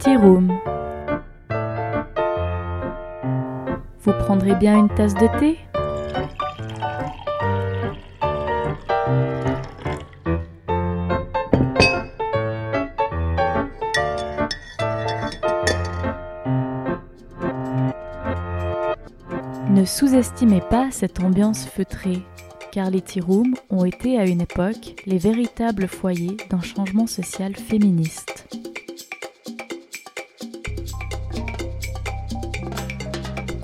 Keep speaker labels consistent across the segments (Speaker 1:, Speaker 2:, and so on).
Speaker 1: Tea Room. Vous prendrez bien une tasse de thé? Ne sous-estimez pas cette ambiance feutrée, car les tea rooms ont été à une époque les véritables foyers d'un changement social féministe.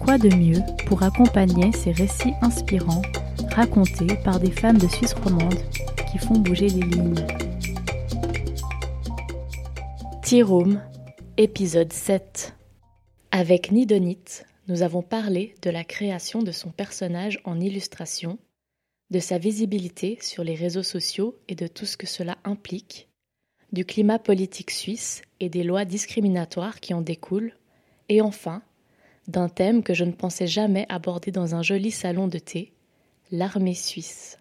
Speaker 1: Quoi de mieux pour accompagner ces récits inspirants racontés par des femmes de Suisse romande qui font bouger les lignes. Tea Room, épisode 7 Avec Nidonite, nous avons parlé de la création de son personnage en illustration, de sa visibilité sur les réseaux sociaux et de tout ce que cela implique, du climat politique suisse et des lois discriminatoires qui en découlent, et enfin d'un thème que je ne pensais jamais aborder dans un joli salon de thé, l'armée suisse.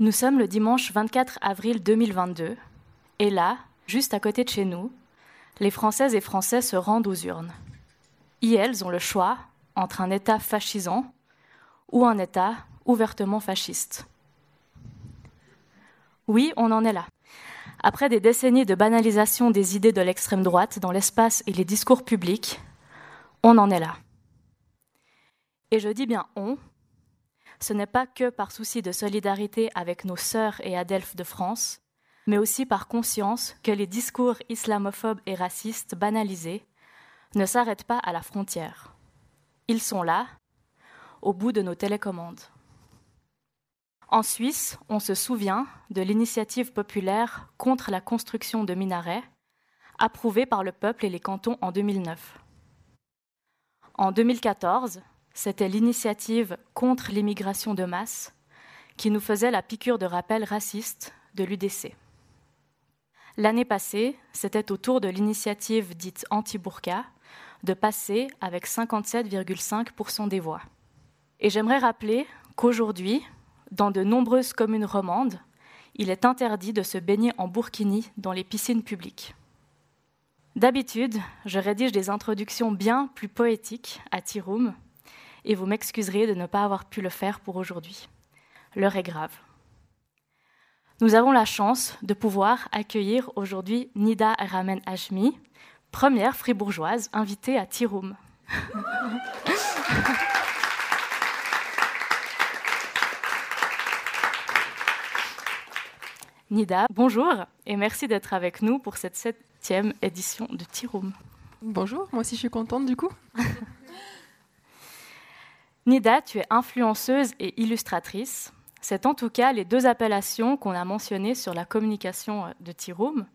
Speaker 2: Nous sommes le dimanche 24 avril 2022, et là, juste à côté de chez nous, les Françaises et Français se rendent aux urnes. Et elles ont le choix entre un État fascisant ou un État ouvertement fasciste. Oui, on en est là. Après des décennies de banalisation des idées de l'extrême droite dans l'espace et les discours publics, on en est là. Et je dis bien on, ce n'est pas que par souci de solidarité avec nos sœurs et adelphes de France, mais aussi par conscience que les discours islamophobes et racistes banalisés ne s'arrêtent pas à la frontière. Ils sont là, au bout de nos télécommandes. En Suisse, on se souvient de l'initiative populaire contre la construction de minarets, approuvée par le peuple et les cantons en 2009. En 2014, c'était l'initiative contre l'immigration de masse qui nous faisait la piqûre de rappel raciste de l'UDC. L'année passée, c'était au tour de l'initiative dite anti-burqa de passer avec 57,5% des voix. Et j'aimerais rappeler qu'aujourd'hui, dans de nombreuses communes romandes, il est interdit de se baigner en burkini dans les piscines publiques. D'habitude, je rédige des introductions bien plus poétiques à Tiroum, et vous m'excuserez de ne pas avoir pu le faire pour aujourd'hui. L'heure est grave. Nous avons la chance de pouvoir accueillir aujourd'hui Nida Ramen Hashmi, première fribourgeoise invitée à Tiroum. Nida, bonjour et merci d'être avec nous pour cette édition de Tiroum.
Speaker 3: Bonjour, moi aussi je suis contente du coup.
Speaker 2: Nida, tu es influenceuse et illustratrice. C'est en tout cas les deux appellations qu'on a mentionnées sur la communication de Tiroum.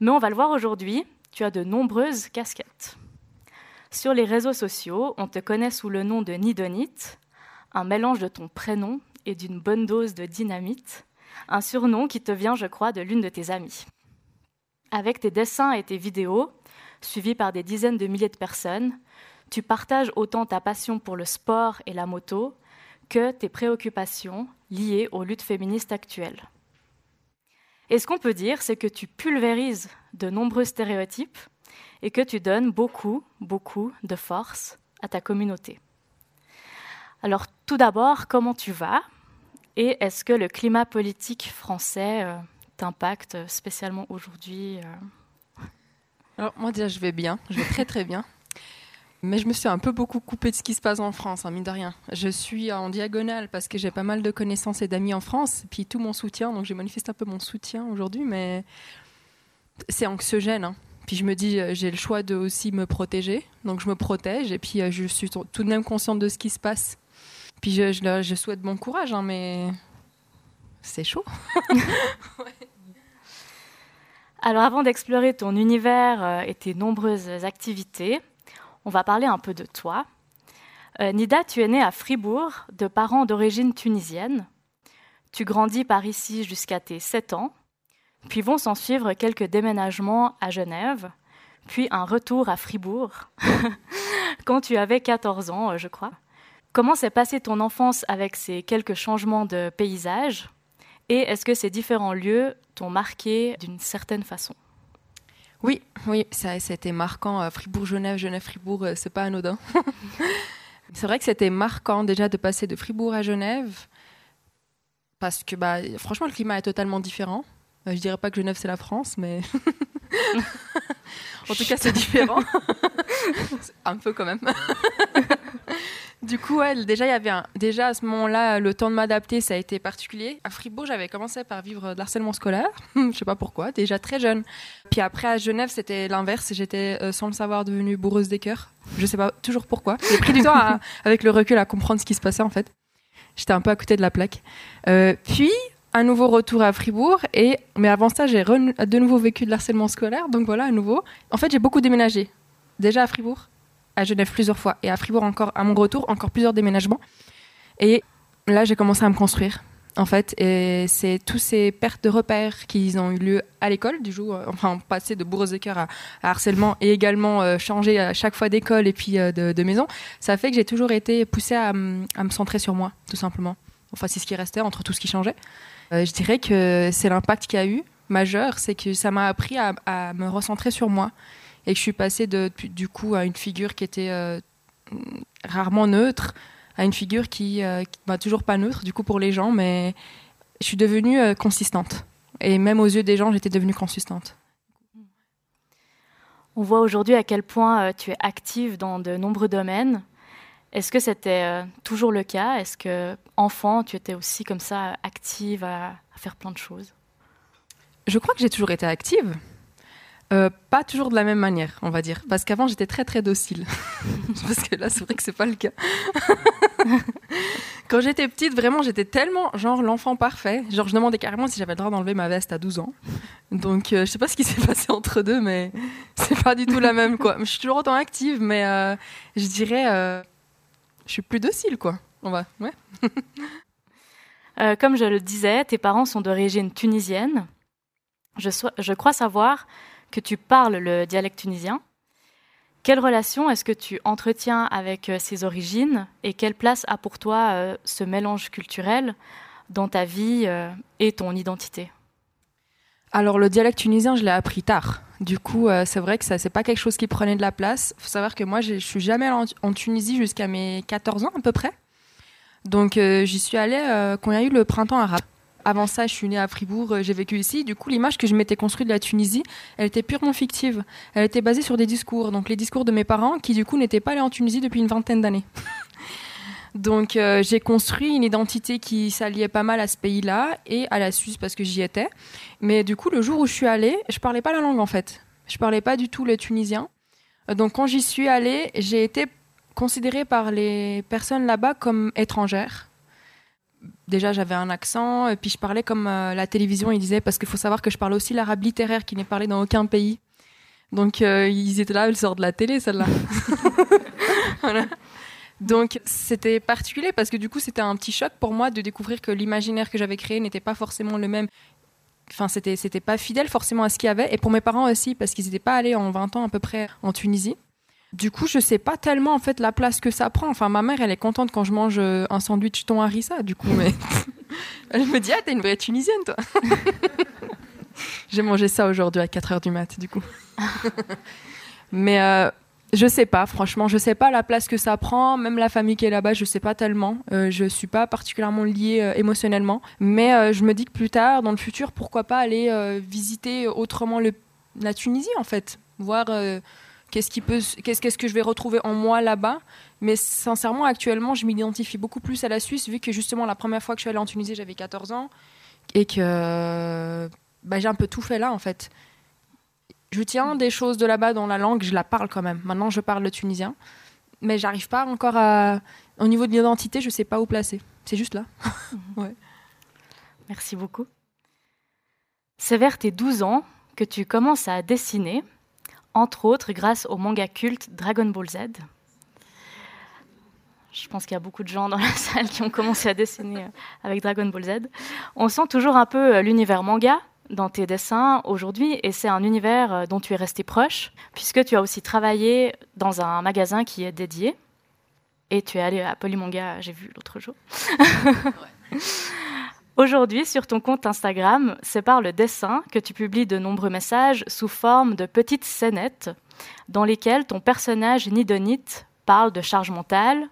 Speaker 2: Mais on va le voir aujourd'hui, tu as de nombreuses casquettes. Sur les réseaux sociaux, on te connaît sous le nom de Nidonite, un mélange de ton prénom et d'une bonne dose de dynamite, un surnom qui te vient, je crois, de l'une de tes amies. Avec tes dessins et tes vidéos, suivis par des dizaines de milliers de personnes, tu partages autant ta passion pour le sport et la moto que tes préoccupations liées aux luttes féministes actuelles. Et ce qu'on peut dire, c'est que tu pulvérises de nombreux stéréotypes et que tu donnes beaucoup, beaucoup de force à ta communauté. Alors tout d'abord, comment tu vas Et est-ce que le climat politique français euh, t'impacte spécialement aujourd'hui euh
Speaker 3: Alors moi déjà je vais bien, je vais très très bien. Mais je me suis un peu beaucoup coupée de ce qui se passe en France, hein, mine de rien. Je suis en diagonale parce que j'ai pas mal de connaissances et d'amis en France, puis tout mon soutien, donc j'ai manifesté un peu mon soutien aujourd'hui, mais c'est anxiogène. Hein. Puis je me dis, euh, j'ai le choix de aussi me protéger, donc je me protège, et puis euh, je suis tout de même consciente de ce qui se passe. Puis je, je, je souhaite bon courage, hein, mais c'est chaud.
Speaker 2: ouais. Alors avant d'explorer ton univers euh, et tes nombreuses activités, on va parler un peu de toi. Euh, Nida, tu es née à Fribourg de parents d'origine tunisienne. Tu grandis par ici jusqu'à tes 7 ans, puis vont s'en suivre quelques déménagements à Genève, puis un retour à Fribourg quand tu avais 14 ans, je crois. Comment s'est passée ton enfance avec ces quelques changements de paysage? Et est-ce que ces différents lieux t'ont marqué d'une certaine façon?
Speaker 4: Oui, oui, ça, c'était marquant. Fribourg-Genève, Genève-Fribourg, c'est pas anodin. c'est vrai que c'était marquant déjà de passer de Fribourg à Genève parce que bah, franchement, le climat est totalement différent. Je dirais pas que Genève c'est la France, mais en tout cas c'est différent. un peu quand même. Du coup, ouais, déjà il y avait un... déjà à ce moment-là le temps de m'adapter, ça a été particulier. À Fribourg, j'avais commencé par vivre de l'harcèlement scolaire, je sais pas pourquoi, déjà très jeune. Puis après à Genève, c'était l'inverse, j'étais euh, sans le savoir devenue bourreuse des cœurs. Je sais pas toujours pourquoi. J'ai pris du temps avec le recul à comprendre ce qui se passait en fait. J'étais un peu à côté de la plaque. Euh, puis un nouveau retour à Fribourg. Et, mais avant ça, j'ai de nouveau vécu de l'harcèlement scolaire. Donc voilà, à nouveau. En fait, j'ai beaucoup déménagé. Déjà à Fribourg, à Genève plusieurs fois. Et à Fribourg, encore, à mon retour, encore plusieurs déménagements. Et là, j'ai commencé à me construire. En fait, et c'est tous ces pertes de repères qui ont eu lieu à l'école, du jour, euh, enfin, passer de bourreau cœur à, harcèlement et également euh, changer à chaque fois d'école et puis euh, de, maison, ça fait que j'ai toujours été poussée à, me centrer sur moi, tout simplement. Enfin, c'est ce qui restait entre tout ce qui changeait. Je dirais que c'est l'impact qu'il y a eu majeur, c'est que ça m'a appris à, me recentrer sur moi et que je suis passée de, du coup à une figure qui était euh, rarement neutre à une figure qui, euh, bah, toujours pas neutre du coup pour les gens, mais je suis devenue consistante. Et même aux yeux des gens, j'étais devenue consistante.
Speaker 2: On voit aujourd'hui à quel point tu es active dans de nombreux domaines. Est-ce que c'était euh, toujours le cas? Est-ce que enfant, tu étais aussi comme ça active à, faire plein de choses?
Speaker 4: Je crois que j'ai toujours été active. Euh, pas toujours de la même manière, on va dire. Parce qu'avant, j'étais très très docile. Parce que là, c'est vrai que c'est pas le cas. Quand j'étais petite, vraiment, j'étais tellement genre l'enfant parfait. Genre, je demandais carrément si j'avais le droit d'enlever ma veste à 12 ans. Donc, euh, je sais pas ce qui s'est passé entre deux, mais c'est pas du tout la même, quoi. Je suis toujours autant active, mais je dirais je suis plus docile, quoi. On va, ouais.
Speaker 2: Euh, comme je le disais, tes parents sont d'origine tunisienne. Je, je, crois savoir que tu parles le dialecte tunisien. Quelle relation est-ce que tu entretiens avec euh, ces origines et quelle place a pour toi euh, ce mélange culturel dans ta vie et ton identité?
Speaker 4: Alors le dialecte tunisien, je l'ai appris tard. Du coup, euh, c'est vrai que ça, c'est pas quelque chose qui prenait de la place. Faut savoir que moi, je suis jamais allée en, Tunisie jusqu'à mes 14 ans à peu près. Donc euh, j'y suis allée euh, quand il y a eu le printemps arabe. Avant ça, je suis née à Fribourg, j'ai vécu ici. Du coup, l'image que je m'étais construite de la Tunisie, elle était purement fictive. Elle était basée sur des discours, donc les discours de mes parents, qui du coup n'étaient pas allés en Tunisie depuis une vingtaine d'années. Donc euh, j'ai construit une identité qui s'alliait pas mal à ce pays-là et à la Suisse parce que j'y étais. Mais du coup, le jour où je suis allée, je parlais pas la langue en fait. Je parlais pas du tout le tunisien. Euh, donc quand j'y suis allée, j'ai été considérée par les personnes là-bas comme étrangère. Déjà, j'avais un accent, et puis je parlais comme euh, la télévision, ils disaient, parce qu'il faut savoir que je parle aussi l'arabe littéraire qui n'est parlé dans aucun pays. Donc, ils étaient là, ils sortent de la télé, celle-là. Donc c'était particulier parce que du coup c'était un petit choc pour moi de découvrir que l'imaginaire que j'avais créé n'était pas forcément le même. Enfin, c'était, c'était pas fidèle forcément à ce qu'il y avait. Et pour mes parents aussi, parce qu'ils n'étaient pas allés en 20 ans à peu près en Tunisie. Du coup, je sais pas tellement en fait la place que ça prend. Enfin, ma mère, elle est contente quand je mange euh, un sandwich thon harissa, du coup, mais elle me dit ah t'es une vraie tunisienne toi. J'ai mangé ça aujourd'hui à 4 heures du mat, du coup. mais euh, je sais pas, franchement, je sais pas la place que ça prend. Même la famille qui est là-bas, je sais pas tellement. Euh, je suis pas particulièrement liée euh, émotionnellement, mais euh, je me dis que plus tard, dans le futur, pourquoi pas aller visiter autrement la Tunisie en fait, voir qu'est-ce qui peut, qu'est-ce que je vais retrouver en moi là-bas. Mais sincèrement, actuellement, je m'identifie beaucoup plus à la Suisse vu que justement la première fois que je suis allée en Tunisie, j'avais 14 ans et que bah, j'ai un peu tout fait là en fait je tiens des choses de là-bas dans la langue, je la parle quand même. Maintenant, je parle le tunisien, mais j'arrive pas encore à. Au niveau de l'identité, je sais pas où placer. C'est juste là. ouais.
Speaker 2: Merci beaucoup. C'est vers tes 12 ans que tu commences à dessiner, entre autres grâce au manga culte Dragon Ball Z. Je pense qu'il y a beaucoup de gens dans la salle qui ont commencé à dessiner avec Dragon Ball Z. On sent toujours un peu euh, l'univers manga, dans tes dessins aujourd'hui et c'est un univers euh, dont tu es resté proche puisque tu as aussi travaillé dans un magasin qui est dédié et tu es allé à Polymanga, j'ai vu l'autre jour. Aujourd'hui, sur ton compte Instagram, c'est par le dessin que tu publies de nombreux messages sous forme de petites scénettes dans lesquelles ton personnage nidonite parle de charge mentale,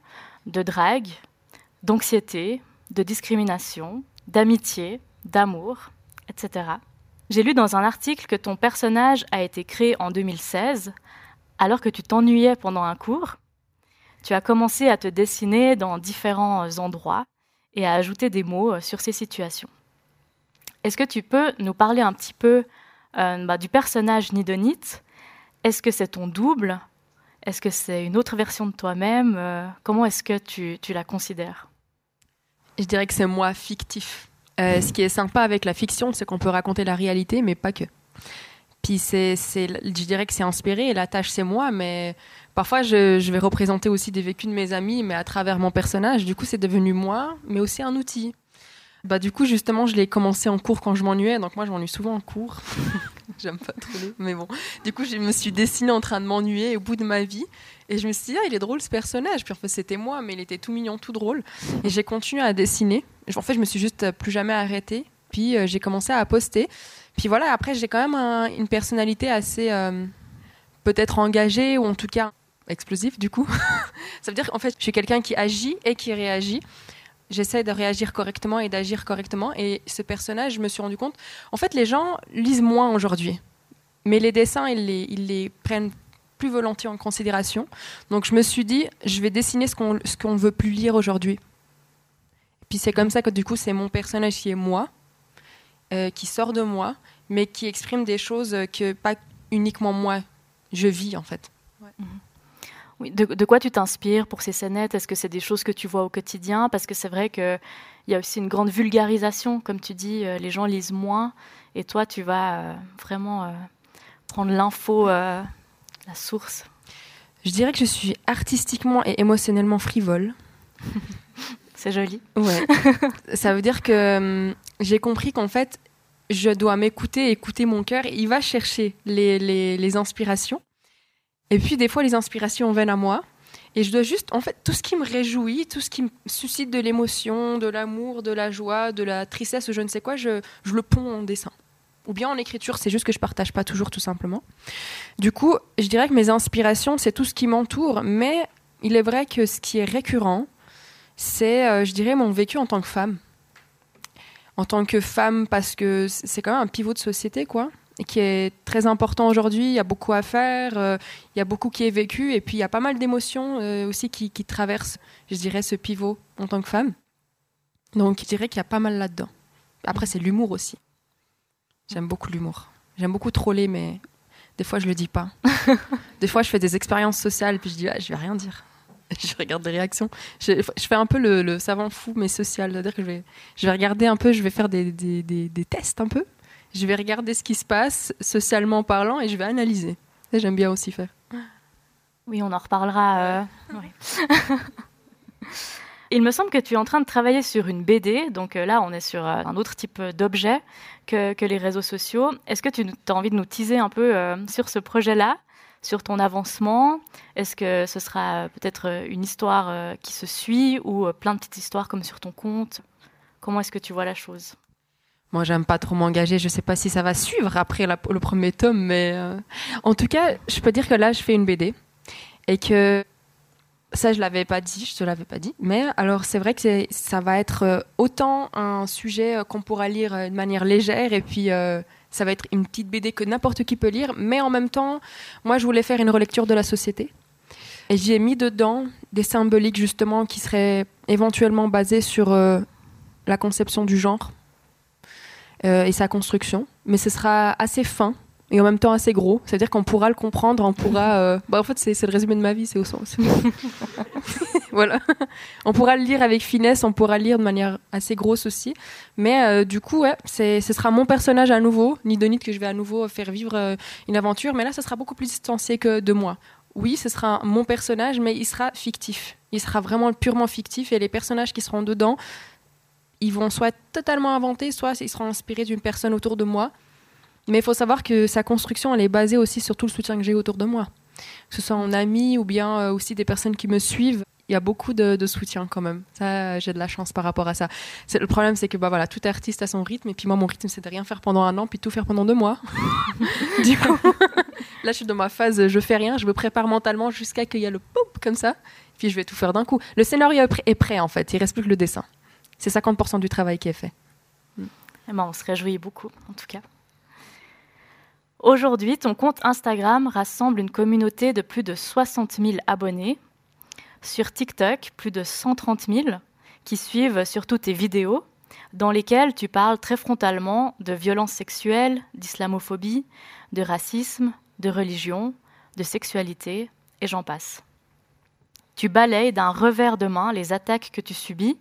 Speaker 2: de drague, d'anxiété, de discrimination, d'amitié, d'amour, etc. J'ai lu dans un article que ton personnage a été créé en 2016 alors que tu t'ennuyais pendant un cours. Tu as commencé à te dessiner dans différents endroits et à ajouter des mots sur ces situations. Est-ce que tu peux nous parler un petit peu euh, bah, du personnage Nidonite? Est-ce que c'est ton double? Est-ce que c'est une autre version de toi-même euh, Comment est-ce que tu, tu la considères?
Speaker 4: Je dirais que c'est moi fictif. Euh, ce qui est sympa avec la fiction, c'est qu'on peut raconter la réalité, mais pas que. Puis c'est, je dirais que c'est inspiré la tâche c'est moi, mais parfois je, vais représenter aussi des vécus de mes amis, mais à travers mon personnage. Du coup, c'est devenu moi, mais aussi un outil. Bah du coup justement je l'ai commencé en cours quand je m'ennuyais. Donc moi je m'ennuie souvent en cours. J'aime pas trop les mais bon. Du coup je me suis dessinée en train de m'ennuyer au bout de ma vie. Et je me suis dit ah il est drôle ce personnage. Puis en fait c'était moi mais il était tout mignon tout drôle. Et j'ai continué à dessiner. En fait je me suis juste plus jamais arrêtée. Puis euh, j'ai commencé à poster. Puis voilà. Après j'ai quand même un, une personnalité assez euh, peut-être engagée ou en tout cas explosif du coup ça veut dire qu'en fait je suis quelqu'un qui agit et qui réagit j'essaie de réagir correctement et d'agir correctement. Et ce personnage, je me suis rendu compte, en fait, les gens lisent moins aujourd'hui. Mais les dessins, ils les, ils les prennent plus volontiers en considération. Donc je me suis dit, je vais dessiner ce qu'on ce qu'on veut plus lire aujourd'hui. Puis c'est comme ça que du coup, c'est mon personnage qui est moi, euh, qui sort de moi, mais qui exprime des choses que pas uniquement moi, je vis en fait. Ouais.
Speaker 2: Mmh. Oui, de, de, quoi tu t'inspires pour ces scénettes? Est-ce que c'est des choses que tu vois au quotidien? Parce que c'est vrai qu'il y a aussi une grande vulgarisation, comme tu dis, euh, les gens lisent moins, et toi, tu vas euh, vraiment euh, prendre l'info, la source.
Speaker 4: Je dirais que je suis artistiquement et émotionnellement frivole.
Speaker 2: c'est joli.
Speaker 4: Ouais. Ça veut dire que j'ai compris qu'en fait, je dois m'écouter, écouter mon cœur. Il va chercher les, les, les inspirations. Et puis des fois, les inspirations viennent à moi. Et je dois juste, en fait, tout ce qui me réjouit, tout ce qui me suscite de l'émotion, de l'amour, de la joie, de la tristesse ou je ne sais quoi, je, je le ponds en dessin. Ou bien en écriture, c'est juste que je partage pas toujours, tout simplement. Du coup, je dirais que mes inspirations, c'est tout ce qui m'entoure, mais il est vrai que ce qui est récurrent, c'est, euh, je dirais, mon vécu en tant que femme. En tant que femme, parce que c'est quand même un pivot de société, quoi qui est très important aujourd'hui. Il y a beaucoup à faire, euh, il y a beaucoup qui est vécu, et puis il y a pas mal d'émotions euh, aussi qui, qui, traversent, je dirais, ce pivot en tant que femme. Donc je dirais qu'il y a pas mal là-dedans. Après, c'est l'humour aussi. J'aime beaucoup l'humour. J'aime beaucoup troller, mais des fois, je le dis pas. des fois, je fais des expériences sociales, puis je dis, ah, je vais rien dire. je regarde des réactions. Je, je fais un peu le, le, savant fou, mais social. C'est-à-dire que je vais, je vais regarder un peu, je vais faire des, des, des, des tests un peu je vais regarder ce qui se passe socialement parlant et je vais analyser. Ça, j'aime bien aussi faire.
Speaker 2: Oui, on en reparlera. Euh... Oui. Il me semble que tu es en train de travailler sur une BD, donc euh, là on est sur euh, un autre type d'objet que, que, les réseaux sociaux. Est-ce que tu as envie de nous teaser un peu euh, sur ce projet-là, sur ton avancement? Est-ce que ce sera peut-être une histoire qui se suit ou plein de petites histoires comme sur ton compte? Comment est-ce que tu vois la chose?
Speaker 4: Moi, j'aime pas trop m'engager. Je sais pas si ça va suivre après le premier tome, mais euh... en tout cas, je peux dire que là, je fais une BD et que ça, je l'avais pas dit, je te l'avais pas dit. Mais alors, c'est vrai que ça va être euh, autant un sujet euh, qu'on pourra lire de manière légère et puis ça va être une petite BD que n'importe qui peut lire. Mais en même temps, moi, je voulais faire une relecture de la société. Et j'ai mis dedans des symboliques justement qui seraient éventuellement basées sur la conception du genre euh, et sa construction, mais ce sera assez fin et en même temps assez gros. C'est-à-dire qu'on pourra le comprendre, on pourra. Euh... Bah, en fait, c'est le résumé de ma vie, c'est au sens. voilà. On pourra le lire avec finesse, on pourra le lire de manière assez grosse aussi. Mais euh, du coup, ouais, ce sera mon personnage à nouveau, Nidonite, que je vais à nouveau faire vivre une aventure. Mais là, ça sera beaucoup plus distancié que de moi. Oui, ce sera mon personnage, mais il sera fictif. Il sera vraiment purement fictif et les personnages qui seront dedans ils vont soit totalement inventés, soit ils seront inspirés d'une personne autour de moi. Mais il faut savoir que sa construction, elle est basée aussi sur tout le soutien que j'ai autour de moi. Que ce soit en amis ou bien euh, aussi des personnes qui me suivent. il y a beaucoup de, soutien quand même. Ça, j'ai de la chance par rapport à ça. Le problème, c'est que bah, voilà, tout artiste a son rythme. Et puis moi, mon rythme, c'est de rien faire pendant un an, puis tout faire pendant deux mois. du coup, là, je suis dans ma phase, je fais rien, je me prépare mentalement jusqu'à qu'il y ait le pop comme ça. Puis je vais tout faire d'un coup. Le scénario est prêt, en fait. Il reste plus que le dessin. C'est 50% du travail qui est fait.
Speaker 2: Eh ben, on se réjouit beaucoup, en tout cas. Aujourd'hui, ton compte Instagram rassemble une communauté de plus de 60 000 abonnés sur TikTok, plus de 130 000 qui suivent surtout tes vidéos dans lesquelles tu parles très frontalement de violences sexuelles, d'islamophobie, de racisme, de religion, de sexualité, et j'en passe. Tu balayes d'un revers de main les attaques que tu subis,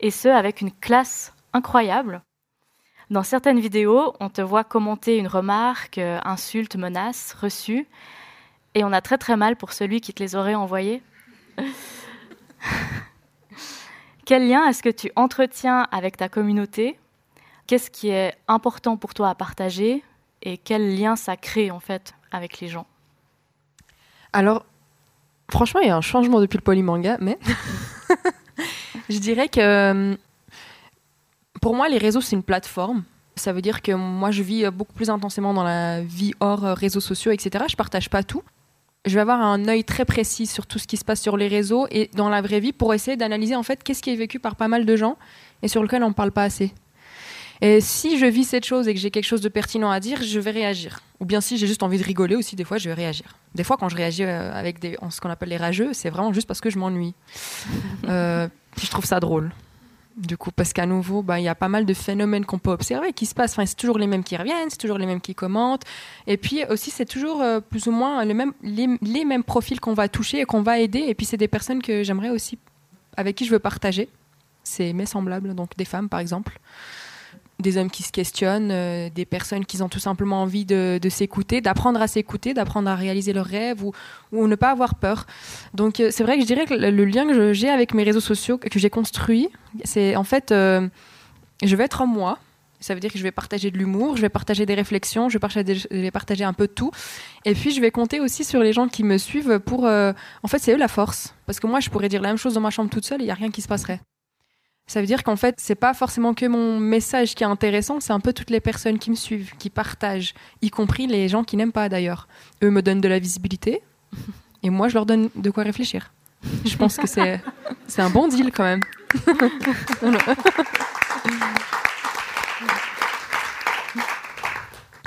Speaker 2: et ce avec une classe incroyable. Dans certaines vidéos, on te voit commenter une remarque, euh, insulte, menace reçue, et on a très très mal pour celui qui te les aurait envoyées. Quel lien est-ce que tu entretiens avec ta communauté? Qu'est-ce qui est important pour toi à partager? Et quel lien ça crée en fait avec les gens?
Speaker 4: Alors, franchement, il y a un changement depuis le polymanga, mais je dirais que euh, pour moi, les réseaux, c'est une plateforme. Ça veut dire que moi, je vis beaucoup plus intensément dans la vie hors euh, réseaux sociaux, etc. Je partage pas tout je vais avoir un œil très précis sur tout ce qui se passe sur les réseaux et dans la vraie vie pour essayer d'analyser en fait qu'est-ce qui est vécu par pas mal de gens et sur lequel on ne parle pas assez. Et si je vis cette chose et que j'ai quelque chose de pertinent à dire, je vais réagir. Ou bien si j'ai juste envie de rigoler aussi, des fois, je vais réagir. Des fois, quand je réagis euh, avec ce qu'on appelle les rageux, c'est vraiment juste parce que je m'ennuie. euh, je trouve ça drôle du coup, parce qu'à nouveau, bah, il y a pas mal de phénomènes qu'on peut observer qui se passent. Enfin, c'est toujours les mêmes qui reviennent, c'est toujours les mêmes qui commentent. Et puis aussi, c'est toujours euh, plus ou moins les les, mêmes profils qu'on va toucher et qu'on va aider. Et puis, c'est des personnes que j'aimerais aussi, avec qui je veux partager. C'est mes semblables, donc des femmes par exemple des hommes qui se questionnent, euh, des personnes qui ont tout simplement envie de, s'écouter, d'apprendre à s'écouter, d'apprendre à réaliser leurs rêves ou, ne pas avoir peur. Donc euh, c'est vrai que je dirais que le, lien que j'ai avec mes réseaux sociaux, que j'ai construit, c'est en fait, euh, je vais être en moi. Ça veut dire que je vais partager de l'humour, je vais partager des réflexions, je vais, partager, je vais partager un peu tout. Et puis je vais compter aussi sur les gens qui me suivent pour... en fait, c'est eux la force. Parce que moi, je pourrais dire la même chose dans ma chambre toute seule et il n'y a rien qui se passerait. Ça veut dire qu'en fait, c'est pas forcément que mon message qui est intéressant, c'est un peu toutes les personnes qui me suivent, qui partagent, y compris les gens qui n'aiment pas d'ailleurs. Eux me donnent de la visibilité et moi je leur donne de quoi réfléchir. Je pense que c'est c'est un bon deal quand même.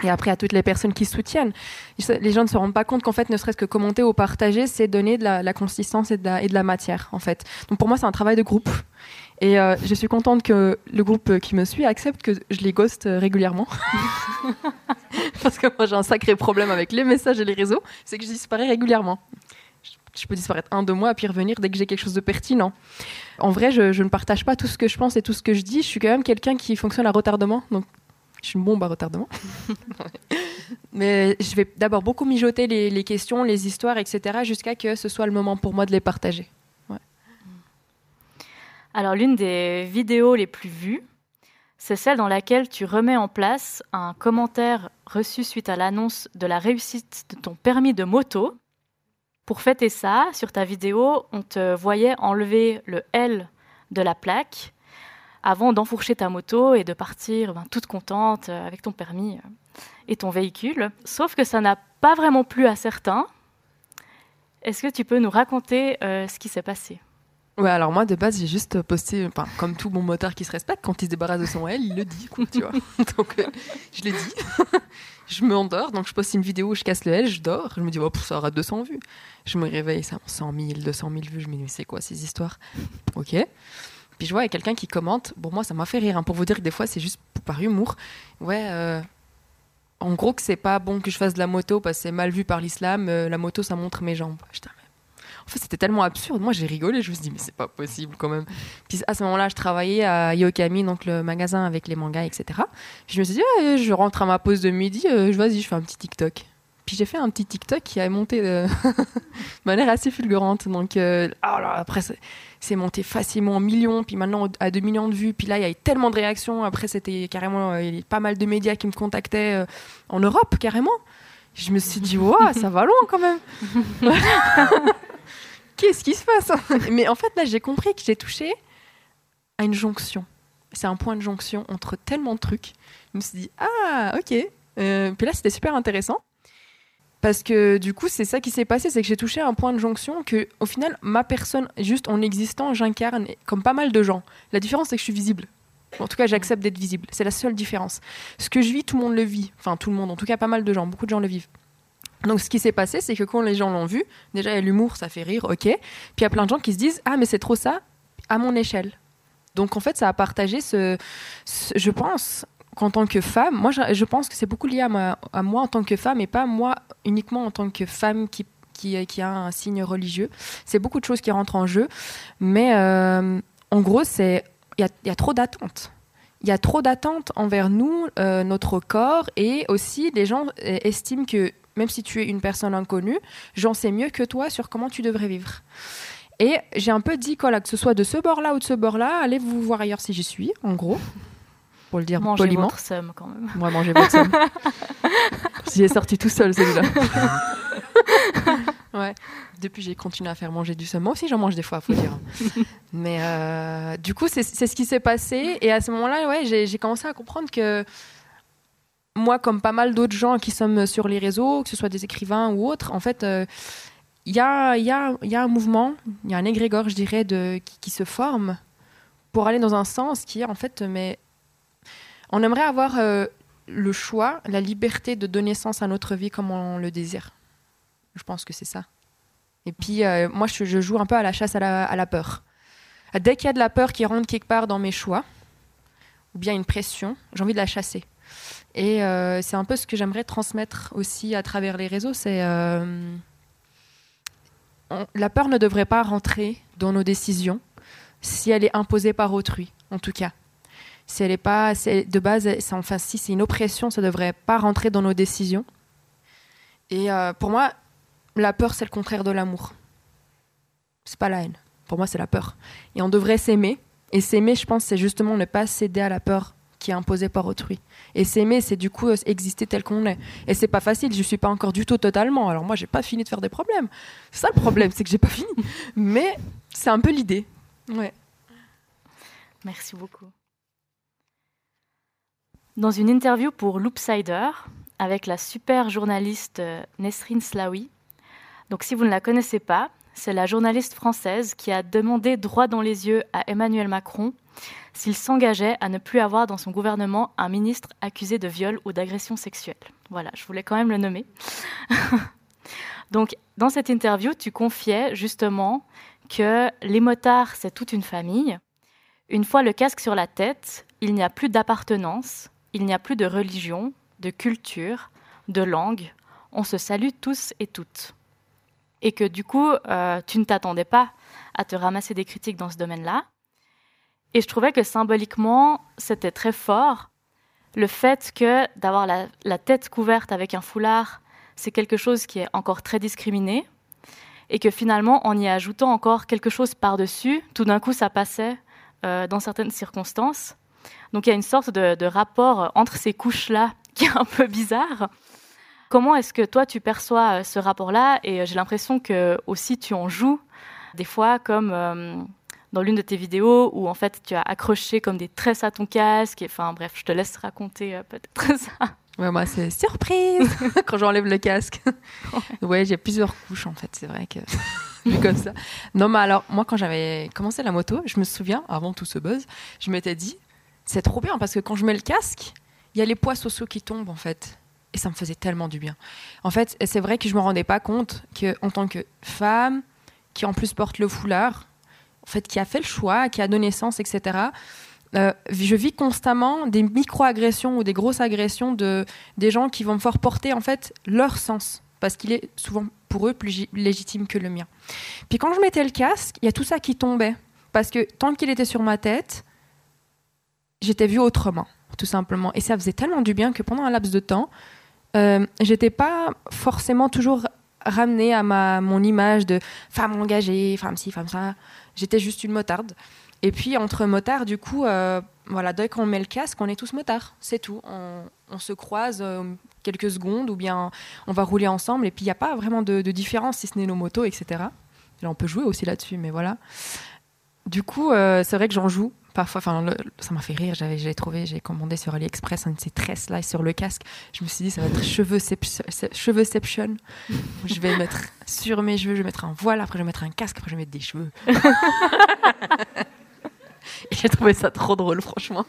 Speaker 4: Et après, à toutes les personnes qui soutiennent, les gens ne se rendent pas compte qu'en fait, ne serait-ce que commenter ou partager, c'est donner de la, consistance et de la, et de la, matière, en fait. Donc pour moi, c'est un travail de groupe. Et euh, je suis contente que le groupe qui me suit accepte que je les ghost euh, régulièrement. Parce que moi, j'ai un sacré problème avec les messages et les réseaux, c'est que je disparais régulièrement. Je peux disparaître un, deux mois, puis revenir dès que j'ai quelque chose de pertinent. En vrai, je, je, ne partage pas tout ce que je pense et tout ce que je dis. Je suis quand même quelqu'un qui fonctionne à retardement. Donc, je suis une bombe à retardement. Mais je vais d'abord beaucoup mijoter les, les questions, les histoires, etc., jusqu'à que ce soit le moment pour moi de les partager.
Speaker 2: Alors l'une des vidéos les plus vues, c'est celle dans laquelle tu remets en place un commentaire reçu suite à l'annonce de la réussite de ton permis de moto. Pour fêter ça, sur ta vidéo, on te voyait enlever le L de la plaque avant d'enfourcher ta moto et de partir ben, toute contente euh, avec ton permis euh, et ton véhicule. Sauf que ça n'a pas vraiment plu à certains. Est-ce que tu peux nous raconter euh, ce qui s'est passé?
Speaker 4: Ouais, alors moi de base j'ai juste posté, enfin, comme tout bon moteur qui se respecte, quand il se débarrasse de son L, il le dit, quoi, tu vois. donc euh, je l'ai dit. je me endors, donc je poste une vidéo où je casse le L, je dors, je me dis, oh, ça aura 200 vues. Je me réveille, ça 100 000, 200 000 vues, je me dis, mais c'est quoi ces histoires? Ok. Puis je vois, il y a quelqu'un qui commente, bon, moi ça m'a fait rire, hein, pour vous dire que des fois c'est juste par humour. Ouais, euh, en gros que c'est pas bon que je fasse de la moto parce que c'est mal vu par l'islam, euh, la moto ça montre mes jambes. Putain, c'était tellement absurde. Moi, j'ai rigolé. Je me suis dit, mais c'est pas possible quand même. Puis à ce moment-là, je travaillais à Yokami, donc le magasin avec les mangas, etc. je me suis dit, je rentre à ma pause de midi, euh, vas-y, je fais un petit TikTok. Puis j'ai fait un petit TikTok qui a monté de manière assez fulgurante. Donc euh, oh après, c'est monté facilement en millions. Puis maintenant, à 2 millions de vues. Puis là, il y a eu tellement de réactions. Après, c'était carrément euh, pas mal de médias qui me contactaient en Europe, carrément. Je me suis dit, waouh, ça va loin quand même. qu'est-ce qui se passe Mais en fait, là, j'ai compris que j'ai touché à une jonction. C'est un point de jonction entre tellement de trucs. Je me suis dit, ah, ok. Euh, puis là, c'était super intéressant. Parce que du coup, c'est ça qui s'est passé, c'est que j'ai touché à un point de jonction que, au final, ma personne, juste en existant, j'incarne comme pas mal de gens. La différence, c'est que je suis visible. En tout cas, j'accepte d'être visible. C'est la seule différence. Ce que je vis, tout le monde le vit. Enfin, tout le monde, en tout cas, pas mal de gens. Beaucoup de gens le vivent. Donc, ce qui s'est passé, c'est que quand les gens l'ont vu, déjà, il y a l'humour, ça fait rire, ok. Puis, il y a plein de gens qui se disent Ah, mais c'est trop ça, à mon échelle. Donc, en fait, ça a partagé ce, je pense, qu'en tant que femme, moi, je, pense que c'est beaucoup lié à, moi en tant que femme et pas moi uniquement en tant que femme qui, qui, qui a un signe religieux. C'est beaucoup de choses qui rentrent en jeu. Mais euh, en gros, c'est il y, a, trop d'attentes. Il y a trop d'attentes envers nous, euh, notre corps, et aussi les gens euh, estiment que même si tu es une personne inconnue, j'en sais mieux que toi sur comment tu devrais vivre. Et j'ai un peu dit, que ce soit de ce bord-là ou de ce bord-là, allez vous voir ailleurs si j'y suis, en gros. Pour le dire
Speaker 2: mangez
Speaker 4: poliment.
Speaker 2: votre somme quand même.
Speaker 4: Moi, mangez votre somme. J'y ai sorti tout seul celui-là. ouais. Depuis, j'ai continué à faire manger du seum. Moi aussi, j'en mange des fois, faut dire. Mais euh, du coup, c'est ce qui s'est passé. Et à ce moment-là, ouais, j'ai commencé à comprendre que moi, comme pas mal d'autres gens qui sommes sur les réseaux, que ce soit des écrivains ou autres, en fait, il euh, y, a, un mouvement, il y a un égrégore, je dirais, qui, se forme pour aller dans un sens qui est en fait, mais on aimerait avoir euh, le choix, la liberté de donner sens à notre vie comme on le désire. Je pense que c'est ça. Et puis, euh, moi, je, joue un peu à la chasse à la peur. Dès qu'il y a de la peur qui rentre quelque part dans mes choix, ou bien une pression, j'ai envie de la chasser. Et euh, c'est un peu ce que j'aimerais transmettre aussi à travers les réseaux. C'est euh, la peur ne devrait pas rentrer dans nos décisions si elle est imposée par autrui, en tout cas. Si elle est pas, de base, enfin si c'est une oppression, ça devrait pas rentrer dans nos décisions. Et euh, pour moi, la peur c'est le contraire de l'amour. C'est pas la haine. Pour moi, c'est la peur. Et on devrait s'aimer. Et s'aimer, je pense, c'est justement ne pas céder à la peur qui est imposé par autrui. Et s'aimer, c'est du coup exister tel qu'on est. Et c'est pas facile, je suis pas encore du tout totalement. Alors moi, j'ai pas fini de faire des problèmes. C'est ça le problème, c'est que j'ai pas fini. Mais c'est un peu l'idée. Ouais.
Speaker 2: Merci beaucoup. Dans une interview pour Loopsider avec la super journaliste euh, Nesrine Slaoui, donc si vous ne la connaissez pas, c'est la journaliste française qui a demandé droit dans les yeux à Emmanuel Macron s'il s'engageait à ne plus avoir dans son gouvernement un ministre accusé de viol ou d'agression sexuelle. Voilà, je voulais quand même le nommer. Donc, dans cette interview, tu confiais justement que les motards, c'est toute une famille. Une fois le casque sur la tête, il n'y a plus d'appartenance, il n'y a plus de religion, de culture, de langue. On se salue tous et toutes. Et que du coup, euh, tu ne t'attendais pas à te ramasser des critiques dans ce domaine-là. Et je trouvais que symboliquement, c'était très fort. Le fait que d'avoir la, tête couverte avec un foulard, c'est quelque chose qui est encore très discriminé. Et que finalement, en y ajoutant encore quelque chose par-dessus, tout d'un coup, ça passait euh, dans certaines circonstances. Donc il y a une sorte de, rapport entre ces couches-là qui est un peu bizarre. Comment est-ce que toi, tu perçois euh, ce rapport-là? Et euh, j'ai l'impression que aussi tu en joues des fois comme dans l'une de tes vidéos où en fait tu as accroché comme des tresses à ton casque. enfin bref, je te laisse raconter euh, peut-être ça.
Speaker 4: Ouais, moi c'est surprise quand j'enlève le casque. ouais, j'ai plusieurs couches en fait, c'est vrai que vu comme ça. Non, mais alors moi quand j'avais commencé la moto, je me souviens avant tout ce buzz, je m'étais dit c'est trop bien parce que quand je mets le casque, il y a les poids sociaux qui tombent en fait. Et ça me faisait tellement du bien. En fait, c'est vrai que je me rendais pas compte que en tant que femme qui en plus porte le foulard, en fait, qui a fait le choix, qui a donné sens, etc. Euh, je vis constamment des micro-agressions ou des grosses agressions de des gens qui vont me faire porter en fait leur sens parce qu'il est souvent pour eux plus légitime que le mien. Puis quand je mettais le casque, il y a tout ça qui tombait parce que tant qu'il était sur ma tête, j'étais vue autrement, tout simplement. Et ça faisait tellement du bien que pendant un laps de temps, euh, j'étais pas forcément toujours ramenée à ma mon image de femme engagée, femme ci, femme ça. J'étais juste une motarde. Et puis entre motards, du coup, euh, voilà, dès qu'on met le casque, on est tous motards, c'est tout. On, se croise euh, quelques secondes ou bien on va rouler ensemble et puis il n'y a pas vraiment de, différence si ce n'est nos motos, etc. Là, on peut jouer aussi là-dessus, mais voilà. Du coup, c'est vrai que j'en joue parfois. Enfin, ça m'a fait rire. J'avais, j'ai trouvé, j'ai commandé sur AliExpress un de ces tresses là sur le casque. Je me suis dit, ça va être cheveux-ception. je vais mettre sur mes cheveux, je vais mettre un voile, après je vais mettre un casque, après je vais mettre des cheveux. j'ai trouvé ça trop drôle, franchement.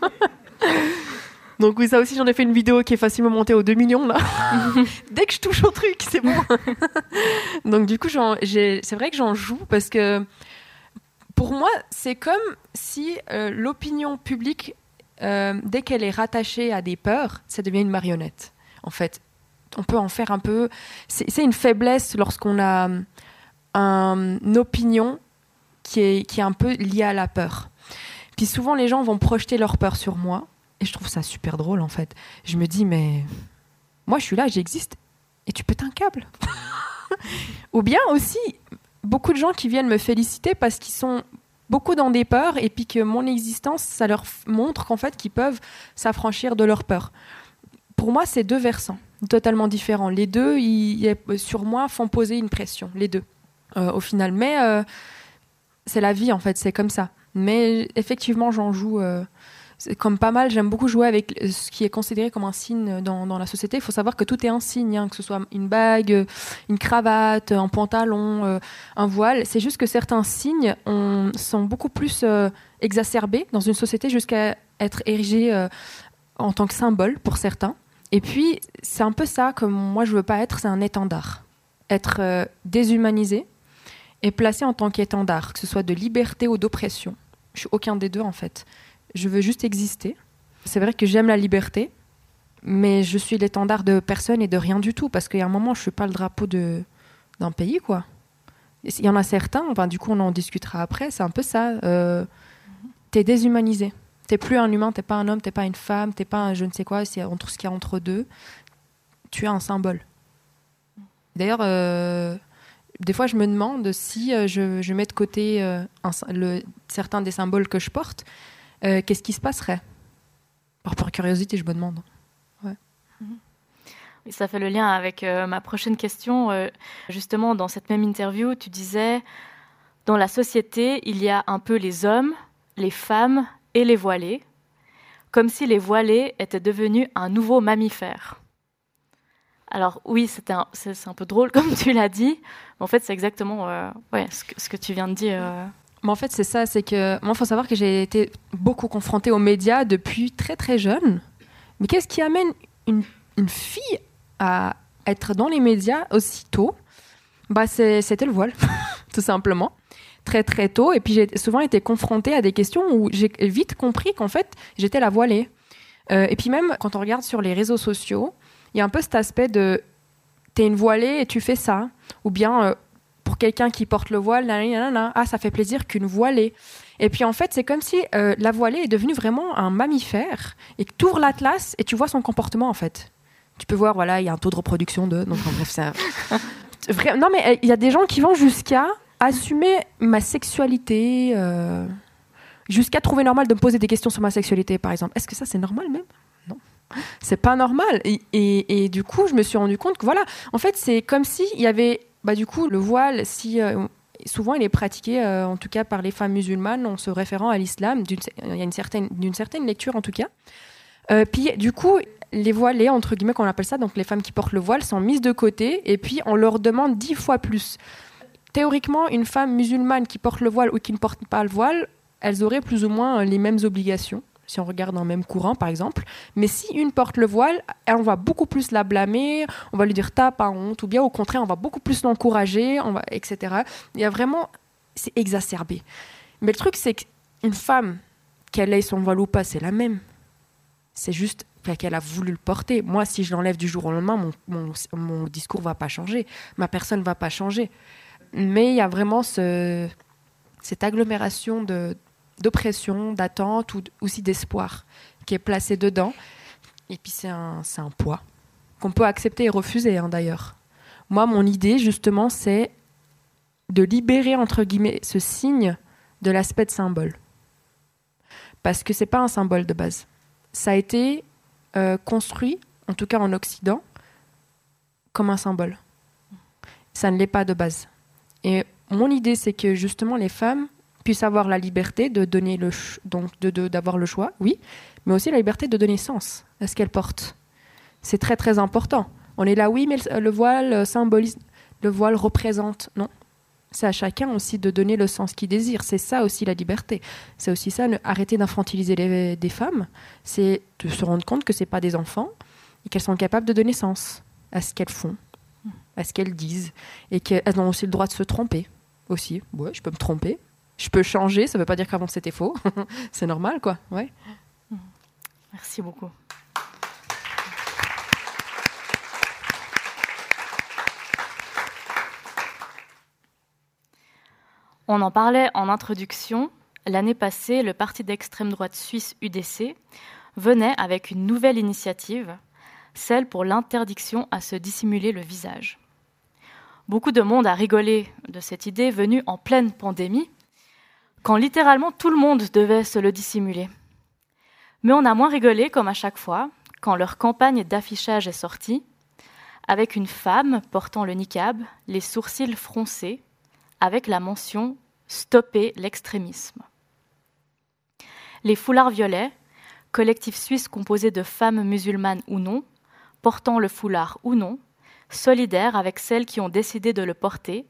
Speaker 4: Donc oui, ça aussi, j'en ai fait une vidéo qui est facilement montée aux 2 millions là. Dès que je touche au truc, c'est bon. Donc du coup, c'est vrai que j'en joue parce que pour moi, c'est comme si euh, l'opinion publique, euh, dès qu'elle est rattachée à des peurs, ça devient une marionnette. En fait, on peut en faire un peu. C'est une faiblesse lorsqu'on a une opinion qui est, qui est un peu liée à la peur. Puis souvent, les gens vont projeter leur peur sur moi et je trouve ça super drôle en fait. Je me dis, mais moi je suis là, j'existe, et tu pètes un câble. Ou bien aussi, beaucoup de gens qui viennent me féliciter parce qu'ils sont beaucoup dans des peurs et puis que mon existence, ça leur montre qu'en fait, qu'ils peuvent s'affranchir de leurs peurs. Pour moi, c'est deux versants totalement différents. Les deux, ils, sur moi, font poser une pression, les deux, euh, au final. Mais euh, c'est la vie, en fait, c'est comme ça. Mais effectivement, j'en joue. Euh, comme pas mal, j'aime beaucoup jouer avec ce qui est considéré comme un signe dans, la société. Il faut savoir que tout est un signe, hein, que ce soit une bague, une cravate, un pantalon, euh, un voile. C'est juste que certains signes on, sont beaucoup plus euh, exacerbés dans une société jusqu'à être érigés euh, en tant que symbole pour certains. Et puis, c'est un peu ça que moi je veux pas être, c'est un étendard. Être déshumanisé et placé en tant qu'étendard, que ce soit de liberté ou d'oppression. Je suis aucun des deux en fait. Je veux juste exister. C'est vrai que j'aime la liberté, mais je suis l'étendard de personne et de rien du tout, parce qu'il y a un moment, je ne suis pas le drapeau de, d'un pays, quoi. Il y en a certains, enfin, du coup, on en discutera après, c'est un peu ça. Euh, t'es déshumanisé. T'es plus un humain, t'es pas un homme, t'es pas une femme, t'es pas un je ne sais quoi, c'est entre ce qu'il y a entre deux. Tu es un symbole. D'ailleurs, euh, des fois, je me demande si euh, je, mets de côté euh, certains des symboles que je porte, euh, qu'est-ce qui se passerait? Par pure curiosité, je me demande. Ouais.
Speaker 2: ça fait le lien avec euh, ma prochaine question. Euh, justement, dans cette même interview, tu disais, dans la société, il y a un peu les hommes, les femmes et les voilés, comme si les voilés étaient devenus un nouveau mammifère. Alors oui, c'est un, un, peu drôle comme tu l'as dit, mais en fait c'est exactement ce, que, tu viens de dire.
Speaker 4: Mais en fait, c'est ça, c'est que moi, il faut savoir que j'ai été beaucoup confrontée aux médias depuis très très jeune. Mais qu'est-ce qui amène une, une, fille à être dans les médias aussitôt? Bah, C'était le voile, tout simplement. Très très tôt. Et puis j'ai souvent été confrontée à des questions où j'ai vite compris qu'en fait, j'étais la voilée. Euh, et puis même, quand on regarde sur les réseaux sociaux, il y a un peu cet aspect de t'es une voilée et tu fais ça. Ou bien euh, pour quelqu'un qui porte le voile, ah, ça fait plaisir qu'une voilée. Et puis en fait, c'est comme si euh, la voilée est devenue vraiment un mammifère et que tu ouvres l'atlas et tu vois son comportement en fait. Tu peux voir, voilà, il y a un taux de reproduction de. Donc en bref, ça. Non, mais euh, il y a des gens qui vont jusqu'à assumer ma sexualité, euh, jusqu'à trouver normal de me poser des questions sur ma sexualité, par exemple. Est-ce que ça, c'est normal même? Non c'est pas normal. Et, et, et, du coup, je me suis rendu compte que voilà, en fait, c'est comme s'il y avait bah, du coup, le voile, si, euh, souvent il est pratiqué, euh, en tout cas par les femmes musulmanes, en se référant à l'islam, il y a une certaine, d'une certaine lecture en tout cas. Euh, puis du coup, les voilées, entre guillemets, qu'on appelle ça, donc les femmes qui portent le voile, sont mises de côté et puis on leur demande dix fois plus. Théoriquement, une femme musulmane qui porte le voile ou qui ne porte pas le voile, elles auraient plus ou moins les mêmes obligations si on regarde dans le même courant, par exemple. Mais si une porte le voile, on va beaucoup plus la blâmer, on va lui dire t'as pas honte, ou bien au contraire, on va beaucoup plus l'encourager, va, etc. Il y a vraiment, c'est exacerbé. Mais le truc, c'est qu'une femme, qu'elle ait son voile ou pas, c'est la même. C'est juste qu'elle a voulu le porter. Moi, si je l'enlève du jour au lendemain, mon, mon, mon discours va pas changer, ma personne va pas changer. Mais il y a vraiment ce, cette agglomération de, d'oppression, d'attente ou aussi d'espoir qui est placé dedans. Et puis c'est un, un poids qu'on peut accepter et refuser hein, d'ailleurs. Moi, mon idée justement, c'est de libérer entre guillemets ce signe de l'aspect de symbole. Parce que c'est pas un symbole de base. Ça a été euh, construit, en tout cas en Occident, comme un symbole. Ça ne l'est pas de base. Et mon idée, c'est que justement les femmes puissent avoir la liberté de donner le donc d'avoir le choix, oui, mais aussi la liberté de donner sens à ce qu'elles portent. C'est très très important. On est là, oui, mais le voile symbolise, le voile représente, non c'est à chacun aussi de donner le sens qu'il désire. C'est ça aussi la liberté. C'est aussi ça, arrêter d'infantiliser des femmes. C'est de se rendre compte que ce pas des enfants et qu'elles sont capables de donner sens à ce qu'elles font, à ce qu'elles disent. Et qu'elles ont aussi le droit de se tromper aussi. Ouais, je peux me tromper. Je peux changer. Ça ne veut pas dire qu'avant c'était faux. c'est normal, quoi.
Speaker 2: Merci beaucoup. On en parlait en introduction. L'année passée, le parti d'extrême droite suisse UDC venait avec une nouvelle initiative, celle pour l'interdiction à se dissimuler le visage. Beaucoup de monde a rigolé de cette idée venue en pleine pandémie, quand littéralement tout le monde devait se le dissimuler. Mais on a moins rigolé, comme à chaque fois, quand leur campagne d'affichage est sortie, avec une femme portant le niqab, les sourcils froncés, avec la mention Stopper l'extrémisme. Les foulards violets, collectif suisse composé de femmes musulmanes ou non, portant le foulard ou non, solidaires avec celles qui ont décidé de le porter,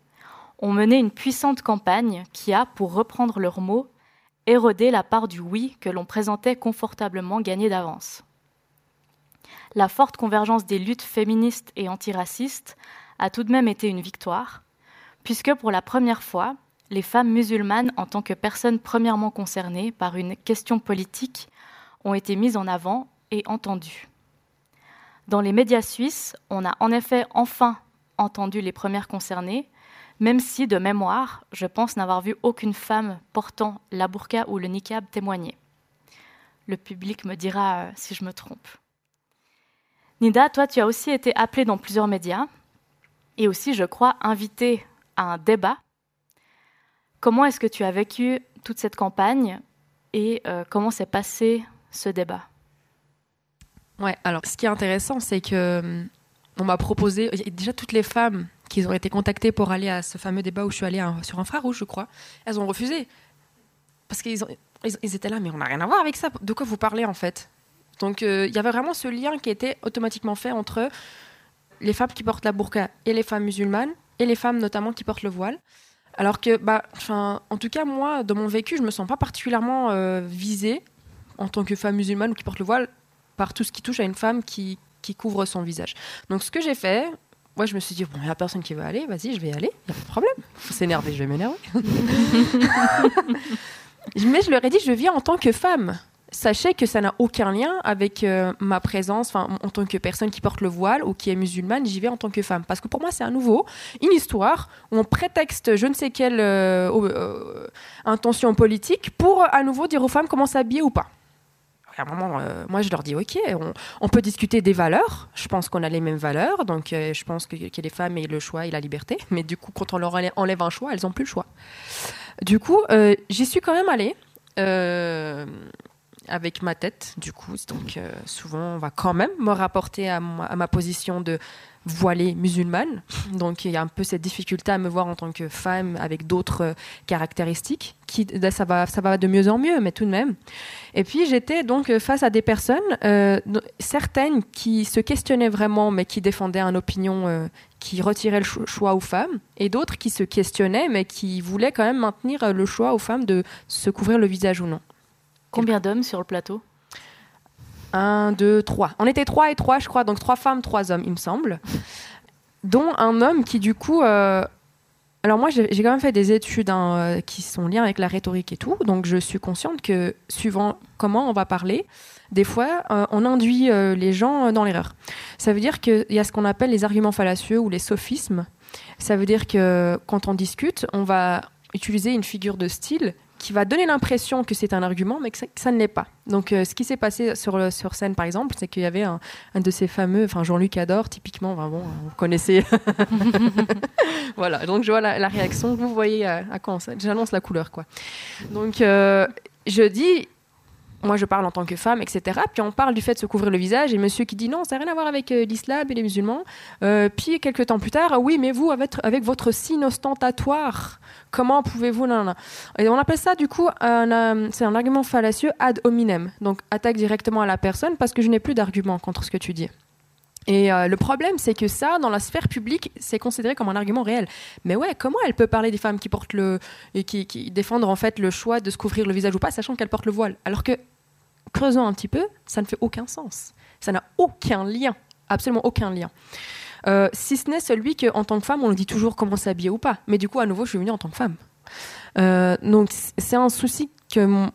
Speaker 2: ont mené une puissante campagne qui a, pour reprendre leurs mots, érodé la part du oui que l'on présentait confortablement gagnée d'avance. La forte convergence des luttes féministes et antiracistes a tout de même été une victoire, puisque pour la première fois, les femmes musulmanes, en tant que personnes premièrement concernées par une question politique, ont été mises en avant et entendues. Dans les médias suisses, on a en effet enfin entendu les premières concernées, même si, de mémoire, je pense n'avoir vu aucune femme portant la burqa ou le niqab témoigner. Le public me dira euh, si je me trompe. Nida, toi, tu as aussi été appelée dans plusieurs médias et aussi, je crois, invitée à un débat. Comment est-ce que tu as vécu toute cette campagne et euh, comment s'est passé ce débat?
Speaker 4: Ouais, alors ce qui est intéressant, c'est que hum, on m'a proposé déjà toutes les femmes qui ont été contactées pour aller à ce fameux débat où je suis allée sur infrarouge, je crois, elles ont refusé parce qu'ils ils, étaient là, mais on n'a rien à voir avec ça. De quoi vous parlez en fait? Donc euh, il y avait vraiment ce lien qui était automatiquement fait entre les femmes qui portent la burqa et les femmes musulmanes et les femmes notamment qui portent le voile. Alors que, bah, en tout cas, moi, dans mon vécu, je me sens pas particulièrement euh, visée en tant que femme musulmane ou qui porte le voile par tout ce qui touche à une femme qui couvre son visage. Donc, ce que j'ai fait, moi, je me suis dit, bon, il n'y a personne qui veut aller, vas-y, je vais aller, il n'y a pas de problème. Faut s'énerver, je vais m'énerver. Mais je leur ai dit, je viens en tant que femme sachez que ça n'a aucun lien avec euh, ma présence en tant que personne qui porte le voile ou qui est musulmane, j'y vais en tant que femme. Parce que pour moi, c'est à nouveau une histoire où on prétexte je ne sais quelle euh, euh, intention politique pour à nouveau dire aux femmes comment s'habiller ou pas. À un moment, moi, je leur dis, OK, on, peut discuter des valeurs. Je pense qu'on a les mêmes valeurs. Donc, je pense que, que, les femmes aient le choix et la liberté. Mais du coup, quand on leur enlève un choix, elles n'ont plus le choix. Du coup, j'y suis quand même allée avec ma tête, du coup. Donc, euh, souvent, on va quand même me rapporter à, ma, position de voilée musulmane. Donc, il y a un peu cette difficulté à me voir en tant que femme avec d'autres euh, caractéristiques. Qui, ça, va, ça va de mieux en mieux, mais tout de même. Et puis, j'étais donc face à des personnes, euh, certaines qui se questionnaient vraiment, mais qui défendaient une opinion qui retirait le choix aux femmes, et d'autres qui se questionnaient, mais qui voulaient quand même maintenir le choix aux femmes de se couvrir le visage ou non.
Speaker 2: Combien d'hommes sur le plateau?
Speaker 4: Un, deux, trois. On était trois et trois, je crois, donc trois femmes, trois hommes, il me semble. Dont un homme qui, du coup. Euh, alors, moi, j'ai quand même fait des études hein, euh, qui sont liées avec la rhétorique et tout, donc je suis consciente que, suivant comment on va parler, des fois, euh, on induit les gens dans l'erreur. Ça veut dire qu'il y a ce qu'on appelle les arguments fallacieux ou les sophismes. Ça veut dire que quand on discute, on va utiliser une figure de style qui va donner l'impression que c'est un argument, mais que ça, ne l'est pas. Donc, euh, ce qui s'est passé sur, sur scène, par exemple, c'est qu'il y avait un, de ces fameux, enfin Jean-Luc Ador, typiquement, enfin, bon, vous connaissez. voilà, donc je vois la, réaction, vous voyez à, quoi j'annonce la couleur, quoi. Donc, euh, je dis, moi je parle en tant que femme, etc. Puis on parle du fait de se couvrir le visage et monsieur qui dit non, ça n'a rien à voir avec euh, l'islam et les musulmans. Euh, puis quelques temps plus tard, ah oui, mais vous, avec, avec votre signe ostentatoire, comment pouvez-vous. Et on appelle ça du coup, un, c'est un argument fallacieux ad hominem. Donc attaque directement à la personne parce que je n'ai plus d'argument contre ce que tu dis. Et euh, le problème, c'est que ça, dans la sphère publique, c'est considéré comme un argument réel. Mais ouais, comment elle peut parler des femmes qui portent le qui, qui défendent en fait le choix de se couvrir le visage ou pas, sachant qu'elles portent le voile? Alors que creusant un petit peu, ça ne fait aucun sens. Ça n'a aucun lien, absolument aucun lien. Euh, si ce n'est celui qu'en tant que femme, on nous dit toujours comment s'habiller ou pas. Mais du coup, à nouveau, je suis venue en tant que femme. Euh, donc, c'est un souci que mon,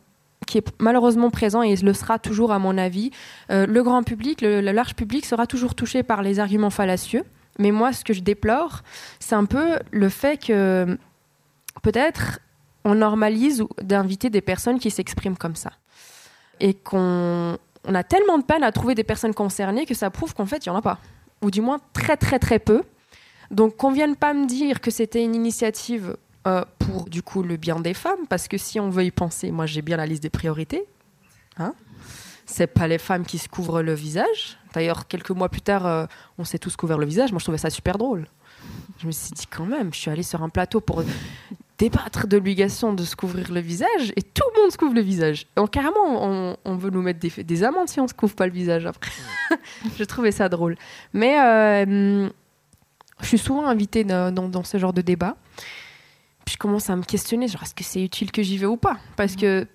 Speaker 4: qui est malheureusement présent et le sera toujours à mon avis. Euh, le grand public, le, large public sera toujours touché par les arguments fallacieux. Mais moi, ce que je déplore, c'est un peu le fait que peut-être on normalise d'inviter des personnes qui s'expriment comme ça. Et qu'on on a tellement de peine à trouver des personnes concernées que ça prouve qu'en fait, il n'y en a pas. Ou du moins très très très peu. Donc qu'on vienne pas me dire que c'était une initiative euh, pour du coup le bien des femmes, parce que si on veut y penser, moi j'ai bien la liste des priorités. Hein c'est pas les femmes qui se couvrent le visage. D'ailleurs, quelques mois plus tard, euh, on s'est tous couvert le visage. Moi, je trouvais ça super drôle. Je me suis dit quand même, je suis allée sur un plateau pour débattre de l'obligation de se couvrir le visage et tout le monde se couvre le visage. Carrément, on, veut nous mettre des, des, amendes si on se couvre pas le visage après. je trouvais ça drôle. Mais euh, je suis souvent invitée dans, dans, ce genre de débat. Puis je commence à me questionner, genre, est-ce que c'est utile que j'y vais ou pas Parce que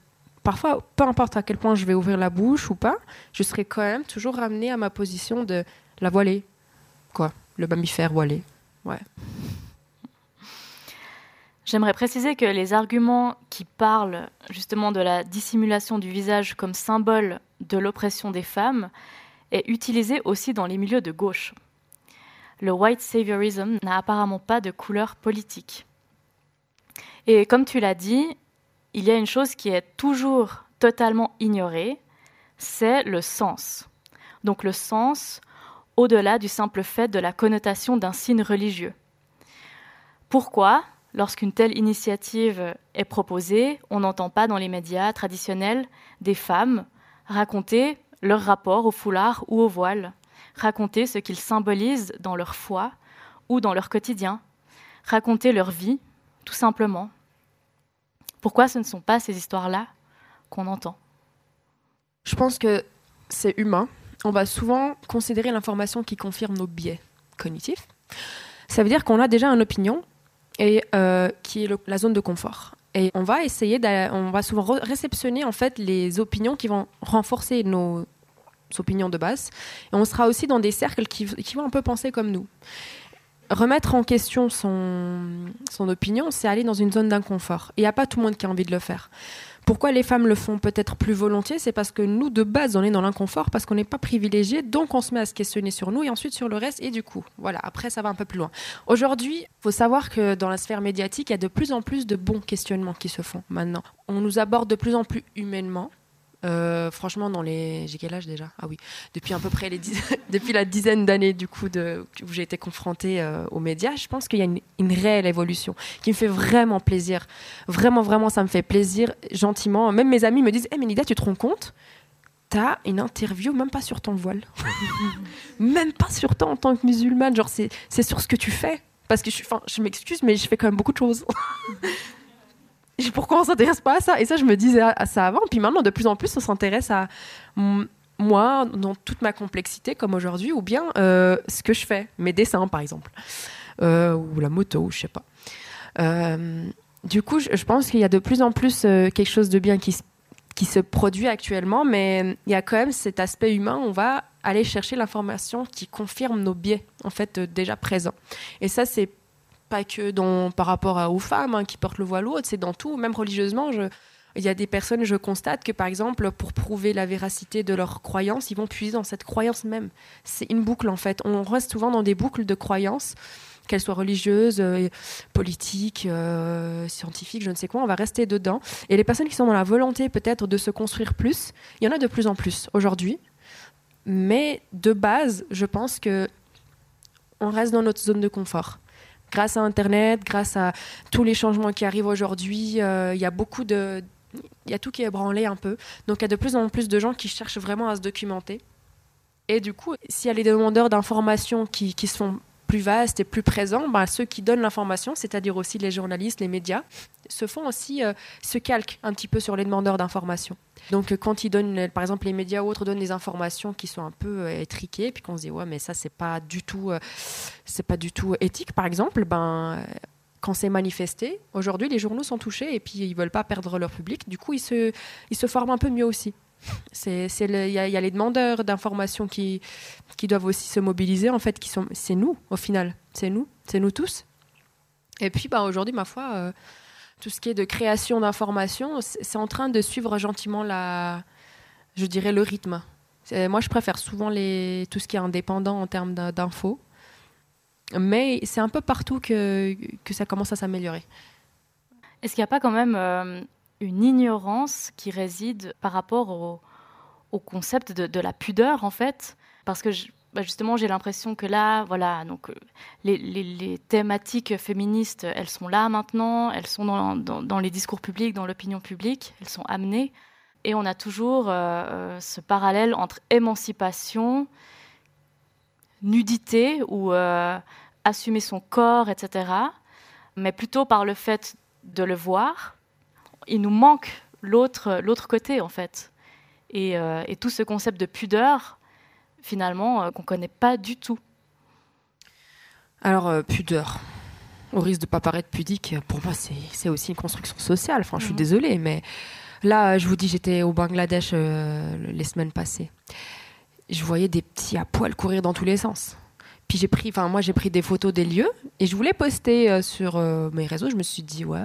Speaker 4: parfois, peu importe à quel point je vais ouvrir la bouche ou pas, je serai quand même toujours ramenée à ma position de la voilée. Quoi Le mammifère voilé. Ouais.
Speaker 2: J'aimerais préciser que les arguments qui parlent justement de la dissimulation du visage comme symbole de l'oppression des femmes est utilisé aussi dans les milieux de gauche. Le white saviorism n'a apparemment pas de couleur politique. Et comme tu l'as dit, il y a une chose qui est toujours totalement ignorée, c'est le sens. Donc le sens au-delà du simple fait de la connotation d'un signe religieux. Pourquoi, lorsqu'une telle initiative est proposée, on n'entend pas dans les médias traditionnels des femmes raconter leur rapport au foulard ou au voile, raconter ce qu'ils symbolisent dans leur foi ou dans leur quotidien, raconter leur vie, tout simplement? Pourquoi ce ne sont pas ces histoires-là qu'on entend
Speaker 4: Je pense que c'est humain. On va souvent considérer l'information qui confirme nos biais cognitifs. Ça veut dire qu'on a déjà une opinion et euh, qui est la zone de confort. Et on va essayer, on va souvent réceptionner en fait les opinions qui vont renforcer nos opinions de base. Et on sera aussi dans des cercles qui, qui vont un peu penser comme nous remettre en question son, opinion, c'est aller dans une zone d'inconfort. Il n'y a pas tout le monde qui a envie de le faire. Pourquoi les femmes le font peut-être plus volontiers C'est parce que nous, de base, on est dans l'inconfort, parce qu'on n'est pas privilégiés, donc on se met à se questionner sur nous et ensuite sur le reste, et du coup, voilà, après, ça va un peu plus loin. Aujourd'hui, il faut savoir que dans la sphère médiatique, il y a de plus en plus de bons questionnements qui se font maintenant. On nous aborde de plus en plus humainement, euh, franchement, dans les. J'ai quel âge déjà? Ah oui, depuis à peu près les depuis la dizaine d'années du coup où j'ai été confrontée euh, aux médias, je pense qu'il y a une, réelle évolution qui me fait vraiment plaisir. Vraiment, vraiment, ça me fait plaisir, gentiment. Même mes amis me disent Hé, hey, Ménida, tu te rends compte? T'as une interview, même pas sur ton voile, même pas sur toi en tant que musulmane. Genre, c'est sur ce que tu fais. Parce que je, je m'excuse, mais je fais quand même beaucoup de choses pourquoi on s'intéresse pas à ça? Et ça, je me disais à, ça avant. Puis maintenant, de plus en plus, on s'intéresse à moi dans toute ma complexité, comme aujourd'hui, ou bien euh, ce que je fais, mes dessins, par exemple, euh, ou la moto, ou je sais pas. Euh, du coup, je, pense qu'il y a de plus en plus quelque chose de bien qui se, qui se produit actuellement, mais il y a quand même cet aspect humain. On va aller chercher l'information qui confirme nos biais, en fait, déjà présents. Et ça, c'est pas que par rapport aux femmes hein, qui portent le voile ou autre, c'est dans tout, même religieusement. Il y a des personnes, je constate que par exemple, pour prouver la véracité de leur croyance, ils vont puiser dans cette croyance même. C'est une boucle en fait. On reste souvent dans des boucles de croyances, qu'elles soient religieuses, euh, politiques, euh, scientifiques, je ne sais quoi. On va rester dedans. Et les personnes qui sont dans la volonté peut-être de se construire plus, il y en a de plus en plus aujourd'hui. Mais de base, je pense que on reste dans notre zone de confort grâce à Internet, grâce à tous les changements qui arrivent aujourd'hui, euh, il y a beaucoup de, Il y a tout qui est branlé un peu. Donc il y a de plus en plus de gens qui cherchent vraiment à se documenter. Et du coup, s'il y a les demandeurs d'informations qui, qui se font plus vastes et plus présents, ben, ceux qui donnent l'information, c'est-à-dire aussi les journalistes, les médias, se font aussi, euh, se calquent un petit peu sur les demandeurs d'informations. Donc quand ils donnent, par exemple les médias ou autres donnent des informations qui sont un peu euh, étriquées, puis qu'on se dit ouais mais ça c'est pas du tout, euh, c'est pas du tout éthique par exemple, ben quand c'est manifesté, aujourd'hui les journaux sont touchés et puis ils veulent pas perdre leur public, du coup ils se, ils se forment un peu mieux aussi. Il y, a les demandeurs d'informations qui, qui doivent aussi se mobiliser, en fait, qui sont, c'est nous, au final. C'est nous, c'est nous tous. Et puis, bah, aujourd'hui, ma foi, euh, tout ce qui est de création d'informations, c'est en train de suivre gentiment la, je dirais, le rythme. Moi, je préfère souvent les, tout ce qui est indépendant en termes d'infos. Mais c'est un peu partout que, que ça commence à s'améliorer.
Speaker 2: Est-ce qu'il n'y a pas quand même euh, une ignorance qui réside par rapport au, concept de, la pudeur, en fait. Parce que bah justement, j'ai l'impression que là, voilà, donc euh, les, les, thématiques féministes, elles sont là maintenant, elles sont dans, les discours publics, dans l'opinion publique, elles sont amenées. Et on a toujours euh, euh, ce parallèle entre émancipation, nudité ou assumer son corps, etc. Mais plutôt par le fait de le voir, il nous manque l'autre l'autre côté en fait. Et, euh, et, tout ce concept de pudeur finalement euh, qu'on connaît pas du tout.
Speaker 4: Alors euh, pudeur. Au risque de pas paraître pudique pour moi c'est aussi une construction sociale. Enfin je suis mmh. désolée mais là je vous dis j'étais au Bangladesh euh, les semaines passées. Je voyais des petits à poil courir dans tous les sens. Puis j'ai pris enfin moi j'ai pris des photos des lieux et je voulais poster euh, sur euh, mes réseaux. Je me suis dit ouais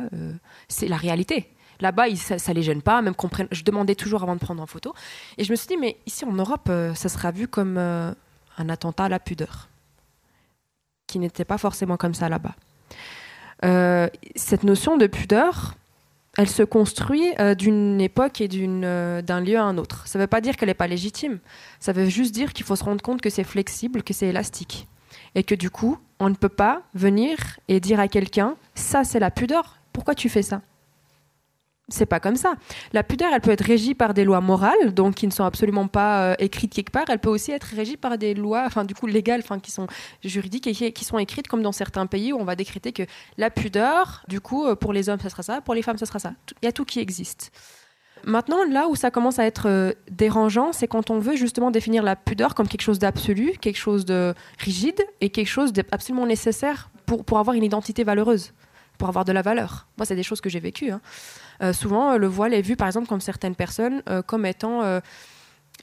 Speaker 4: c'est la réalité là-bas ça, ça les gêne pas même qu'on je demandais toujours avant de prendre en photo. Et je me suis dit mais ici en Europe euh, ça sera vu comme euh, un attentat à la pudeur qui n'était pas forcément comme ça là-bas. Euh, cette notion de pudeur elle se construit d'une époque et d'un lieu à un autre. Ça veut pas dire qu'elle n'est pas légitime. Ça veut juste dire qu'il faut se rendre compte que c'est flexible que c'est élastique. Et que du coup on ne peut pas venir et dire à quelqu'un ça c'est la pudeur. Pourquoi tu fais ça? C'est pas comme ça. La pudeur, elle peut être régie par des lois morales, donc qui ne sont absolument pas euh, écrites quelque part. Elle peut aussi être régie par des lois, enfin du coup légales, enfin qui sont juridiques et qui, sont écrites comme dans certains pays où on va décréter que la pudeur, du coup, euh, pour les hommes, ce sera ça, pour les femmes, ce sera ça. Il y a tout qui existe. Maintenant, là où ça commence à être euh, dérangeant, c'est quand on veut justement définir la pudeur comme quelque chose d'absolu, quelque chose de rigide et quelque chose d'absolument nécessaire pour, pour avoir une identité valeureuse, pour avoir de la valeur. Moi, c'est des choses que j'ai vécues. Hein. Euh, souvent, euh, le voile est vu, par exemple, comme certaines personnes, euh, comme étant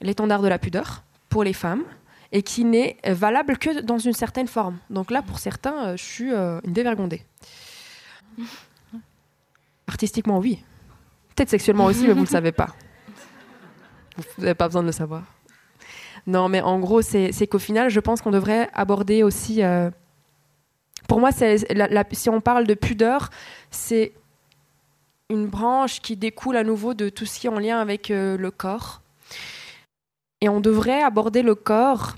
Speaker 4: l'étendard de la pudeur pour les femmes et qui n'est valable que dans une certaine forme. Donc là, pour certains, je suis une dévergondée. Artistiquement, oui. Peut-être sexuellement aussi, mais vous ne le savez pas. Vous n'avez pas besoin de le savoir. Non, mais en gros, c'est qu'au final, je pense qu'on devrait aborder aussi. Euh, pour moi, la, la, si on parle de pudeur, c'est une branche qui découle à nouveau de tout ce qui est en lien avec euh, le corps. Et on devrait aborder le corps,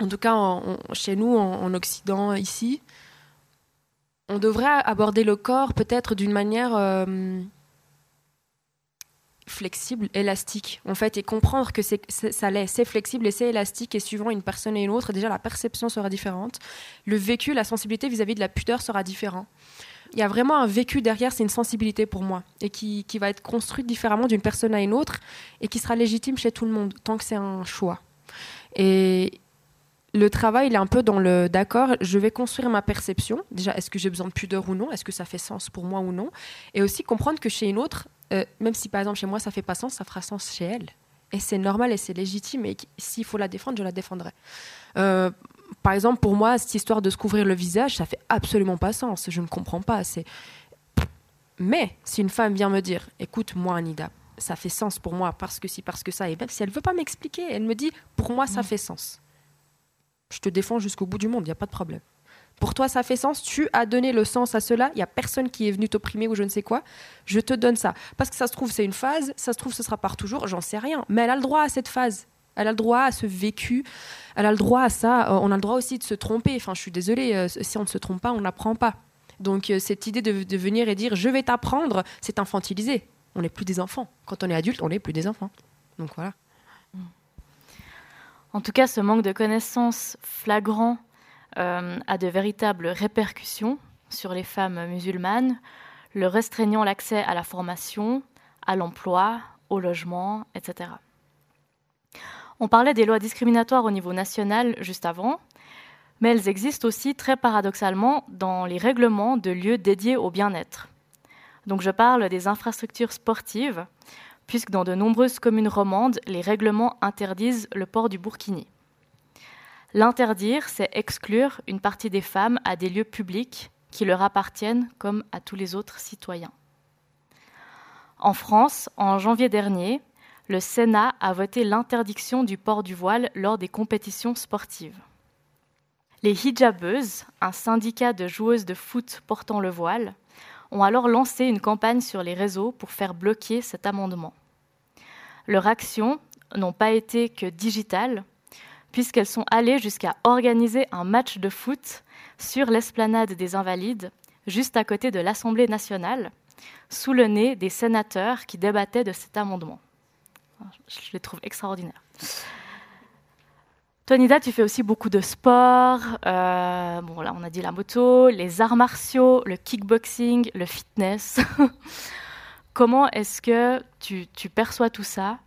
Speaker 4: en tout cas chez nous, en, en Occident, ici, on devrait aborder le corps peut-être d'une manière euh, flexible, élastique, en fait, et comprendre que c'est, ça l'est, c'est flexible et c'est élastique, et suivant une personne et une autre, déjà la perception sera différente, le vécu, la sensibilité vis-à-vis de la pudeur sera différent. Il y a vraiment un vécu derrière, c'est une sensibilité pour moi, et qui, qui va être construite différemment d'une personne à une autre, et qui sera légitime chez tout le monde, tant que c'est un choix. Et le travail, il est un peu dans le d'accord, je vais construire ma perception. Déjà, est-ce que j'ai besoin de pudeur ou non? Est-ce que ça fait sens pour moi ou non? Et aussi comprendre que chez une autre, euh, même si par exemple chez moi ça fait pas sens, ça fera sens chez elle. Et c'est normal et c'est légitime. Et s'il faut la défendre, je la défendrai. Euh, par exemple, pour moi, cette histoire de se couvrir le visage, ça fait absolument pas sens. Je ne comprends pas. C'est. Mais si une femme vient me dire, écoute, moi, Anida, ça fait sens pour moi parce que si, parce que ça, et même si elle veut pas m'expliquer, elle me dit, pour moi, ça mmh. fait sens je te défends jusqu'au bout du monde, il n'y a pas de problème. Pour toi, ça fait sens, tu as donné le sens à cela, il n'y a personne qui est venu t'opprimer ou je ne sais quoi, je te donne ça. Parce que ça se trouve, c'est une phase, ça se trouve, ce sera par toujours, j'en sais rien. Mais elle a le droit à cette phase. Elle a le droit à ce vécu, elle a le droit à ça. Euh, on a le droit aussi de se tromper. Enfin, je suis désolée, euh, si on ne se trompe pas, on n'apprend pas. Donc, euh, cette idée de, venir et dire je vais t'apprendre, c'est infantiliser. On n'est plus des enfants. Quand on est adulte, on n'est plus des enfants. Donc voilà.
Speaker 2: En tout cas, ce manque de connaissances flagrant a de véritables répercussions sur les femmes musulmanes, le restreignant l'accès à la formation, à l'emploi, au logement, etc. On parlait des lois discriminatoires au niveau national juste avant, mais elles existent aussi très paradoxalement dans les règlements de lieux dédiés au bien-être. Donc je parle des infrastructures sportives, puisque dans de nombreuses communes romandes, les règlements interdisent le port du burkini. L'interdire, c'est exclure une partie des femmes à des lieux publics qui leur appartiennent comme à tous les autres citoyens. En France, en janvier dernier, le Sénat a voté l'interdiction du port du voile lors des compétitions sportives. Les hijabeuses, un syndicat de joueuses de foot portant le voile, ont alors lancé une campagne sur les réseaux pour faire bloquer cet amendement. Leurs actions n'ont pas été que digitales, puisqu'elles sont allées jusqu'à organiser un match de foot sur l'esplanade des Invalides, juste à côté de l'Assemblée nationale, sous le nez des sénateurs qui débattaient de cet amendement. Je les trouve extraordinaires. Tonida, tu fais aussi beaucoup de sport. Euh, bon, là, on a dit la moto, les arts martiaux, le kickboxing, le fitness. Comment est-ce que tu, perçois tout ça?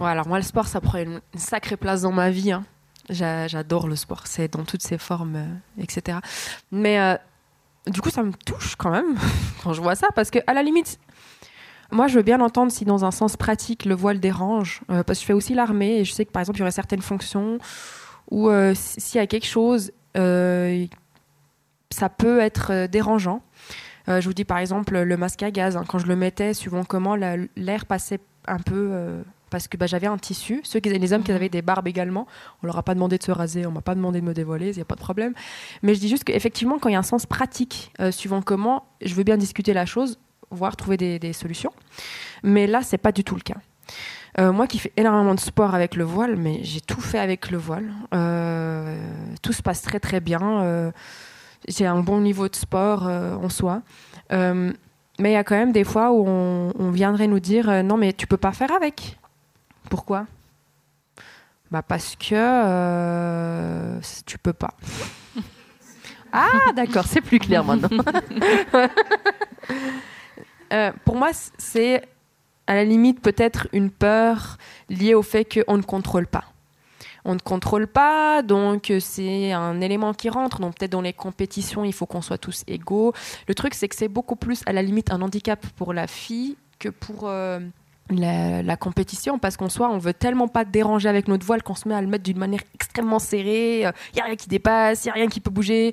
Speaker 4: Alors moi, le sport, ça prend une, sacrée place dans ma vie. Hein. J'adore le sport, c'est dans toutes ses formes, euh, etc. Mais euh, du coup, ça me touche quand même quand je vois ça, parce que à la limite, moi, je veux bien entendre si dans un sens pratique, le voile dérange, euh, parce que je fais aussi l'armée et je sais que par exemple, il y aurait certaines fonctions où s'il y a quelque chose, ça peut être dérangeant. je vous dis par exemple le masque à gaz, hein. quand je le mettais, suivant comment l'air passait un peu parce que bah, j'avais un tissu. Ceux qui, les hommes qui mhm. avaient des barbes également, on leur a pas demandé de se raser, on m'a pas demandé de me dévoiler, il n'y a pas de problème. Mais je dis juste qu'effectivement, quand il y a un sens pratique, euh, suivant comment, je veux bien discuter la chose, voire trouver des, solutions. Mais là, c'est pas du tout le cas. Euh, moi qui fais énormément de sport avec le voile, mais j'ai tout fait avec le voile. Euh, tout se passe très très bien. j'ai un bon niveau de sport en soi. mais il y a quand même des fois où on, on viendrait nous dire non mais tu peux pas faire avec. Pourquoi? Bah parce que euh, tu peux pas.
Speaker 1: ah d'accord, c'est plus clair maintenant.
Speaker 4: Euh, pour moi, c'est à la limite peut-être une peur liée au fait qu'on ne contrôle pas. On ne contrôle pas, donc c'est un élément qui rentre. Donc peut-être dans les compétitions, il faut qu'on soit tous égaux. Le truc, c'est que c'est beaucoup plus à la limite un handicap pour la fille que pour euh, la, compétition parce qu'en soi, on veut tellement pas déranger avec notre voile qu'on se met à le mettre d'une manière extrêmement serrée. Il euh, y a rien qui dépasse, il y a rien qui peut bouger,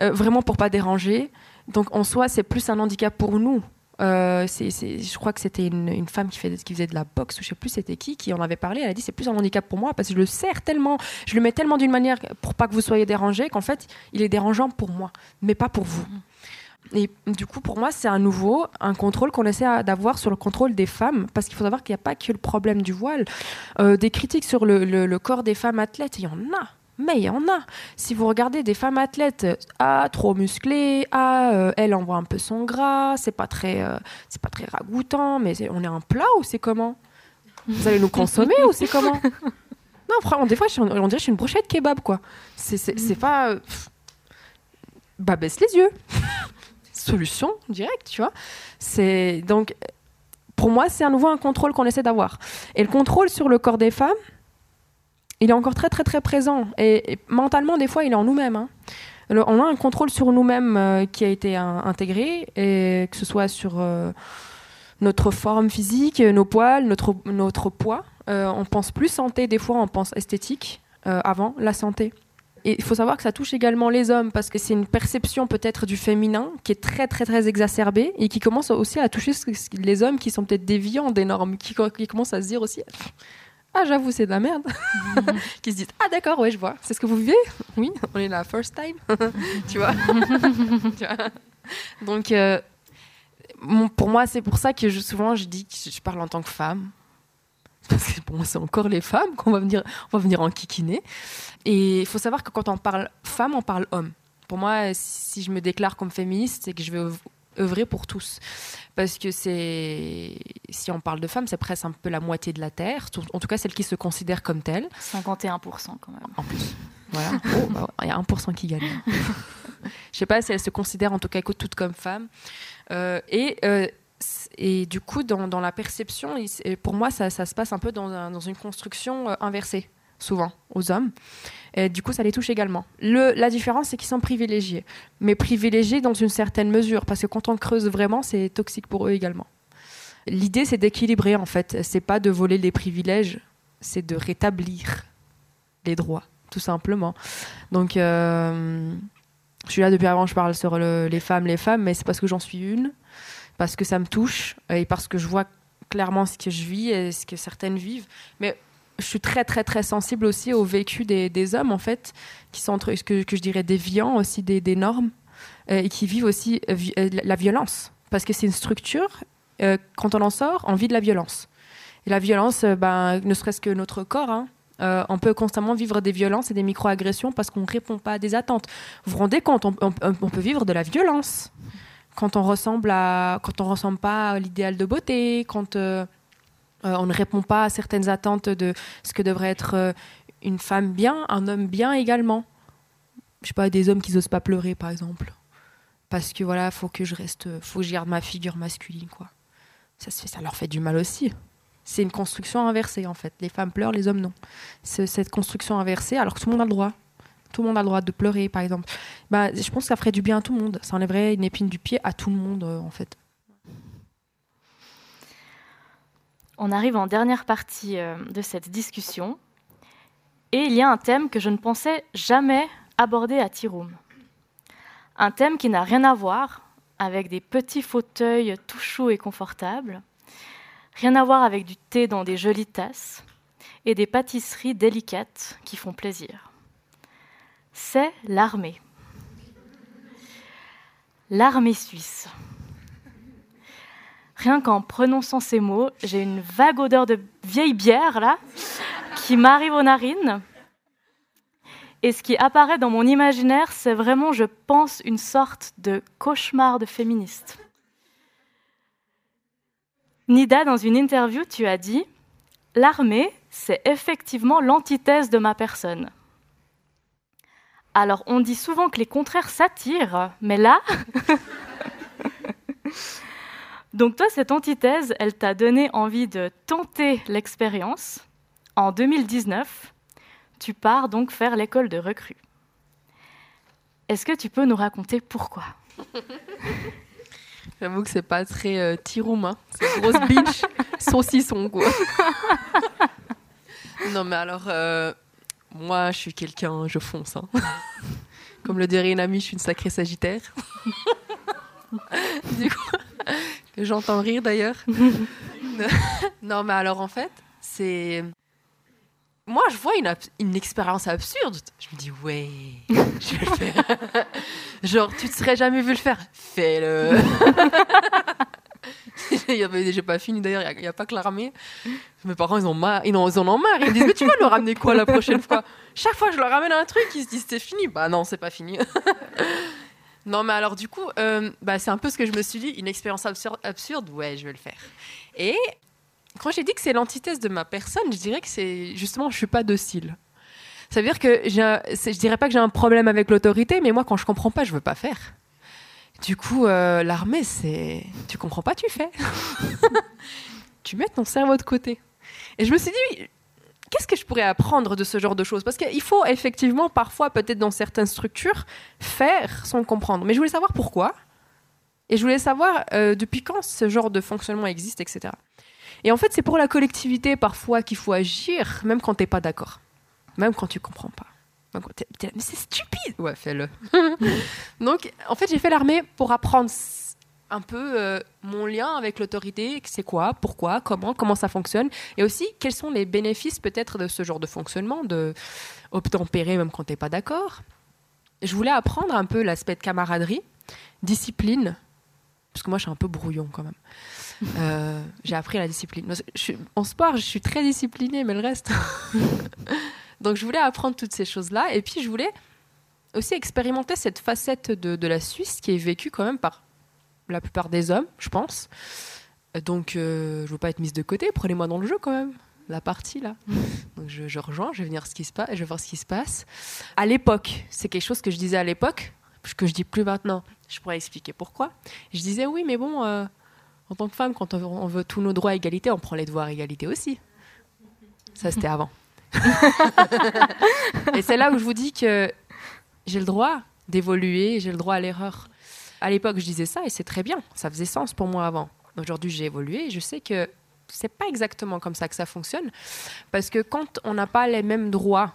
Speaker 4: euh, vraiment pour pas déranger. Donc en soi, c'est plus un handicap pour nous. Euh, c'est, je crois que c'était une, femme qui, fait, qui faisait de la boxe ou je sais plus c'était qui qui en avait parlé. Elle a dit c'est plus un handicap pour moi parce que je le sers tellement, je le mets tellement d'une manière pour pas que vous soyez dérangé qu'en fait il est dérangeant pour moi, mais pas pour vous. Mm. Et du coup, pour moi, c'est à nouveau un contrôle qu'on essaie d'avoir sur le contrôle des femmes, parce qu'il faut savoir qu'il n'y a pas que le problème du voile. Euh, des critiques sur le, corps des femmes athlètes, il y en a. Mais il y en a. Si vous regardez des femmes athlètes, ah, trop musclées, ah, euh, elle envoie un peu son gras, c'est pas très, euh, c'est pas très ragoûtant, mais on est un plat ou c'est comment? Vous allez nous consommer ou c'est comment? Non, vraiment, des fois, on dirait que je suis une brochette kebab, quoi. C'est pas. bah, baisse les yeux solution directe, tu vois. C'est donc pour moi, c'est à nouveau un contrôle qu'on essaie d'avoir. Et le contrôle sur le corps des femmes, il est encore très très très présent. Et, mentalement, des fois, il est en nous-mêmes. Hein. on a un contrôle sur nous-mêmes euh, qui a été intégré, et que ce soit sur euh, notre forme physique, nos poils, notre, notre poids. Euh, on pense plus santé, des fois on pense esthétique avant la santé. Et il faut savoir que ça touche également les hommes parce que c'est une perception peut-être du féminin qui est très très très exacerbée et qui commence aussi à toucher les hommes qui sont peut-être déviants des normes, qui, qui commencent à se dire aussi ah j'avoue c'est de la merde, qui se disent ah d'accord ouais je vois, c'est ce que vous vivez, oui on est là first time, tu vois? Donc euh, pour moi c'est pour ça que je, souvent je dis que je parle en tant que femme parce que pour moi c'est encore les femmes qu'on va venir, on va venir en kikiner. Et il faut savoir que quand on parle femme, on parle homme. Pour moi, si je me déclare comme féministe, c'est que je veux œuvrer pour tous. Parce que c'est, si on parle de femmes, c'est presque un peu la moitié de la Terre, en tout cas celles qui se considèrent comme telles.
Speaker 2: 51% quand même.
Speaker 4: En plus. Voilà. Oh, bah, il y a 1% qui gagne. Je sais pas si elles se considèrent en tout cas toutes comme femmes. Euh, et, euh, et du coup, dans, dans la perception, pour moi, ça, ça, se passe un peu dans, dans une construction euh, inversée, souvent, aux hommes. Et du coup, ça les touche également. Le, la différence, c'est qu'ils sont privilégiés. Mais privilégiés dans une certaine mesure, parce que quand on creuse vraiment, c'est toxique pour eux également. L'idée, c'est d'équilibrer, en fait. C'est pas de voler les privilèges, c'est de rétablir les droits, tout simplement. Donc, euh, je suis là depuis avant, je parle sur les femmes, les femmes, mais c'est parce que j'en suis une, parce que ça me touche et parce que je vois clairement ce que je vis et ce que certaines vivent. Mais je suis très très très sensible aussi au vécu des, hommes en fait, qui sont entre, que, que je dirais déviants aussi des, des normes euh, et qui vivent aussi euh, euh, la violence, parce que c'est une structure. quand on en sort, on vit de la violence. Et la violence, ben, ne serait-ce que notre corps. Hein, on peut constamment vivre des violences et des micro-agressions parce qu'on ne répond pas à des attentes. Vous vous rendez compte, on, peut vivre de la violence quand on ressemble à, quand on ressemble pas à l'idéal de beauté, quand euh, on ne répond pas à certaines attentes de ce que devrait être une femme bien, un homme bien également. Je sais pas, des hommes qui n'osent pas pleurer, par exemple, parce que voilà, faut que je reste, faut que je garde ma figure masculine, quoi. Ça, ça leur fait du mal aussi c'est une construction inversée en fait. Les femmes pleurent, les hommes non. C'est cette construction inversée alors que tout le monde a le droit. Tout le monde a le droit de pleurer par exemple. Bah, je pense que ça ferait du bien à tout le monde. Ça enlèverait une épine du pied à tout le monde euh, en fait.
Speaker 2: On arrive en dernière partie euh, de cette discussion et il y a un thème que je ne pensais jamais aborder à Tiroum. Un thème qui n'a rien à voir avec des petits fauteuils tout chauds et confortables, Rien à voir avec du thé dans des jolies tasses et des pâtisseries délicates qui font plaisir. C'est l'armée. L'armée suisse. Rien qu'en prononçant ces mots, j'ai une vague odeur de vieille bière là qui m'arrive aux narines. Et ce qui apparaît dans mon imaginaire, c'est vraiment, je pense, une sorte de cauchemar de féministe. Nida, dans une interview, tu as dit L'armée, c'est effectivement l'antithèse de ma personne. Alors, on dit souvent que les contraires s'attirent, mais là. Donc, toi, cette antithèse, elle t'a donné envie de tenter l'expérience. En 2019, tu pars donc faire l'école de recrue. Est-ce que tu peux nous raconter pourquoi?
Speaker 3: J'avoue que c'est pas très euh, tiroum, hein. c'est grosse bitch, saucisson quoi. non mais alors, euh, moi je suis quelqu'un, je fonce. Hein. Comme le dirait une amie, je suis une sacrée sagittaire. du coup, j'entends rire d'ailleurs. non mais alors en fait, c'est moi, je vois une, une expérience absurde. Je me dis, ouais, je vais le faire. Genre, tu te serais jamais vu le faire Fais-le. J'ai pas fini d'ailleurs, il n'y a, pas que l'armée. Mes parents, ils, ont ils, en, ils en ont marre. Ils me disent, mais tu vas leur ramener quoi la prochaine fois? Chaque fois que je leur ramène un truc, ils se disent, c'est fini. Bah non, c'est pas fini. Non, mais alors du coup, euh, bah, c'est un peu ce que je me suis dit, une expérience absurde, ouais, je vais le faire. Et quand j'ai dit que c'est l'antithèse de ma personne, je dirais que c'est justement, je suis pas docile. Ça veut dire que je dirais pas que j'ai un problème avec l'autorité, mais moi, quand je comprends pas, je veux pas faire. Du coup, euh, l'armée, c'est, tu comprends pas, tu fais. tu mets ton cerveau de côté. Et je me suis dit, qu'est-ce que je pourrais apprendre de ce genre de choses? Parce qu'il faut effectivement, parfois, peut-être dans certaines structures, faire sans comprendre. Mais je voulais savoir pourquoi. Et je voulais savoir euh, depuis quand ce genre de fonctionnement existe, etc. Et en fait, c'est pour la collectivité parfois qu'il faut agir, même quand t'es pas d'accord, même quand tu comprends pas. mais c'est stupide Ouais, fais-le. Donc, en fait, j'ai fait l'armée pour apprendre un peu euh, mon lien avec l'autorité, c'est quoi, pourquoi, comment, comment ça fonctionne, et aussi quels sont les bénéfices peut-être de ce genre de fonctionnement, de obtempérer même quand t'es pas d'accord. Je voulais apprendre un peu l'aspect de camaraderie, discipline, parce que moi je suis un peu brouillon quand même. Euh, j'ai appris la discipline. en sport, je suis très disciplinée, mais le reste. Donc je voulais apprendre toutes ces choses-là. Et puis je voulais aussi expérimenter cette facette de, la Suisse qui est vécue quand même par
Speaker 4: la plupart des hommes, je pense. Donc, euh, je veux pas être mise de côté. Prenez-moi dans le jeu quand même. La partie là. Donc, je, je rejoins, je vais venir ce qui se passe, je vais voir ce qui se passe. À l'époque, c'est quelque chose que je disais à l'époque, que je dis plus maintenant. Je pourrais expliquer pourquoi. Je disais oui, mais bon, euh, en tant que femme, quand on veut, on veut tous nos droits à égalité, on prend les devoirs à égalité aussi. Ça, c'était avant. Et c'est là où je vous dis que j'ai le droit d'évoluer, j'ai le droit à l'erreur. À l'époque, je disais ça et c'est très bien. Ça faisait sens pour moi avant. Aujourd'hui, j'ai évolué et je sais que c'est pas exactement comme ça que ça fonctionne. Parce que quand on n'a pas les mêmes droits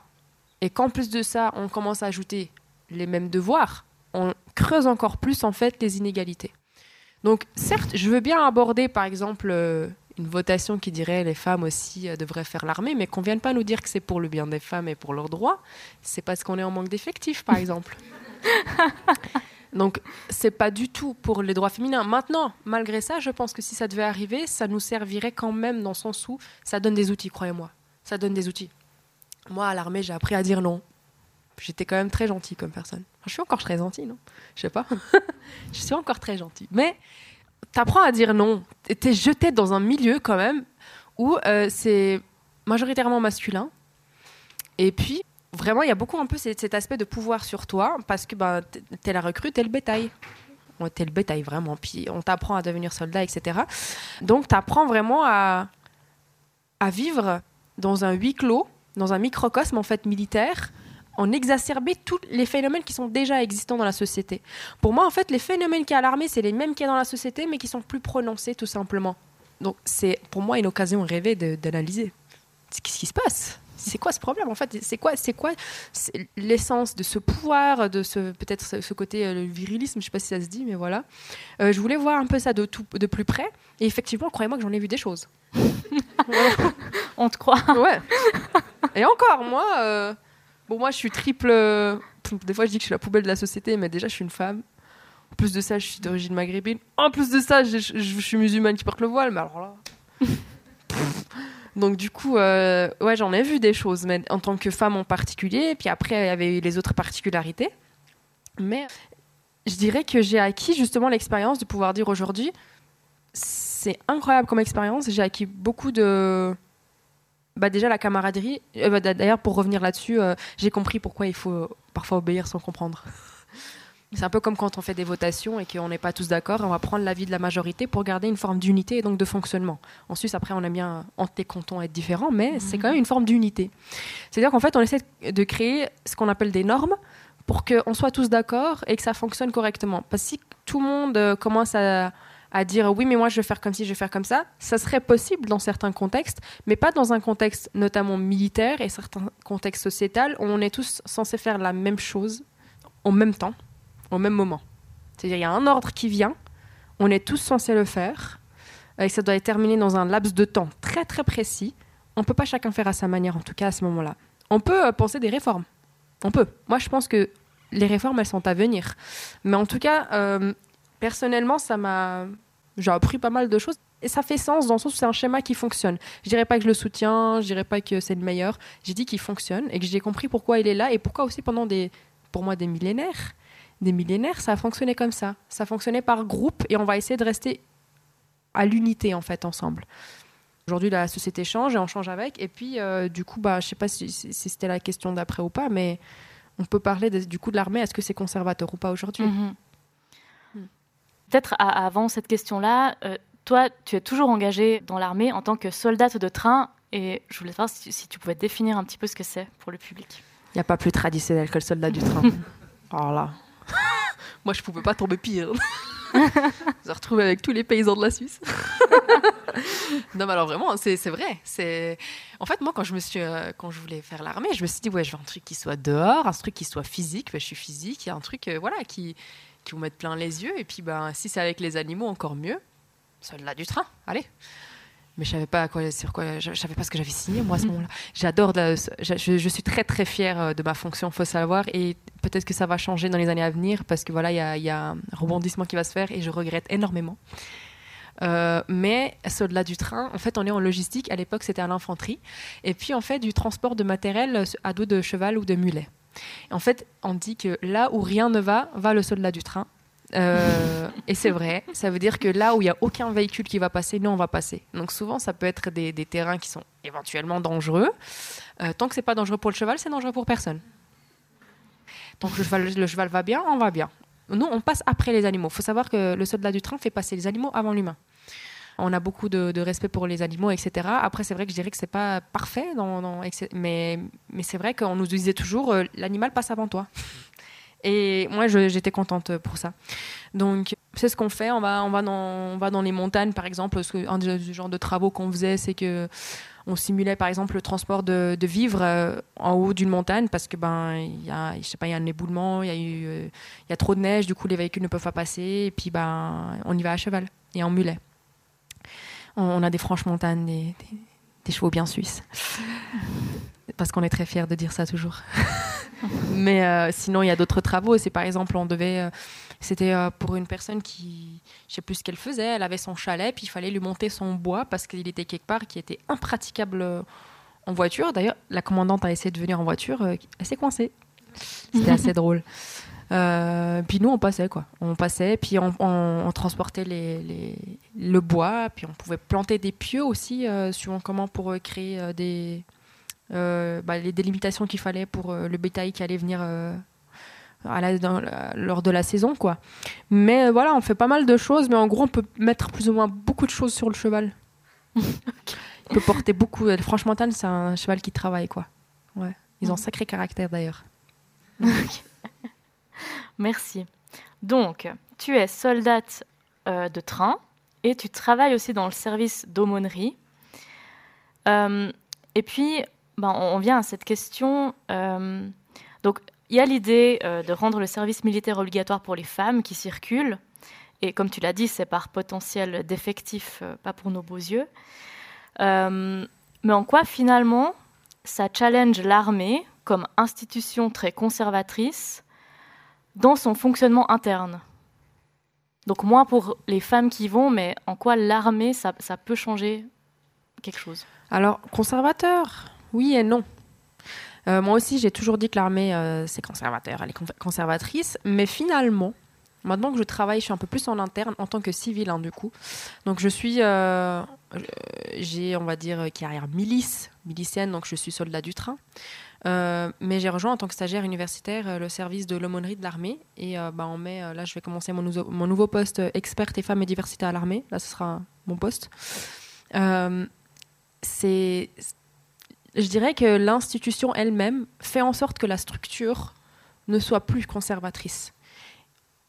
Speaker 4: et qu'en plus de ça, on commence à ajouter les mêmes devoirs, on creuse encore plus en fait les inégalités. Donc certes, je veux bien aborder par exemple euh, une votation qui dirait les femmes aussi euh, devraient faire l'armée, mais qu'on vienne pas nous dire que c'est pour le bien des femmes et pour leurs droits, c'est parce qu'on est en manque d'effectifs par exemple. Donc, c'est pas du tout pour les droits féminins. Maintenant, malgré ça, je pense que si ça devait arriver, ça nous servirait quand même dans le sens où ça donne des outils, croyez-moi. Ça donne des outils. Moi, à l'armée, j'ai appris à dire non. J'étais quand même très gentille comme personne. Je suis encore très gentille, non? Je sais pas. je suis encore très gentille. Mais t'apprends à dire non. T'es jeté dans un milieu quand même où euh, c'est majoritairement masculin. Et puis, vraiment, il y a beaucoup un peu cet, aspect de pouvoir sur toi parce que bah, t'es- la recrue, t'es le bétail. Ouais, T'es le bétail vraiment. Puis on t'apprend à devenir soldat, etc. Donc t'apprends vraiment à, à vivre dans un huis clos, dans un microcosme en fait militaire, en exacerber tous les phénomènes qui sont déjà existants dans la société. Pour moi, en fait, les phénomènes qu'il y a à l'armée, c'est les mêmes qu'il y a dans la société, mais qui sont plus prononcés, tout simplement. Donc, c'est pour moi une occasion rêvée d'analyser. Qu'est-ce qui se passe C'est quoi ce problème En fait, c'est quoi, c'est quoi l'essence de ce pouvoir, de ce peut-être ce, ce côté euh, le virilisme, je sais pas si ça se dit, mais voilà. Euh, je voulais voir un peu ça de tout, de plus près. Et effectivement, croyez-moi que j'en ai vu des choses.
Speaker 2: On te croit.
Speaker 4: Ouais. Et encore, moi, euh, bon, moi, je suis triple. euh, Des fois, je dis que je suis la poubelle de la société, mais déjà, je suis une femme. En plus de ça, je suis d'origine maghrébine. En plus de ça, je, je- je suis musulmane qui porte le voile, mais alors là. Donc, du coup, euh, ouais, j'en ai vu des choses, mais en tant que femme en particulier. Puis après, il y avait eu les autres particularités. Mais je dirais que j'ai acquis justement l'expérience de pouvoir dire aujourd'hui c'est incroyable comme expérience. J'ai acquis beaucoup de bah déjà la camaraderie. Euh, bah, D'ailleurs, pour revenir là-dessus, euh, j'ai compris pourquoi il faut parfois obéir sans comprendre. C'est un peu comme quand on fait des votations et qu'on n'est pas tous d'accord, on va prendre l'avis de la majorité pour garder une forme d'unité et donc de fonctionnement. En Suisse, après, on aime bien, entre les cantons, être différents, mais c'est quand même une forme d'unité. C'est-à-dire qu'en fait, on essaie de créer ce qu'on appelle des normes pour qu'on soit tous d'accord et que ça fonctionne correctement. Parce que si tout le monde euh, commence à, à dire oui, mais moi je vais faire comme ci, je vais faire comme ça, ça serait possible dans certains contextes, mais pas dans un contexte notamment militaire et certains contextes sociétal où on est tous censés faire la même chose en même temps, au même moment. C'est-à-dire il y a un ordre qui vient, on est tous censés le faire, et ça doit être terminé dans un laps de temps très très précis. On peut pas chacun faire à sa manière, en tout cas à ce moment-là. On peut euh, penser des réformes. On peut. Moi, je pense que les réformes, elles sont à venir. Mais en tout cas, euh, personnellement, ça m'a. J'ai appris pas mal de choses. Et ça fait sens dans le sens où c'est un schéma qui fonctionne. Je dirais pas que je le soutiens, je dirais pas que c'est le meilleur. J'ai dit qu'il fonctionne et que j'ai compris pourquoi il est là et pourquoi aussi pendant des, pour moi, des millénaires, des millénaires, ça a fonctionné comme ça. Ça fonctionnait par groupe et on va essayer de rester à l'unité en fait ensemble. Aujourd'hui, la société change et on change avec. Et puis, euh, du coup, bah, je sais pas si, c'était la question d'après ou pas, mais on peut parler de- du coup de l'armée. Est-ce que c'est conservateur ou pas aujourd'hui?
Speaker 2: Mhm. Peut-être à- avant cette question-là, euh, toi, tu es toujours engagé dans l'armée en tant que soldate de train. Et je voulais savoir si, si tu pouvais définir un petit peu ce que c'est pour le public.
Speaker 4: Il n'y a pas plus traditionnel que le soldat du train. Alors là. Moi, je pouvais pas tomber pire. Je me retrouve avec tous les paysans de la Suisse. non, mais alors vraiment, c'est vrai. C'est En fait, moi, quand je, me suis, euh, quand je voulais faire l'armée, je me suis dit, ouais, je veux un truc qui soit dehors, un truc qui soit physique. Ben, je suis physique, il y a un truc euh, voilà, qui, qui vous mette plein les yeux. Et puis, ben, si c'est avec les animaux, encore mieux. Soldat du train, allez. Mais je savais pas sur quoi, je, savais pas ce que j'avais signé moi à ce moment-là. J'adore, je, suis très très fière euh, de ma fonction, faut savoir, et peut-être que ça va changer dans les années à venir parce que voilà, il y a, un rebondissement qui va se faire et je regrette énormément. Euh, mais au-delà du train, en fait, on est en logistique. À l'époque, c'était à l'infanterie, et puis on fait du transport de matériel à dos de cheval ou de mulet. En fait, on dit que là où rien ne va, va le soldat du train. Euh, et c'est vrai, ça veut dire que là où il n'y a aucun véhicule qui va passer, nous on va passer. Donc souvent ça peut être des, terrains qui sont éventuellement dangereux. Euh, tant que c'est pas dangereux pour le cheval, c'est dangereux pour personne. Tant que le cheval, va bien, on va bien. Nous on passe après les animaux. Il faut savoir que le soldat du train fait passer les animaux avant l'humain. On a beaucoup de, respect pour les animaux, etc. Après, c'est vrai que je dirais que c'est pas parfait, mais c'est vrai qu'on nous disait toujours euh, l'animal passe avant toi. Et moi, j'étais contente pour ça. Donc, c'est ce qu'on fait. On va, on, va dans, on va dans les montagnes, par exemple. Un des genres de travaux qu'on faisait, c'est que on simulait, par exemple, le transport de, vivres euh, en haut d'une montagne parce que ben, y a, je sais pas, il y a un éboulement, il y a eu, euh, y a trop de neige, du coup, les véhicules ne peuvent pas passer. Et puis, ben, on y va à cheval et en mulet. On, a des franches montagnes, des chevaux bien suisses. Parce qu'on est très fiers de dire ça toujours. Mais euh, sinon, il y a d'autres travaux. C'est par exemple, on devait. Euh, c'était euh, pour une personne qui. Je sais plus ce qu'elle faisait. Elle avait son chalet, puis il fallait lui monter son bois parce qu'il était quelque part qui était impraticable en voiture. D'ailleurs, la commandante a essayé de venir en voiture. elle s'est coincée. C'était assez drôle. Puis nous, on passait quoi. On passait, puis on, on, on transportait les, les, le bois, puis on pouvait planter des pieux aussi, suivant comment pour créer des bah, les délimitations qu'il fallait pour le bétail qui allait venir à la, dans, lors de la saison quoi. Mais voilà, on fait pas mal de choses, mais en gros, on peut mettre plus ou moins beaucoup de choses sur le cheval. Il peut porter beaucoup. Franchement, c'est un cheval qui travaille quoi. Ouais. Ils ont un sacré caractère d'ailleurs.
Speaker 2: Merci. Donc, tu es soldate euh, de train et tu travailles aussi dans le service d'aumônerie. Euh, et puis, ben, on vient à cette question. Euh, donc, il y a l'idée de rendre le service militaire obligatoire pour les femmes qui circulent. Et comme tu l'as dit, c'est par potentiel d'effectif, pas pour nos beaux yeux. mais en quoi, finalement, ça challenge l'armée comme institution très conservatrice dans son fonctionnement interne? Donc moins pour les femmes qui vont, mais en quoi l'armée, ça, ça, peut changer quelque chose?
Speaker 4: Alors, conservateur, oui et non. Euh, moi aussi, j'ai toujours dit que l'armée, euh, c'est conservateur, elle est conservatrice, mais finalement, maintenant que je travaille, je suis un peu plus en interne, en tant que civil, hein, du coup. Donc, je suis, euh, j'ai, on va dire, carrière milice, milicienne, donc je suis soldat du train. Mais j'ai rejoint en tant que stagiaire universitaire le service de l'aumônerie de l'armée. Et euh, bah, en mai, là, je vais commencer mon, mon nouveau poste experte et femmes et diversité à l'armée. Là, ce sera mon poste. c'est, je dirais que l'institution elle-même fait en sorte que la structure ne soit plus conservatrice.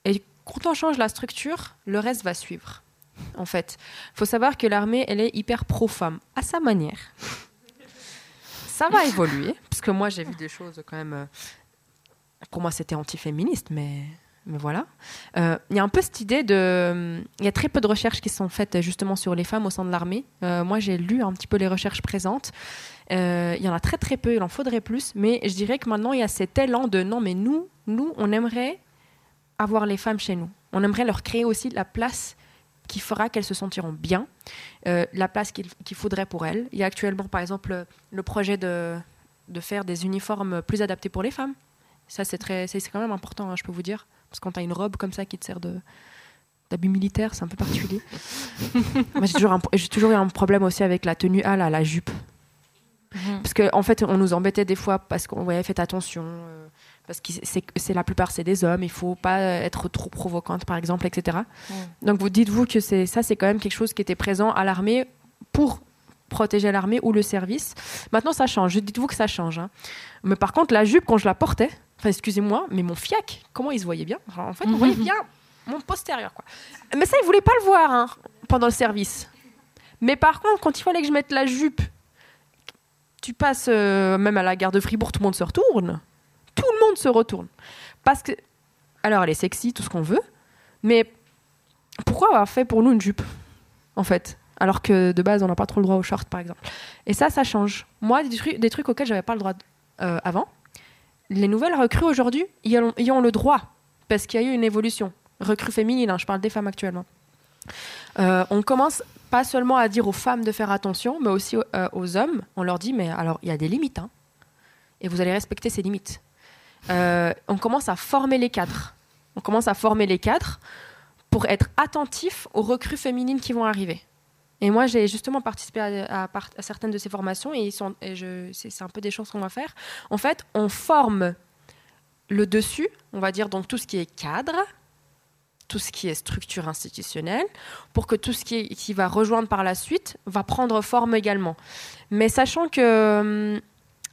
Speaker 4: Et quand on change la structure, le reste va suivre. En fait, il faut savoir que l'armée, elle est hyper pro-femme, à sa manière ça va évoluer, parce que moi j'ai vu des choses quand même. Euh, pour moi c'était antiféministe, mais mais voilà. Il euh, y a un peu cette idée de. Il y a très peu de recherches qui sont faites justement sur les femmes au sein de l'armée. Euh, moi, j'ai lu un petit peu les recherches présentes. Il euh, y en a très très peu, il en faudrait plus. Mais je dirais que maintenant, il y a cet élan de non, mais nous, nous, on aimerait avoir les femmes chez nous. On aimerait leur créer aussi la place qui fera qu'elles se sentiront bien, euh, la place qu'il qu faudrait pour elles. Il y a actuellement, par exemple, le projet de, de faire des uniformes plus adaptés pour les femmes. Ça, c'est quand même important, hein, je peux vous dire. Parce que quand tu as une robe comme ça qui te sert de d'habit militaire, c'est un peu particulier. Moi, j'ai toujours, toujours, eu un problème aussi avec la tenue à la, la jupe. Mmh. Parce qu'en en fait, on nous embêtait des fois parce qu'on ouais, faites attention. Euh, parce que c'est la plupart c'est des hommes, il faut pas être trop provocante par exemple, etc. Mm. Donc vous dites-vous que c'est ça c'est quand même quelque chose qui était présent à l'armée pour protéger l'armée ou le service. Maintenant ça change, dites-vous que ça change. Hein. Mais par contre la jupe quand je la portais, enfin excusez-moi, mais mon fiac, comment il se voyait bien? En fait on voyait bien mon postérieur quoi. Mais ça il voulait pas le voir hein, pendant le service. Mais par contre quand il fallait que je mette la jupe, tu passes euh, même à la gare de Fribourg, tout le monde se retourne tout le monde se retourne. Parce que, alors elle est sexy, tout ce qu'on veut, mais pourquoi avoir fait pour nous une jupe, en fait? Alors que de base on n'a pas trop le droit aux shorts par exemple. Et ça, ça change. Moi, des trucs, des trucs auxquels j'avais pas le droit euh, avant, les nouvelles recrues aujourd'hui y, y, ont le droit parce qu'il y a eu une évolution. Recrues féminines, hein, je parle des femmes actuellement. Euh, on commence pas seulement à dire aux femmes de faire attention, mais aussi euh, aux hommes. On leur dit mais alors il y a des limites, hein, et vous allez respecter ces limites. Euh, on commence à former les cadres. On commence à former les cadres pour être attentifs aux recrues féminines qui vont arriver. Et moi, j'ai justement participé à, certaines de ces formations et, c'est un peu des choses qu'on va faire. En fait, on forme le dessus, on va dire donc tout ce qui est cadre, tout ce qui est structure institutionnelle, pour que tout ce qui, va rejoindre par la suite va prendre forme également. Mais sachant que, hum,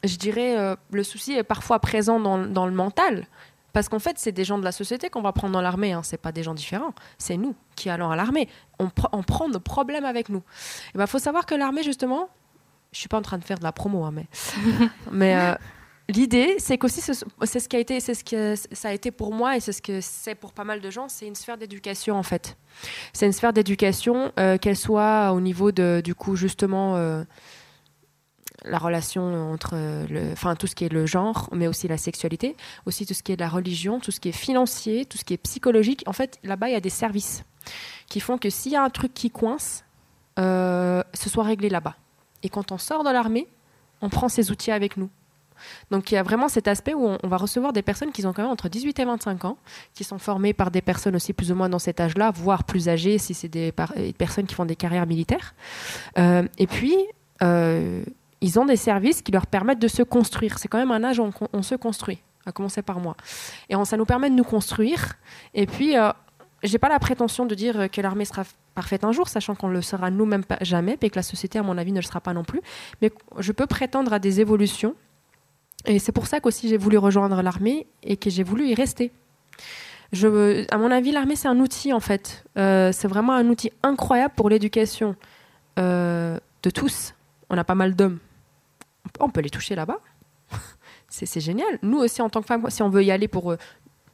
Speaker 4: je dirais, euh, le souci est parfois présent dans, dans le mental. Parce qu'en fait, c'est des gens de la société qu'on va prendre dans l'armée. Hein. Ce pas des gens différents. C'est nous qui allons à l'armée. On, prend nos problèmes avec nous. Il ben, faut savoir que l'armée, justement, je suis pas en train de faire de la promo, hein, mais, mais euh, l'idée, c'est qu'aussi, c'est ce qui a été, c'est ce que ça a été pour moi et c'est ce que c'est pour pas mal de gens. C'est une sphère d'éducation en fait. C'est une sphère d'éducation, euh, qu'elle soit au niveau de, du coup, justement. Euh, la relation entre enfin tout ce qui est le genre, mais aussi la sexualité, aussi tout ce qui est de la religion, tout ce qui est financier, tout ce qui est psychologique. En fait, là-bas, il y a des services qui font que s'il y a un truc qui coince, euh, ce soit réglé là-bas. Et quand on sort de l'armée, on prend ces outils avec nous. Donc il y a vraiment cet aspect où on, va recevoir des personnes qui ont quand même entre 18 et 25 ans, qui sont formées par des personnes aussi plus ou moins dans cet âge-là, voire plus âgées si c'est des, personnes qui font des carrières militaires. Euh, et puis, euh, ils ont des services qui leur permettent de se construire. C'est quand même un âge où on, se construit, à commencer par moi. Et ça nous permet de nous construire. Et puis, euh, j'ai pas la prétention de dire que l'armée sera parfaite un jour, sachant qu'on le sera nous-mêmes jamais, et que la société, à mon avis, ne le sera pas non plus. Mais je peux prétendre à des évolutions. Et c'est pour ça qu'aussi j'ai voulu rejoindre l'armée et que j'ai voulu y rester. À mon avis, l'armée, c'est un outil, en fait. Euh, c'est vraiment un outil incroyable pour l'éducation euh, de tous. On a pas mal d'hommes on peut les toucher là-bas. c'est génial. Nous aussi, en tant que femmes, si on veut y aller pour, euh,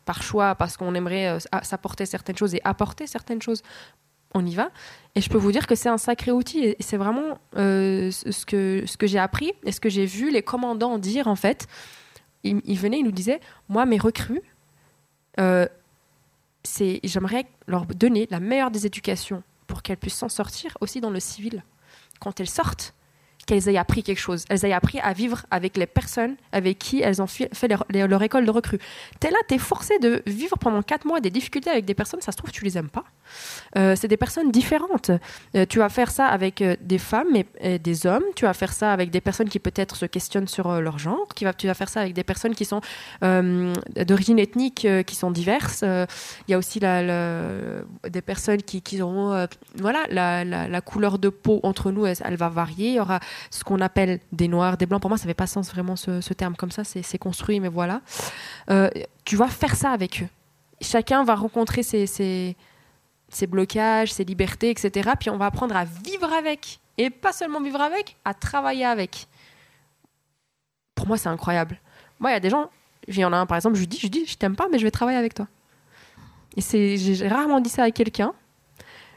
Speaker 4: par choix, parce qu'on aimerait s'apporter certaines choses et apporter certaines choses, on y va. Et je peux vous dire que c'est un sacré outil. Et c'est vraiment euh, ce que, ce que j'ai appris et ce que j'ai vu les commandants dire, en fait. Ils, ils venaient, ils nous disaient, moi, mes recrues, j'aimerais leur donner la meilleure des éducations pour qu'elles puissent s'en sortir aussi dans le civil. Quand elles sortent, qu'elles aient appris quelque chose. Elles aient appris à vivre avec les personnes avec qui elles ont fait leur, école de recrue. T'es là, t'es forcé de vivre pendant quatre mois des difficultés avec des personnes, ça se trouve, tu les aimes pas. Euh, c'est des personnes différentes. Euh, tu vas faire ça avec euh, des femmes et, des hommes. Tu vas faire ça avec des personnes qui peut-être se questionnent sur leur genre. Tu vas faire ça avec des personnes qui sont d'origine ethnique, qui sont diverses. Il y a aussi des personnes qui, qui auront voilà, la, la, couleur de peau entre nous, elle, elle va varier. Il y aura ce qu'on appelle des noirs, des blancs. Pour moi, ça n'avait pas sens vraiment ce, terme comme ça, c'est construit, mais voilà. Euh, tu vas faire ça avec eux. Chacun va rencontrer ses, blocages, ses libertés, etc. Puis on va apprendre à vivre avec. Et pas seulement vivre avec, à travailler avec. Pour moi, c'est incroyable. Moi, il y a des gens, il y en a un par exemple, je lui dis, je dis, je t'aime pas, mais je vais travailler avec toi. Et j'ai rarement dit ça à quelqu'un,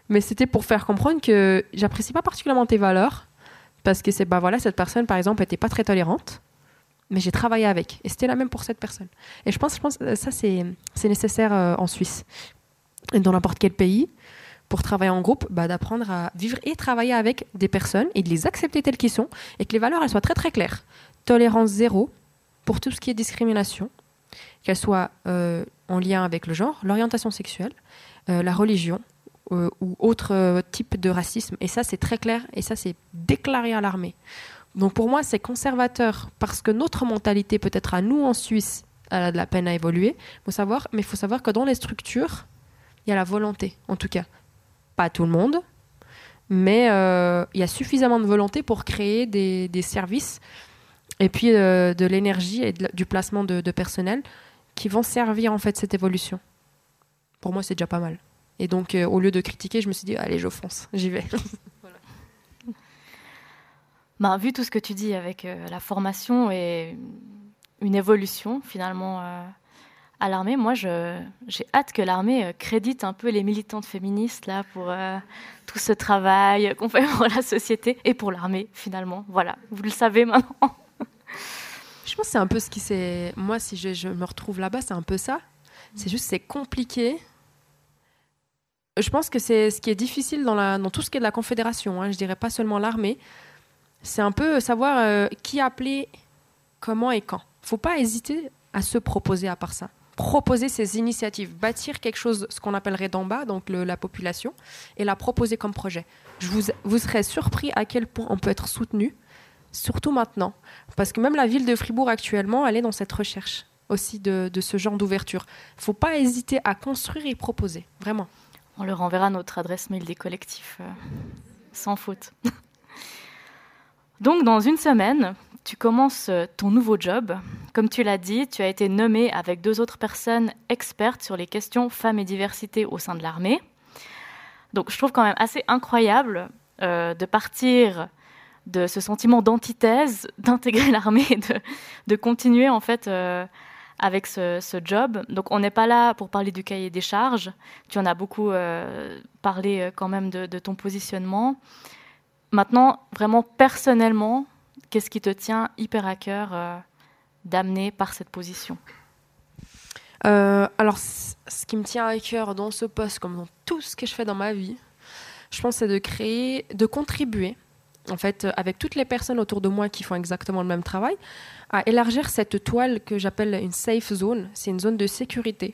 Speaker 4: mais c'était pour faire comprendre que j'apprécie pas particulièrement tes valeurs, parce que c'est, bah voilà, cette personne, par exemple, n'était pas très tolérante, mais j'ai travaillé avec. Et c'était la même pour cette personne. Et je pense, je pense que ça, c'est, nécessaire euh, en Suisse. Et dans n'importe quel pays, pour travailler en groupe, bah, d'apprendre à vivre et travailler avec des personnes et de les accepter telles qu'elles sont et que les valeurs elles soient très très claires. Tolérance zéro pour tout ce qui est discrimination, qu'elle soit euh, en lien avec le genre, l'orientation sexuelle, euh, la religion, euh, ou autre euh, type de racisme. Et ça, c'est très clair, et ça, c'est déclaré à l'armée. Donc pour moi, c'est conservateur parce que notre mentalité, peut-être à nous en Suisse, elle a de la peine à évoluer. Faut savoir, mais il faut savoir que dans les structures, il y a la volonté, en tout cas. Pas tout le monde, mais euh, il y a suffisamment de volonté pour créer des, services et puis de l'énergie et du placement de, de personnel qui vont servir en fait cette évolution. Pour moi, c'est déjà pas mal. Et donc, euh, au lieu de critiquer, je me suis dit, allez, je fonce, j'y vais.
Speaker 2: Ben, vu tout ce que tu dis avec euh, la formation et une évolution finalement euh, à l'armée, moi j'ai hâte que l'armée crédite un peu les militantes féministes là pour tout ce travail qu'on fait pour la société et pour l'armée finalement. Voilà, vous le savez maintenant.
Speaker 4: je pense que c'est un peu ce qui s'est. Moi, si je, je me retrouve là-bas, c'est un peu ça. C'est juste c'est compliqué je pense que c'est ce qui est difficile dans, tout ce qui est de la Confédération, hein, je dirais pas seulement l'armée. C'est un peu savoir euh, qui appeler, comment et quand. faut pas hésiter à se proposer à part ça. proposer ces initiatives, bâtir quelque chose, ce qu'on appellerait d'en bas, donc la population, et la proposer comme projet. Je vous, vous serez surpris à quel point on peut être soutenu, surtout maintenant, parce que même la ville de Fribourg actuellement, elle est dans cette recherche aussi de, ce genre d'ouverture. Il ne faut pas hésiter à construire et proposer, vraiment.
Speaker 2: On leur enverra notre adresse mail des collectifs, euh, sans faute. Donc, dans une semaine, tu commences euh, ton nouveau job. Comme tu l'as dit, tu as été nommé avec deux autres personnes expertes sur les questions femmes et diversité au sein de l'armée. Donc, je trouve quand même assez incroyable euh, de partir de ce sentiment d'antithèse, d'intégrer l'armée, de, de, continuer en fait avec ce, job. Donc on n'est pas là pour parler du cahier des charges. Tu en as beaucoup euh, parlé euh, quand même de, ton positionnement. Maintenant, vraiment personnellement, qu'est-ce qui te tient hyper à cœur euh, d'amener par cette position?
Speaker 4: Alors, ce qui me tient à cœur dans ce poste, comme dans tout ce que je fais dans ma vie, je pense, c'est de créer, de contribuer, en fait, avec toutes les personnes autour de moi qui font exactement le même travail, à élargir cette toile que j'appelle une safe zone. C'est une zone de sécurité.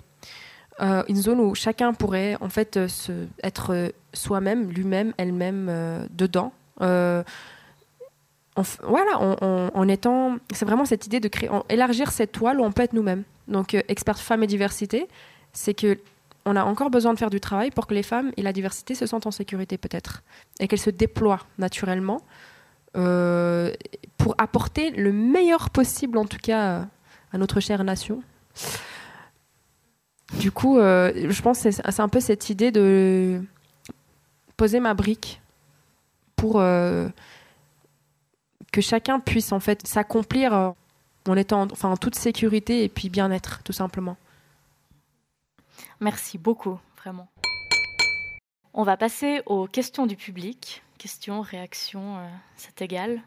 Speaker 4: Euh, une zone où chacun pourrait en fait euh, se, être euh, soi-même, lui-même, elle-même dedans. voilà, en, étant, c'est vraiment cette idée de créer, élargir cette toile où on peut être nous-mêmes. Donc, experte femmes et diversité, c'est que on a encore besoin de faire du travail pour que les femmes et la diversité se sentent en sécurité peut-être et qu'elles se déploient naturellement euh, pour apporter le meilleur possible, en tout cas, à notre chère nation. Du coup, euh, je pense que c'est un peu cette idée de poser ma brique pour euh, que chacun puisse en fait s'accomplir en étant enfin, en toute sécurité et puis bien-être, tout simplement.
Speaker 2: Merci beaucoup, vraiment. On va passer aux questions du public. Questions, réactions, euh, c'est égal.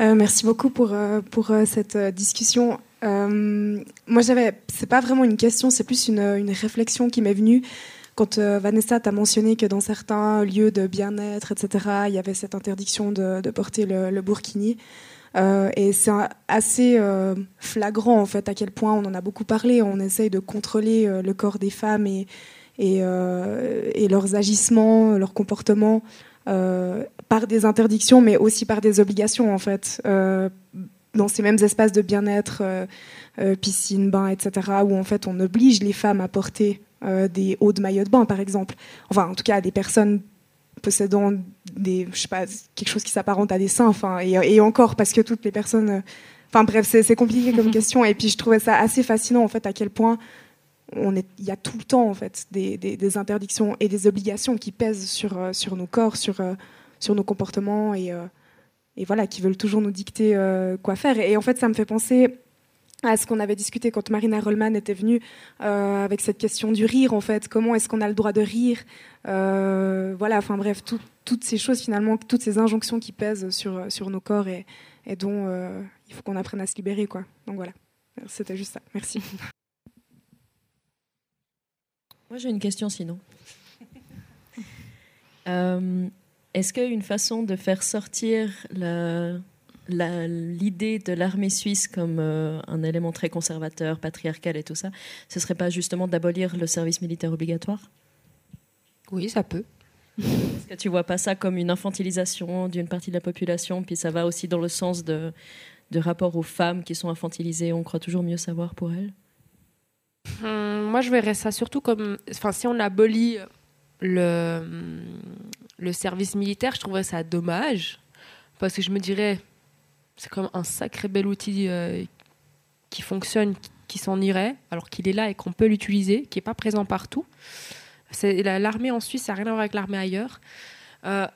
Speaker 5: Euh, merci beaucoup pour, euh, pour cette discussion. moi, j'avais, c'est pas vraiment une question, c'est plus une, une réflexion qui m'est venue quand Vanessa t'a mentionné que dans certains lieux de bien-être, etc., il y avait cette interdiction de, porter le burkini. Et c'est assez flagrant en fait à quel point on en a beaucoup parlé. On essaye de contrôler le corps des femmes et, euh, leurs agissements, leurs comportements euh, par des interdictions, mais aussi par des obligations en fait euh, dans ces mêmes espaces de bien-être, piscine, bain, etc., où en fait on oblige les femmes à porter des hauts de maillot de bain, par exemple. Enfin, en tout cas, des personnes possédant des, je sais pas, quelque chose qui s'apparente à des seins, enfin, et, et, encore parce que toutes les personnes, enfin bref, c'est compliqué comme question. Et puis je trouvais ça assez fascinant en fait à quel point il y a tout le temps en fait des, interdictions et des obligations qui pèsent sur, euh, sur nos corps, sur, euh, sur nos comportements et, euh, et voilà, qui veulent toujours nous dicter quoi faire. Et, en fait, ça me fait penser à ce qu'on avait discuté quand Marina Rollman était venue avec cette question du rire en fait. Comment est-ce qu'on a le droit de rire Voilà, enfin bref, toutes ces choses finalement, toutes ces injonctions qui pèsent sur, sur nos corps et, dont il faut qu'on apprenne à se libérer quoi. Donc voilà, c'était juste ça. Merci.
Speaker 6: Moi, j'ai une question sinon. Euh, est-ce qu'une façon de faire sortir l'idée de l'armée suisse comme euh, un élément très conservateur, patriarcal et tout ça, ce serait pas justement d'abolir le service militaire obligatoire?
Speaker 4: Oui, ça peut.
Speaker 6: Est-ce que tu vois pas ça comme une infantilisation d'une partie de la population, puis ça va aussi dans le sens de, de rapport aux femmes qui sont infantilisées, on croit toujours mieux savoir pour elles?
Speaker 4: Hum, moi, je verrais ça surtout comme. Enfin, si on abolit le, le service militaire, je trouverais ça dommage. Parce que je me dirais, c'est comme un sacré bel outil euh, qui fonctionne, qui s'en irait, alors qu'il est là et qu'on peut l'utiliser, qui n'est pas présent partout. L'armée en Suisse, ça n'a rien à voir avec l'armée ailleurs. Euh,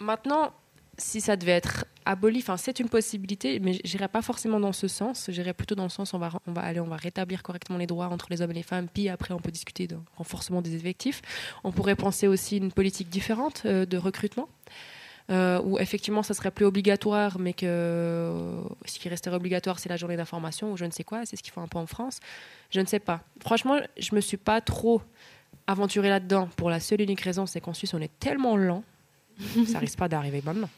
Speaker 4: maintenant, si ça devait être aboli, c'est une possibilité, mais j'irai pas forcément dans ce sens. J'irai plutôt dans le sens on va on va aller, on va rétablir correctement les droits entre les hommes et les femmes. Puis après on peut discuter de renforcement des effectifs. On pourrait penser aussi une politique différente euh, de recrutement. Euh, où effectivement ça serait plus obligatoire, mais que ce qui resterait obligatoire, c'est la journée d'information ou je ne sais quoi, c'est ce qu'il faut un peu en France. Je ne sais pas. Franchement, je me suis pas trop aventurée là-dedans pour la seule et unique raison, c'est qu'en Suisse on est tellement lent, ça risque pas d'arriver maintenant.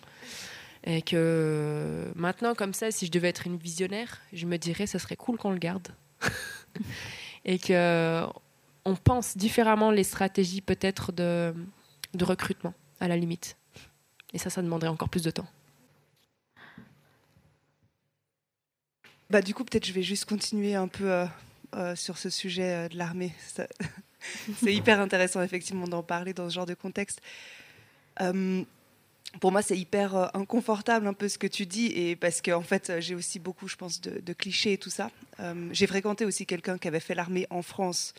Speaker 4: Et que maintenant, comme ça, si je devais être une visionnaire, je me dirais, ce serait cool qu'on le garde. et que on pense différemment les stratégies peut-être de recrutement, à la limite. Et ça, ça demanderait encore plus de temps.
Speaker 7: Bah, du coup, peut-être je vais juste continuer un peu euh, euh, sur ce sujet euh, de l'armée. c'est hyper intéressant, effectivement, d'en parler dans ce genre de contexte. pour moi, c'est hyper inconfortable un peu ce que tu dis, et parce qu'en en fait, j'ai aussi beaucoup, je pense, de, de clichés et tout ça. j'ai fréquenté aussi quelqu'un qui avait fait l'armée en France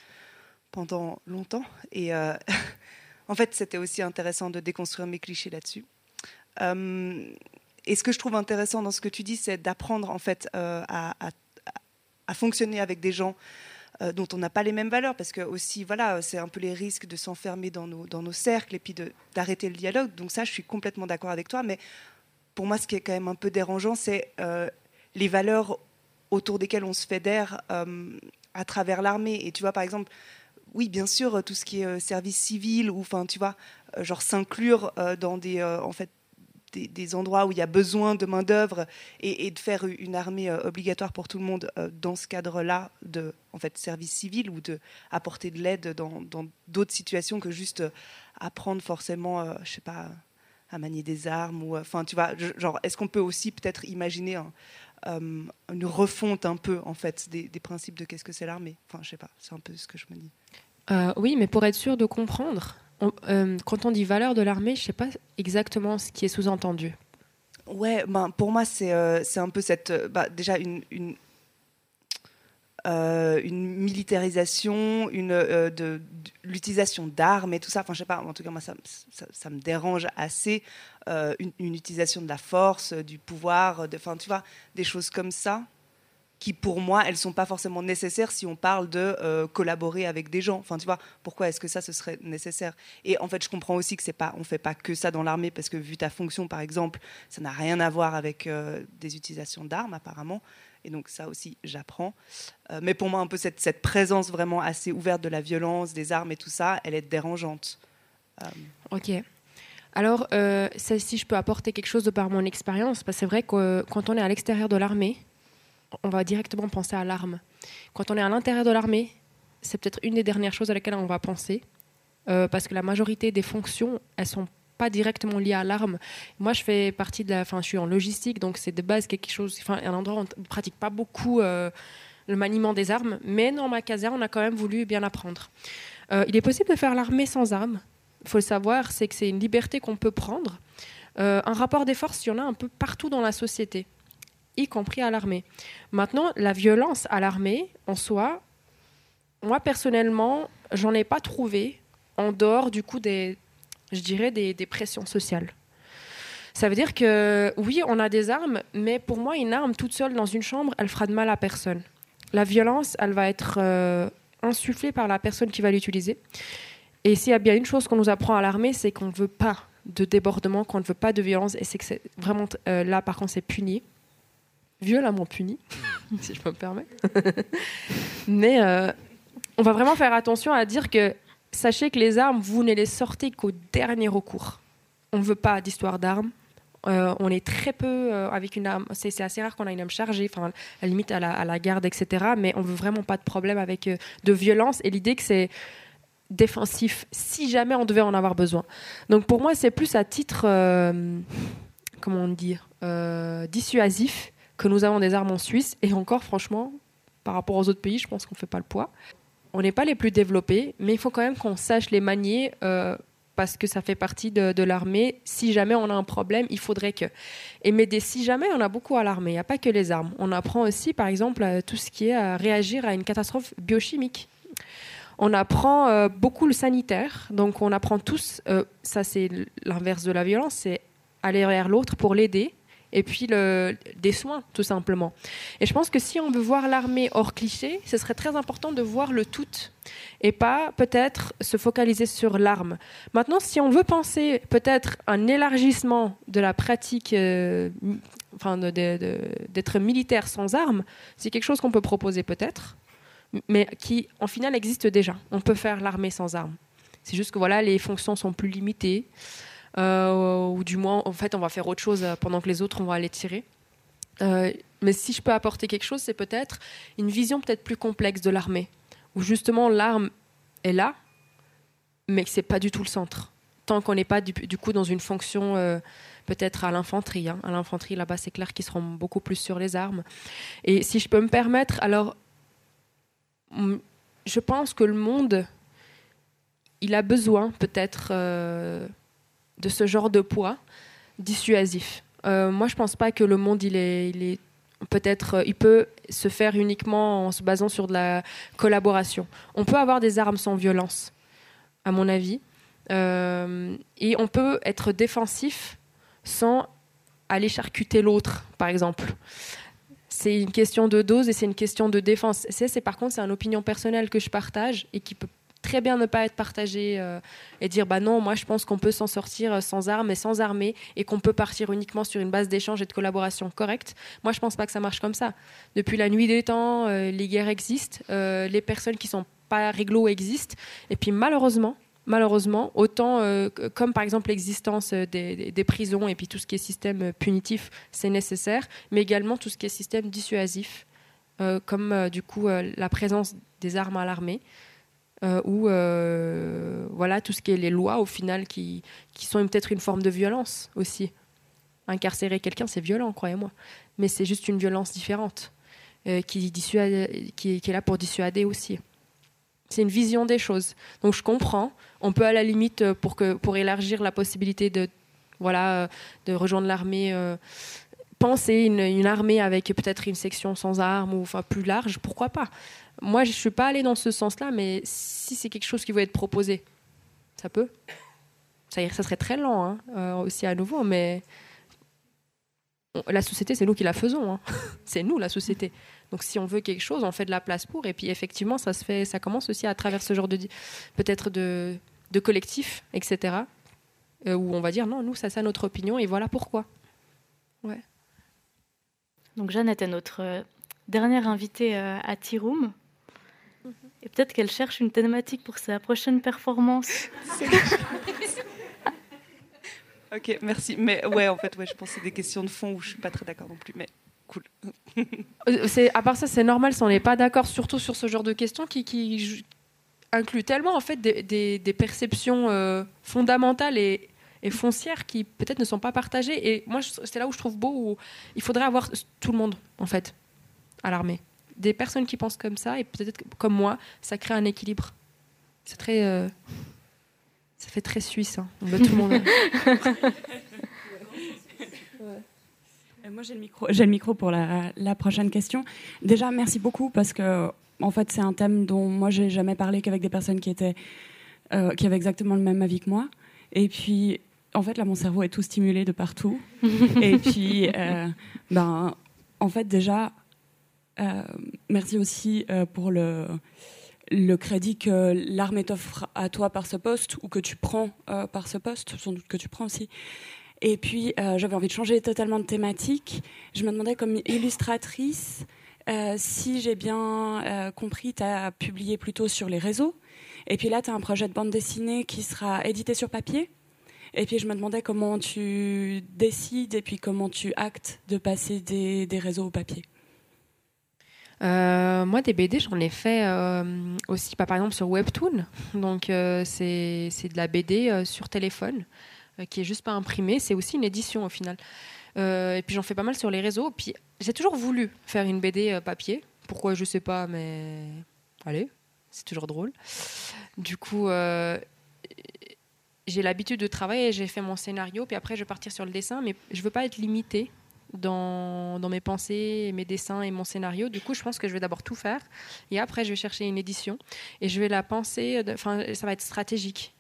Speaker 7: pendant longtemps, et en fait, c'était aussi intéressant de déconstruire mes clichés là-dessus. Et ce que je trouve intéressant dans ce que tu dis, c'est d'apprendre en fait euh, à, fonctionner avec des gens euh, dont on n'a pas les mêmes valeurs, parce que aussi, voilà, c'est un peu les risques de s'enfermer dans nos, cercles et puis d'arrêter le dialogue. Donc ça, je suis complètement d'accord avec toi. Mais pour moi, ce qui est quand même un peu dérangeant, c'est euh, les valeurs autour desquelles on se fédère à travers l'armée. Et tu vois, par exemple, oui, bien sûr, tout ce qui est service civil ou, enfin, tu vois, genre s'inclure dans des, en fait, des, endroits où il y a besoin de main-d'œuvre et, de faire une armée euh, obligatoire pour tout le monde euh, dans ce cadre-là de en fait, service civil ou de de l'aide dans d'autres situations que juste euh, apprendre forcément, je sais pas, à manier des armes ou enfin tu vois, genre est-ce qu'on peut aussi peut-être imaginer une refonte un peu en fait des, principes de qu'est-ce que c'est l'armée? Enfin, je sais pas, c'est un peu ce que je me dis.
Speaker 4: oui, mais pour être sûr de comprendre, euh, quand on dit valeur de l'armée, je ne sais pas exactement ce qui est sous-entendu.
Speaker 7: Ouais, ben, pour moi, c'est euh, un peu cette. Euh, bah, déjà, une, une, une militarisation, une, de, l'utilisation d'armes et tout ça. Enfin, je sais pas, en tout cas, moi, ça, ça, me dérange assez. Une, une, utilisation de la force, du pouvoir, enfin, tu vois, des choses comme ça qui pour moi elles sont pas forcément nécessaires si on parle de euh, collaborer avec des gens. Enfin tu vois pourquoi est-ce que ça ce serait nécessaire? Et en fait je comprends aussi que c'est pas on fait pas que ça dans l'armée parce que vu ta fonction par exemple ça n'a rien à voir avec euh, des utilisations d'armes apparemment. Et donc ça aussi j'apprends. Euh, mais pour moi un peu cette, présence vraiment assez ouverte de la violence des armes et tout ça elle est dérangeante.
Speaker 4: Ok. Alors, si je peux apporter quelque chose de par mon expérience, parce que c'est vrai que quand on est à l'extérieur de l'armée, on va directement penser à l'arme. Quand on est à l'intérieur de l'armée, c'est peut-être une des dernières choses à laquelle on va penser, euh, parce que la majorité des fonctions, elles sont pas directement liées à l'arme. Moi, je fais partie de la, enfin, je suis en logistique, donc c'est de base quelque chose, enfin, un endroit où on ne pratique pas beaucoup euh, le maniement des armes, mais dans ma caserne, on a quand même voulu bien apprendre. Euh, il est possible de faire l'armée sans armes. Il faut le savoir, c'est que c'est une liberté qu'on peut prendre. un rapport des forces, il y en a un peu partout dans la société y compris à l'armée. Maintenant, la violence à l'armée, en soi, moi personnellement, j'en ai pas trouvé en dehors du coup des, je dirais, des, pressions sociales. Ça veut dire que oui, on a des armes, mais pour moi, une arme toute seule dans une chambre, elle fera de mal à personne. La violence, elle va être euh, insufflée par la personne qui va l'utiliser. Et s'il y a bien une chose qu'on nous apprend à l'armée, c'est qu'on ne veut pas de débordement, qu'on ne veut pas de violence, et c'est que vraiment euh, là, par contre, c'est puni violemment puni, si je peux me permettre. Mais euh, on va vraiment faire attention à dire que sachez que les armes, vous ne les sortez qu'au dernier recours. On ne veut pas d'histoire d'armes. Euh, on est très peu euh, avec une arme. C'est assez rare qu'on a une arme chargée, enfin, à la limite à la, garde, etc. Mais on veut vraiment pas de problème avec de violence. Et l'idée que c'est défensif si jamais on devait en avoir besoin. Donc pour moi, c'est plus à titre, comment dire, dissuasif que nous avons des armes en Suisse. Et encore, franchement, par rapport aux autres pays, je pense qu'on ne fait pas le poids. On n'est pas les plus développés, mais il faut quand même qu'on sache les manier euh, parce que ça fait partie de, l'armée. Si jamais on a un problème, il faudrait que. Et mais si jamais, on a beaucoup à l'armée. Il n'y a pas que les armes. On apprend aussi, par exemple, tout ce qui est à réagir à une catastrophe biochimique. On apprend euh, beaucoup le sanitaire. Donc on apprend tous, euh, ça c'est l'inverse de la violence, c'est aller vers l'autre pour l'aider et puis des soins, tout simplement. Et je pense que si on veut voir l'armée hors cliché, ce serait très important de voir le tout et pas peut-être se focaliser sur l'arme. Maintenant, si on veut penser peut-être un élargissement de la pratique, euh, enfin d'être militaire sans armes, c'est quelque chose qu'on peut proposer peut-être, mais qui en final existe déjà. On peut faire l'armée sans armes. C'est juste que voilà, les fonctions sont plus limitées. Euh, ou du moins, en fait, on va faire autre chose pendant que les autres, on va aller tirer. Euh, mais si je peux apporter quelque chose, c'est peut-être une vision peut-être plus complexe de l'armée, où justement l'arme est là, mais que c'est pas du tout le centre. Tant qu'on n'est pas du, coup dans une fonction euh, peut-être à l'infanterie. Hein. À l'infanterie, là-bas, c'est clair qu'ils seront beaucoup plus sur les armes. Et si je peux me permettre, alors, je pense que le monde, il a besoin peut-être euh, de ce genre de poids dissuasif. Euh, moi, je pense pas que le monde, il est, peut-être, euh, il peut se faire uniquement en se basant sur de la collaboration. On peut avoir des armes sans violence, à mon avis, euh, et on peut être défensif sans aller charcuter l'autre, par exemple. C'est une question de dose et c'est une question de défense. C'est, par contre, c'est une opinion personnelle que je partage et qui peut très bien ne pas être partagé euh, et dire bah non, moi je pense qu'on peut s'en sortir euh, sans armes et sans armée et qu'on peut partir uniquement sur une base d'échange et de collaboration correcte. Moi je pense pas que ça marche comme ça. Depuis la nuit des temps, euh, les guerres existent, les personnes qui sont pas réglo existent et puis malheureusement, malheureusement, autant comme par exemple l'existence des, des, prisons et puis tout ce qui est système punitif, c'est nécessaire, mais également tout ce qui est système dissuasif, comme du coup la présence des armes à l'armée. Euh, ou euh, voilà tout ce qui est les lois au final qui, qui sont peut-être une forme de violence aussi. Incarcérer quelqu'un, c'est violent, croyez-moi, mais c'est juste une violence différente euh, qui, dissuade, qui, est là pour dissuader aussi. C'est une vision des choses. Donc je comprends. On peut à la limite pour que pour élargir la possibilité de voilà de rejoindre l'armée penser une, une, armée avec peut-être une section sans armes ou enfin plus large, pourquoi pas moi, je ne suis pas allée dans ce sens-là, mais si c'est quelque chose qui va être proposé, ça peut. Ça, ça serait très lent hein, euh, aussi à nouveau, mais la société, c'est nous qui la faisons. Hein. c'est nous, la société. Donc si on veut quelque chose, on fait de la place pour. Et puis effectivement, ça, se fait, ça commence aussi à travers ce genre de peut-être de, de collectif, etc. Euh, où on va dire non, nous, ça c'est notre opinion et voilà pourquoi. Ouais.
Speaker 2: Donc Jeannette est notre euh, dernière invitée à T-Room. Et peut-être qu'elle cherche une thématique pour sa prochaine performance.
Speaker 7: ok, merci. Mais ouais, en fait, ouais, je pense que c'est des questions de fond où je suis pas très d'accord non plus. Mais cool.
Speaker 4: Euh, c'est, à part ça, c'est normal si on n'est pas d'accord, surtout sur ce genre de questions qui, qui inclut tellement en fait des, des, perceptions euh, fondamentales et, et, foncières qui peut-être ne sont pas partagées. Et moi, c'est là où je trouve beau où il faudrait avoir tout le monde en fait à l'armée des personnes qui pensent comme ça et peut-être comme moi, ça crée un équilibre. C'est très. Euh, ça fait très suisse. Hein. On veut tout le monde.
Speaker 8: Euh, moi, j'ai le micro. J'ai le micro pour la, la, prochaine question. Déjà, merci beaucoup parce que, en fait, c'est un thème dont moi j'ai jamais parlé qu'avec des personnes qui étaient, euh, qui avaient exactement le même avis que moi. Et puis, en fait, là, mon cerveau est tout stimulé de partout. et puis, ben, en fait, déjà, merci aussi euh, pour le, crédit que l'armée t'offre à toi par ce poste ou que tu prends euh, par ce poste, sans doute que tu prends aussi. Et puis, j'avais envie de changer totalement de thématique. Je me demandais, comme illustratrice, si j'ai bien compris, tu as publié plutôt sur les réseaux. Et puis là, tu as un projet de bande dessinée qui sera édité sur papier. Et puis, je me demandais comment tu décides et puis comment tu actes de passer des réseaux au papier.
Speaker 4: Euh, moi, des BD, j'en ai fait euh, aussi, bah, par exemple sur Webtoon. Donc, euh, c'est de la BD sur téléphone qui est juste pas imprimée. C'est aussi une édition au final. et puis, j'en fais pas mal sur les réseaux. Puis, j'ai toujours voulu faire une BD papier. Pourquoi, je sais pas, mais allez, c'est toujours drôle. Du coup, j'ai l'habitude de travailler. J'ai fait mon scénario, puis après, je vais partir sur le dessin. Mais je veux pas être limitée dans, mes pensées, mes dessins et mon scénario. Du coup, je pense que je vais d'abord tout faire et après, je vais chercher une édition et je vais la penser. Enfin, ça va être stratégique.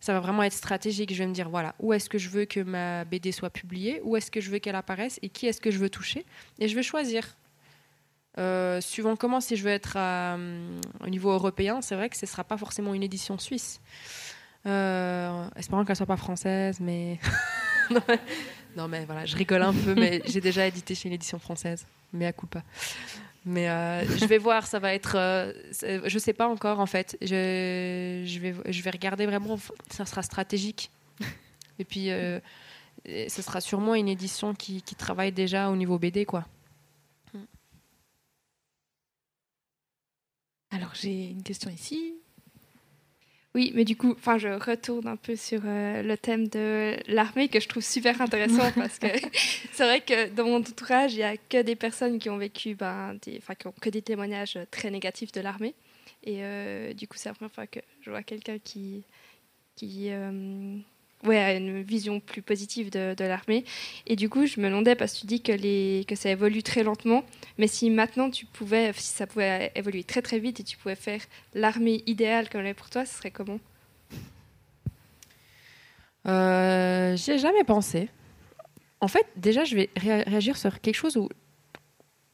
Speaker 4: Ça va vraiment être stratégique. Je vais me dire voilà, où est-ce que je veux que ma BD soit publiée, où est-ce que je veux qu'elle apparaisse? Et qui est-ce que je veux toucher? Et je vais choisir. Euh, suivant comment, si je veux être au niveau européen, c'est vrai que ce ne sera pas forcément une édition suisse. Euh, espérant qu'elle soit pas française, mais Non, mais voilà, je rigole un peu, mais j'ai déjà édité chez une édition française, mais à coup pas. Mais euh, je vais voir, ça va être. Euh, je sais pas encore en fait. Je, je, vais, je vais regarder vraiment, ça sera stratégique. Et puis, euh, ce sera sûrement une édition qui, qui travaille déjà au niveau BD, quoi.
Speaker 9: Alors j'ai une question ici.
Speaker 10: Oui, mais du coup, enfin, je retourne un peu sur euh, le thème de l'armée que je trouve super intéressant parce que c'est vrai que dans mon entourage, il n'y a que des personnes qui ont vécu, ben, des, enfin, qui ont que des témoignages très négatifs de l'armée. Et euh, du coup, c'est la première fois que je vois quelqu'un qui, qui euh, ouais, a une vision plus positive de, l'armée. Et du coup, je me demandais, parce que tu dis que, les, que ça évolue très lentement, mais si maintenant tu pouvais, si ça pouvait évoluer très très vite et tu pouvais faire l'armée idéale comme elle est pour toi, ce serait comment?
Speaker 4: Euh, J'y ai jamais pensé. En fait, déjà, je vais ré- réagir sur quelque chose où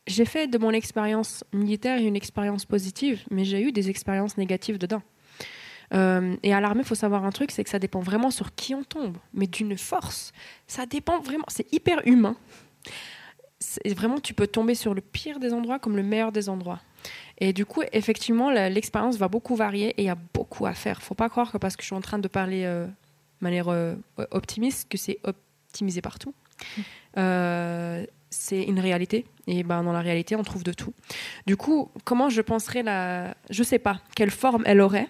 Speaker 4: j'ai fait de mon expérience militaire une expérience positive, mais j'ai eu des expériences négatives dedans. Euh, et à l'armée, il faut savoir un truc, c'est que ça dépend vraiment sur qui on tombe, mais d'une force. Ça dépend vraiment, c'est hyper humain. Vraiment, tu peux tomber sur le pire des endroits comme le meilleur des endroits. Et du coup, effectivement, l'expérience va beaucoup varier et il y a beaucoup à faire. Faut pas croire que parce que je suis en train de parler euh, de manière euh, optimiste, que c'est optimisé partout. Euh, c'est une réalité. Et ben, dans la réalité, on trouve de tout. Du coup, comment je penserais la. Je sais pas quelle forme elle aurait.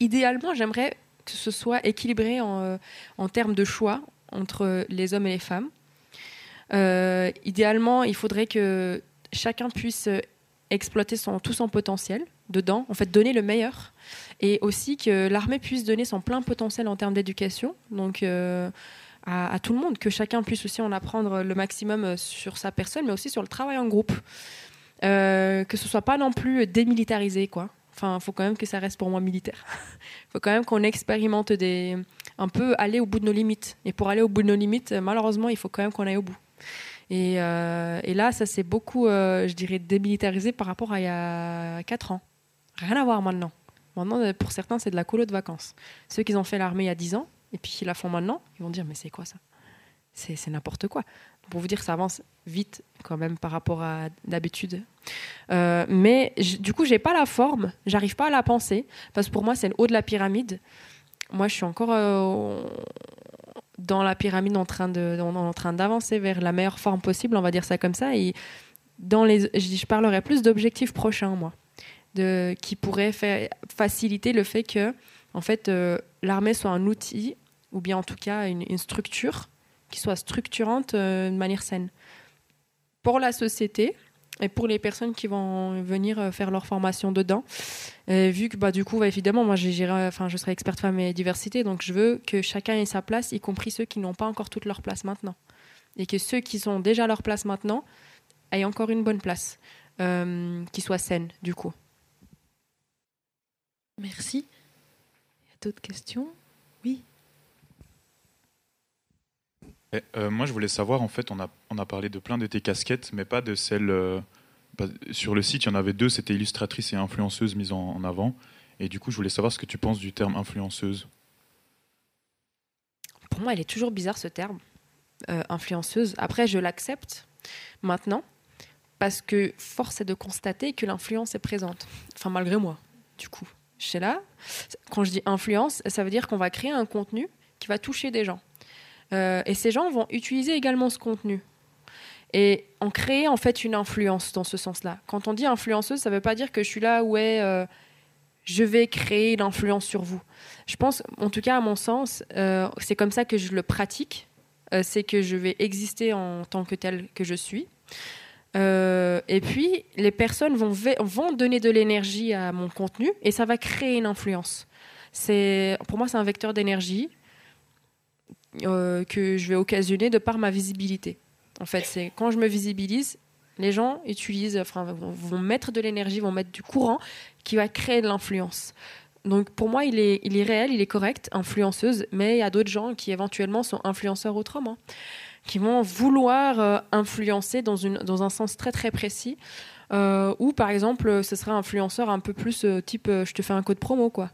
Speaker 4: Idéalement, j'aimerais que ce soit équilibré en, euh, en termes de choix entre les hommes et les femmes. Euh, idéalement, il faudrait que chacun puisse exploiter tout son potentiel dedans, en fait donner le meilleur, et aussi que l'armée puisse donner son plein potentiel en termes d'éducation, donc euh, à, tout le monde, que chacun puisse aussi en apprendre le maximum sur sa personne, mais aussi sur le travail en groupe, que ce soit pas non plus démilitarisé, quoi. Enfin, faut quand même que ça reste pour moi militaire. Il faut quand même qu'on expérimente des, un peu aller au bout de nos limites. Et pour aller au bout de nos limites, malheureusement, il faut quand même qu'on aille au bout. Et, euh, là, ça s'est beaucoup, euh, je dirais, démilitarisé par rapport à il y a 4 ans. Rien à voir maintenant. Maintenant, euh, pour certains, c'est de la colo de vacances. Ceux qui ont fait l'armée il y a 10 ans et puis qui la font maintenant, ils vont dire Mais c'est quoi ça? C'est n'importe quoi. Pour vous dire ça avance vite quand même par rapport à d'habitude. Euh, mais du coup, j'ai pas la forme, j'arrive pas à la penser parce que pour moi, c'est le haut de la pyramide. Moi, je suis encore euh, dans la pyramide en train de, en, train d'avancer vers la meilleure forme possible, on va dire ça comme ça. Et dans les, je, je parlerai plus d'objectifs prochains, moi, de, qui pourraient faciliter le fait que, en fait, euh, l'armée soit un outil ou bien en tout cas une structure qui soit structurante euh, de manière saine pour la société et pour les personnes qui vont venir euh, faire leur formation dedans. Euh, vu que bah, du coup, bah, évidemment, moi je serai experte femme et diversité, donc je veux que chacun ait sa place, y compris ceux qui n'ont pas encore toute leur place maintenant. Et que ceux qui sont déjà leur place maintenant aient encore une bonne place, euh, qui soit saine, du coup.
Speaker 9: Merci. Il y a d'autres questions? Oui.
Speaker 11: Euh, moi, je voulais savoir, en fait, on a, on a parlé de plein de tes casquettes, mais pas de celles. euh, pas- sur le site, il y en avait deux, c'était illustratrice et influenceuse mises en, en avant. Et du coup, je voulais savoir ce que tu penses du terme influenceuse.
Speaker 4: Pour moi, elle est toujours bizarre ce terme, euh, influenceuse. Après, je l'accepte maintenant parce que force est de constater que l'influence est présente. Enfin, malgré moi, du coup. Je sais là, quand je dis influence, ça veut dire qu'on va créer un contenu qui va toucher des gens. Euh, et ces gens vont utiliser également ce contenu. Et en créer en fait une influence dans ce sens-là. Quand on dit influenceuse, ça ne veut pas dire que je suis là, ouais, euh, je vais créer l'influence sur vous. Je pense, en tout cas à mon sens, euh, c'est comme ça que je le pratique. C'est que je vais exister en tant que tel que je suis. Et puis, les personnes vont, vont donner de l'énergie à mon contenu et ça va créer une influence. Pour moi, c'est un vecteur d'énergie euh, que je vais occasionner de par ma visibilité. En fait, c'est quand je me visibilise, les gens utilisent, vont, mettre de l'énergie, vont mettre du courant qui va créer de l'influence. Donc pour moi, il est, il est réel, il est correct, influenceuse, mais il y a d'autres gens qui éventuellement sont influenceurs autrement, qui vont vouloir euh, influencer dans, une, dans un sens très très précis, euh, ou par exemple, ce serait influenceur un peu plus type je te fais un code promo, quoi.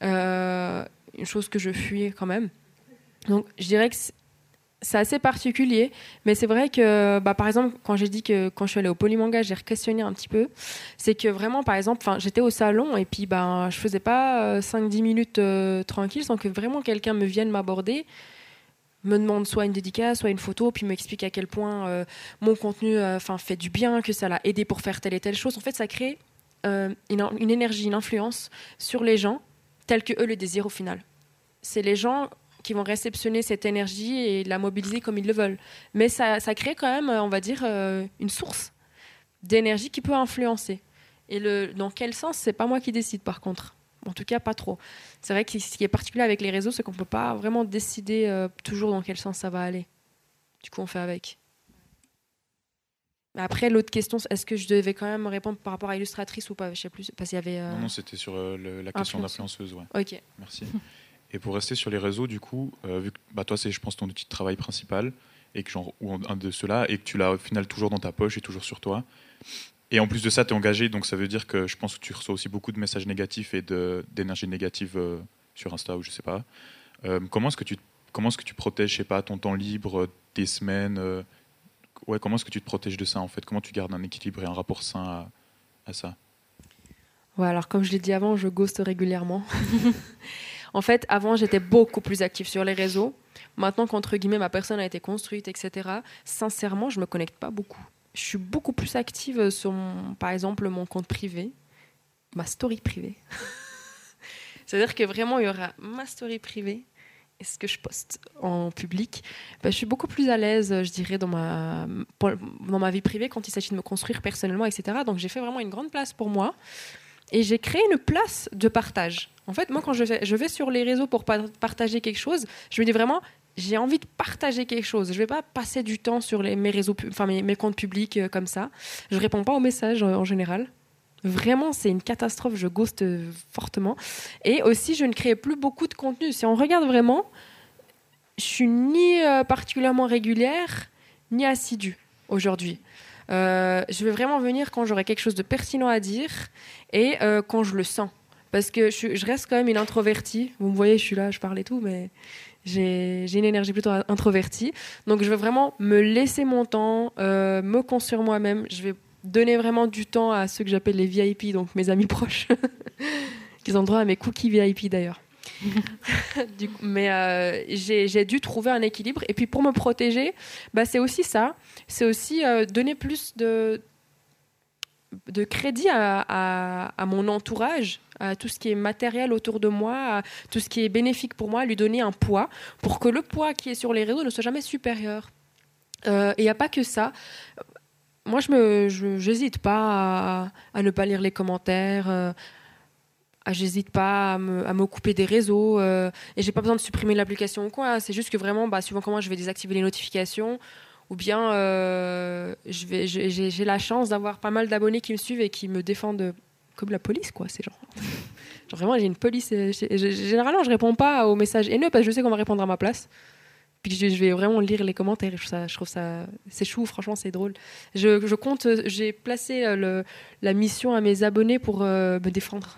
Speaker 4: Une chose que je fuis quand même. Donc je dirais que c'est- assez particulier, mais c'est vrai que, bah, par exemple, quand j'ai dit que quand je suis allée au Polymanga, j'ai questionné un petit peu, c'est que vraiment, par exemple, j'étais au salon et puis ben, je faisais pas 5-10 minutes euh, tranquille sans que vraiment quelqu'un me vienne m'aborder, me demande soit une dédicace, soit une photo, puis m'explique à quel point euh, mon contenu euh, fait du bien, que ça l'a aidé pour faire telle et telle chose. En fait, ça crée une, une énergie, une influence sur les gens tels que eux le désirent au final. C'est les gens qui vont réceptionner cette énergie et la mobiliser comme ils le veulent. Mais ça, crée quand même, on va dire, euh, une source d'énergie qui peut influencer. Et le, dans quel sens, c'est pas moi qui décide par contre. En tout cas, pas trop. C'est vrai que ce qui est particulier avec les réseaux, c'est qu'on peut pas vraiment décider euh, toujours dans quel sens ça va aller. Du coup, on fait avec. Après, l'autre question, est-ce que je devais quand même répondre par rapport à illustratrice ou pas? Je sais plus, parce qu'il y avait.
Speaker 11: Euh, non, c'était sur la question d'influenceuse, ouais.
Speaker 4: Ok.
Speaker 11: Merci. Et pour rester sur les réseaux, du coup, euh, vu que bah, toi, c'est, je pense, ton outil de travail principal, et que genre, ou un de ceux-là, et que tu l'as au final toujours dans ta poche et toujours sur toi. Et en plus de ça, tu es engagé, donc ça veut dire que je pense que tu reçois aussi beaucoup de messages négatifs et de, d'énergie négative euh, sur Insta ou je sais pas. Euh, comment est-ce que tu comment est-ce que tu protèges, je sais pas, ton temps libre, tes semaines Ouais, comment est-ce que tu te protèges de ça en fait? Comment tu gardes un équilibre et un rapport sain à, à ça?
Speaker 4: Ouais, alors comme je l'ai dit avant, je ghost régulièrement. En fait, avant, j'étais beaucoup plus active sur les réseaux. Maintenant qu'entre guillemets, ma personne a été construite, etc., sincèrement, je me connecte pas beaucoup. Je suis beaucoup plus active sur, par exemple, mon compte privé, ma story privée. C'est-à-dire que vraiment, il y aura ma story privée et ce que je poste en public. Ben, je suis beaucoup plus à l'aise, je dirais, dans ma, dans ma vie privée quand il s'agit de me construire personnellement, etc. Donc j'ai fait vraiment une grande place pour moi. Et j'ai créé une place de partage. En fait, moi, quand je vais, sur les réseaux pour partager quelque chose, je me dis vraiment, j'ai envie de partager quelque chose. Je ne vais pas passer du temps sur mes réseaux, enfin mes, comptes publics euh, comme ça. Je réponds pas aux messages euh, en général. Vraiment, c'est une catastrophe. Je ghoste euh, fortement. Et aussi, je ne crée plus beaucoup de contenu. Si on regarde vraiment, je suis ni particulièrement régulière ni assidue aujourd'hui. Je vais vraiment venir quand j'aurai quelque chose de pertinent à dire et quand je le sens parce que je, reste quand même une introvertie. Vous me voyez, je suis là, je parle et tout, mais j'ai une énergie plutôt introvertie. Donc je veux vraiment me laisser mon temps, euh, me construire moi-même. Je vais donner vraiment du temps à ceux que j'appelle les VIP, donc mes amis proches, qui ont droit à mes cookies VIP d'ailleurs. mais euh, j'ai dû trouver un équilibre. Et puis pour me protéger, bah, c'est aussi ça. C'est aussi euh, donner plus de, crédit à, mon entourage, à tout ce qui est matériel autour de moi, à tout ce qui est bénéfique pour moi, lui donner un poids pour que le poids qui est sur les réseaux ne soit jamais supérieur. Euh, et il n'y a pas que ça. Moi, je me, j'hésite pas à, ne pas lire les commentaires. J'hésite pas à me, couper des réseaux euh, et j'ai pas besoin de supprimer l'application ou quoi. C'est juste que vraiment, bah, suivant comment je vais désactiver les notifications, ou bien euh, j'ai la chance d'avoir pas mal d'abonnés qui me suivent et qui me défendent comme la police, quoi. C'est genre, genre vraiment, j'ai une police. Euh, généralement, je réponds pas aux messages haineux parce que je sais qu'on va répondre à ma place. Puis je, vais vraiment lire les commentaires. Je trouve ça, je trouve ça c'est chou, franchement, c'est drôle. Je, je compte, j'ai placé euh, le, la mission à mes abonnés pour me défendre.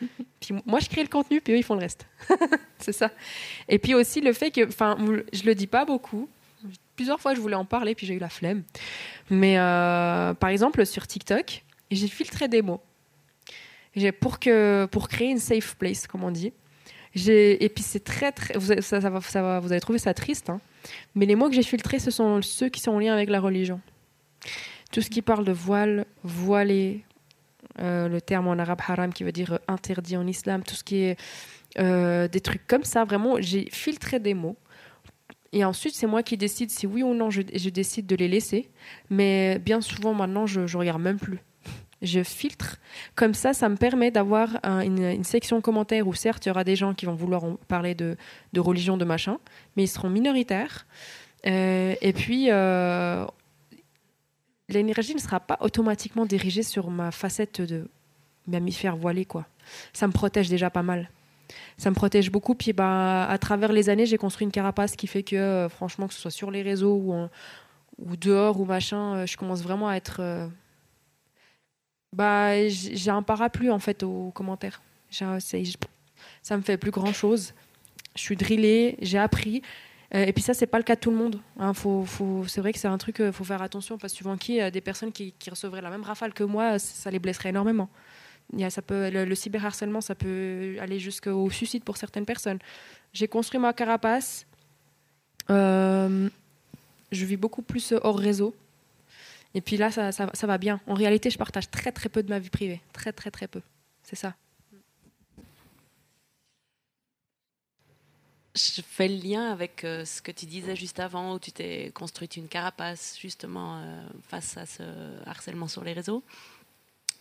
Speaker 4: puis moi, je crée le contenu, puis eux, ils font le reste. c'est ça. Et puis aussi le fait que, enfin, je le dis pas beaucoup, plusieurs fois, je voulais en parler, puis j'ai eu la flemme. Mais euh, par exemple, sur TikTok, j'ai filtré des mots. Pour, que, pour créer une safe place, comme on dit. Et puis c'est très, très vous, ça, ça va, ça triste, hein. mais les mots que j'ai filtrés, ce sont ceux qui sont en lien avec la religion. Tout ce qui parle de voile, voilé, euh, le terme en arabe haram qui veut dire interdit en islam, tout ce qui est euh, des trucs comme ça, vraiment, j'ai filtré des mots et ensuite, c'est moi qui décide si oui ou non je, je, décide de les laisser. Mais bien souvent, maintenant, je ne regarde même plus. Je filtre. Comme ça, ça me permet d'avoir une, section commentaires où certes, il y aura des gens qui vont vouloir parler de, religion, de machin, mais ils seront minoritaires. Euh, et puis, euh, l'énergie ne sera pas automatiquement dirigée sur ma facette de mammifère voilé. Quoi. Ça me protège déjà pas mal ça me protège beaucoup. Puis bah, à travers les années, j'ai construit une carapace qui fait que, euh, franchement, que ce soit sur les réseaux ou, ou dehors ou machin, je commence vraiment à être. Euh, bah, j'ai un parapluie en fait aux commentaires. Ça me fait plus grand chose. Je suis drillée, j'ai appris. Euh, et puis ça, c'est pas le cas de tout le monde. Hein. Faut, c'est vrai que c'est un truc, il faut faire attention parce que suivant qui, des personnes qui, recevraient la même rafale que moi, ça les blesserait énormément. Ça peut, le, cyberharcèlement, ça peut aller jusqu'au suicide pour certaines personnes. J'ai construit ma carapace. Euh, je vis beaucoup plus hors réseau. Et puis là, ça, ça, va bien. En réalité, je partage très très peu de ma vie privée. Très très très peu. C'est ça.
Speaker 12: Je fais le lien avec euh, ce que tu disais juste avant, où tu t'es construite une carapace justement euh, face à ce harcèlement sur les réseaux.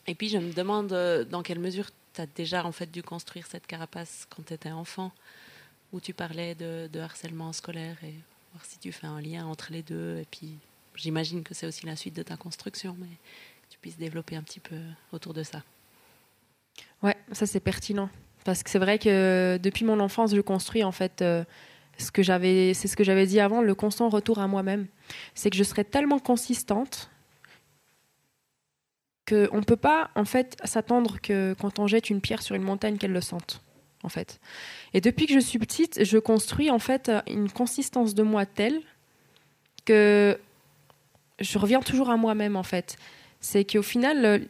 Speaker 12: Et puis je me demande euh, dans quelle mesure tu as déjà en fait dû construire cette carapace quand tu étais enfant, où tu parlais de, de, harcèlement scolaire et voir si tu fais un lien entre les deux. Et puis j'imagine que c'est aussi la suite de ta construction, mais tu puisses développer un petit peu autour de ça.
Speaker 4: Ouais, ça c'est pertinent. Parce que c'est vrai que depuis mon enfance, je construis en fait euh, ce que j'avais, c'est ce que j'avais dit avant, le constant retour à moi-même. C'est que je serais tellement consistante qu'on ne peut pas en fait s'attendre que quand on jette une pierre sur une montagne qu'elle le sente. En fait. Et depuis que je suis petite, je construis en fait une consistance de moi telle que je reviens toujours à moi-même en fait. C'est qu'au final,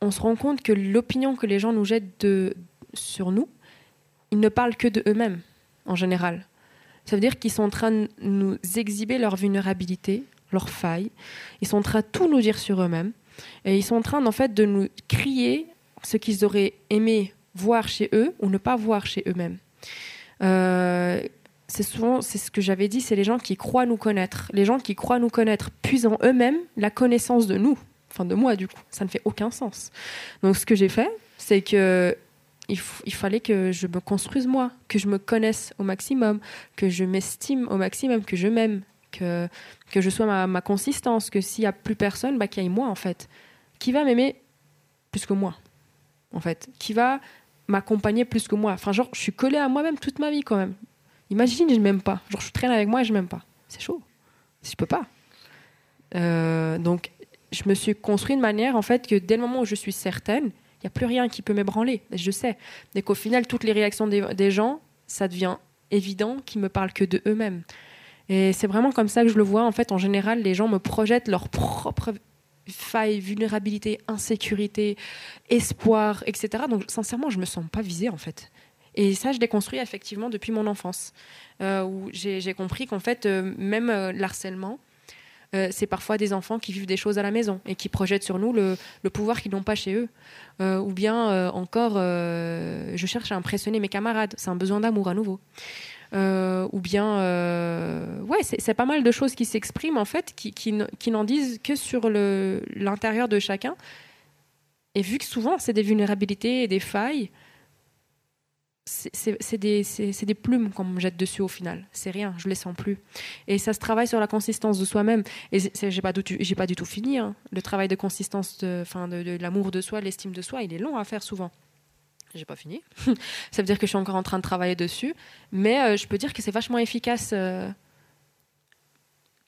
Speaker 4: on se rend compte que l'opinion que les gens nous jettent de, sur nous, ils ne parlent que de eux-mêmes, en général. Ça veut dire qu'ils sont en train de nous exhiber leur vulnérabilité, leurs failles. Ils sont en train de tout nous dire sur eux-mêmes. Et ils sont en train, en fait, de nous crier ce qu'ils auraient aimé voir chez eux ou ne pas voir chez eux-mêmes. Euh, c'est souvent, c'est ce que j'avais dit, c'est les gens qui croient nous connaître. Les gens qui croient nous connaître puisent en eux-mêmes la connaissance de nous, enfin de moi du coup. Ça ne fait aucun sens. Donc ce que j'ai fait, c'est que il, fallait que je me construise moi, que je me connaisse au maximum, que je m'estime au maximum, que je m'aime, que, que je sois ma, ma consistance, que s'il n'y a plus personne, bah, qu'il y ait moi en fait. Qui va m'aimer plus que moi, en fait Qui va m'accompagner plus que moi Enfin, genre, je suis collée à moi-même toute ma vie quand même. Imagine, je ne m'aime pas. Genre, je traîne avec moi et je ne m'aime pas. C'est chaud. Je peux pas. Euh, donc, je me suis construit de manière, en fait, que dès le moment où je suis certaine, il n'y a plus rien qui peut m'ébranler. Je sais. Et qu'au final, toutes les réactions des, gens, ça devient évident qu'ils me parlent que de eux-mêmes. Et c'est vraiment comme ça que je le vois. En fait, en général, les gens me projettent leurs propres failles, vulnérabilité, insécurité, espoir, etc. Donc, sincèrement, je me sens pas visée, en fait. Et ça, je l'ai construit effectivement depuis mon enfance, euh, où j'ai compris qu'en fait, euh, même euh, l'harcèlement, euh, c'est parfois des enfants qui vivent des choses à la maison et qui projettent sur nous le, pouvoir qu'ils n'ont pas chez eux. Ou bien encore, je cherche à impressionner mes camarades, c'est un besoin d'amour à nouveau. ou bien, ouais, c'est pas mal de choses qui s'expriment en fait, qui n'en disent que sur l'intérieur de chacun. Et vu que souvent c'est des vulnérabilités et des failles, c'est des, plumes qu'on me jette dessus au final. C'est rien, je les sens plus. Et ça se travaille sur la consistance de soi-même. Et j'ai pas, pas du tout fini. Hein. Le travail de consistance, de, de, de l'amour de soi, l'estime de soi, il est long à faire souvent. J'ai pas fini. ça veut dire que je suis encore en train de travailler dessus. Mais euh, je peux dire que c'est vachement efficace euh,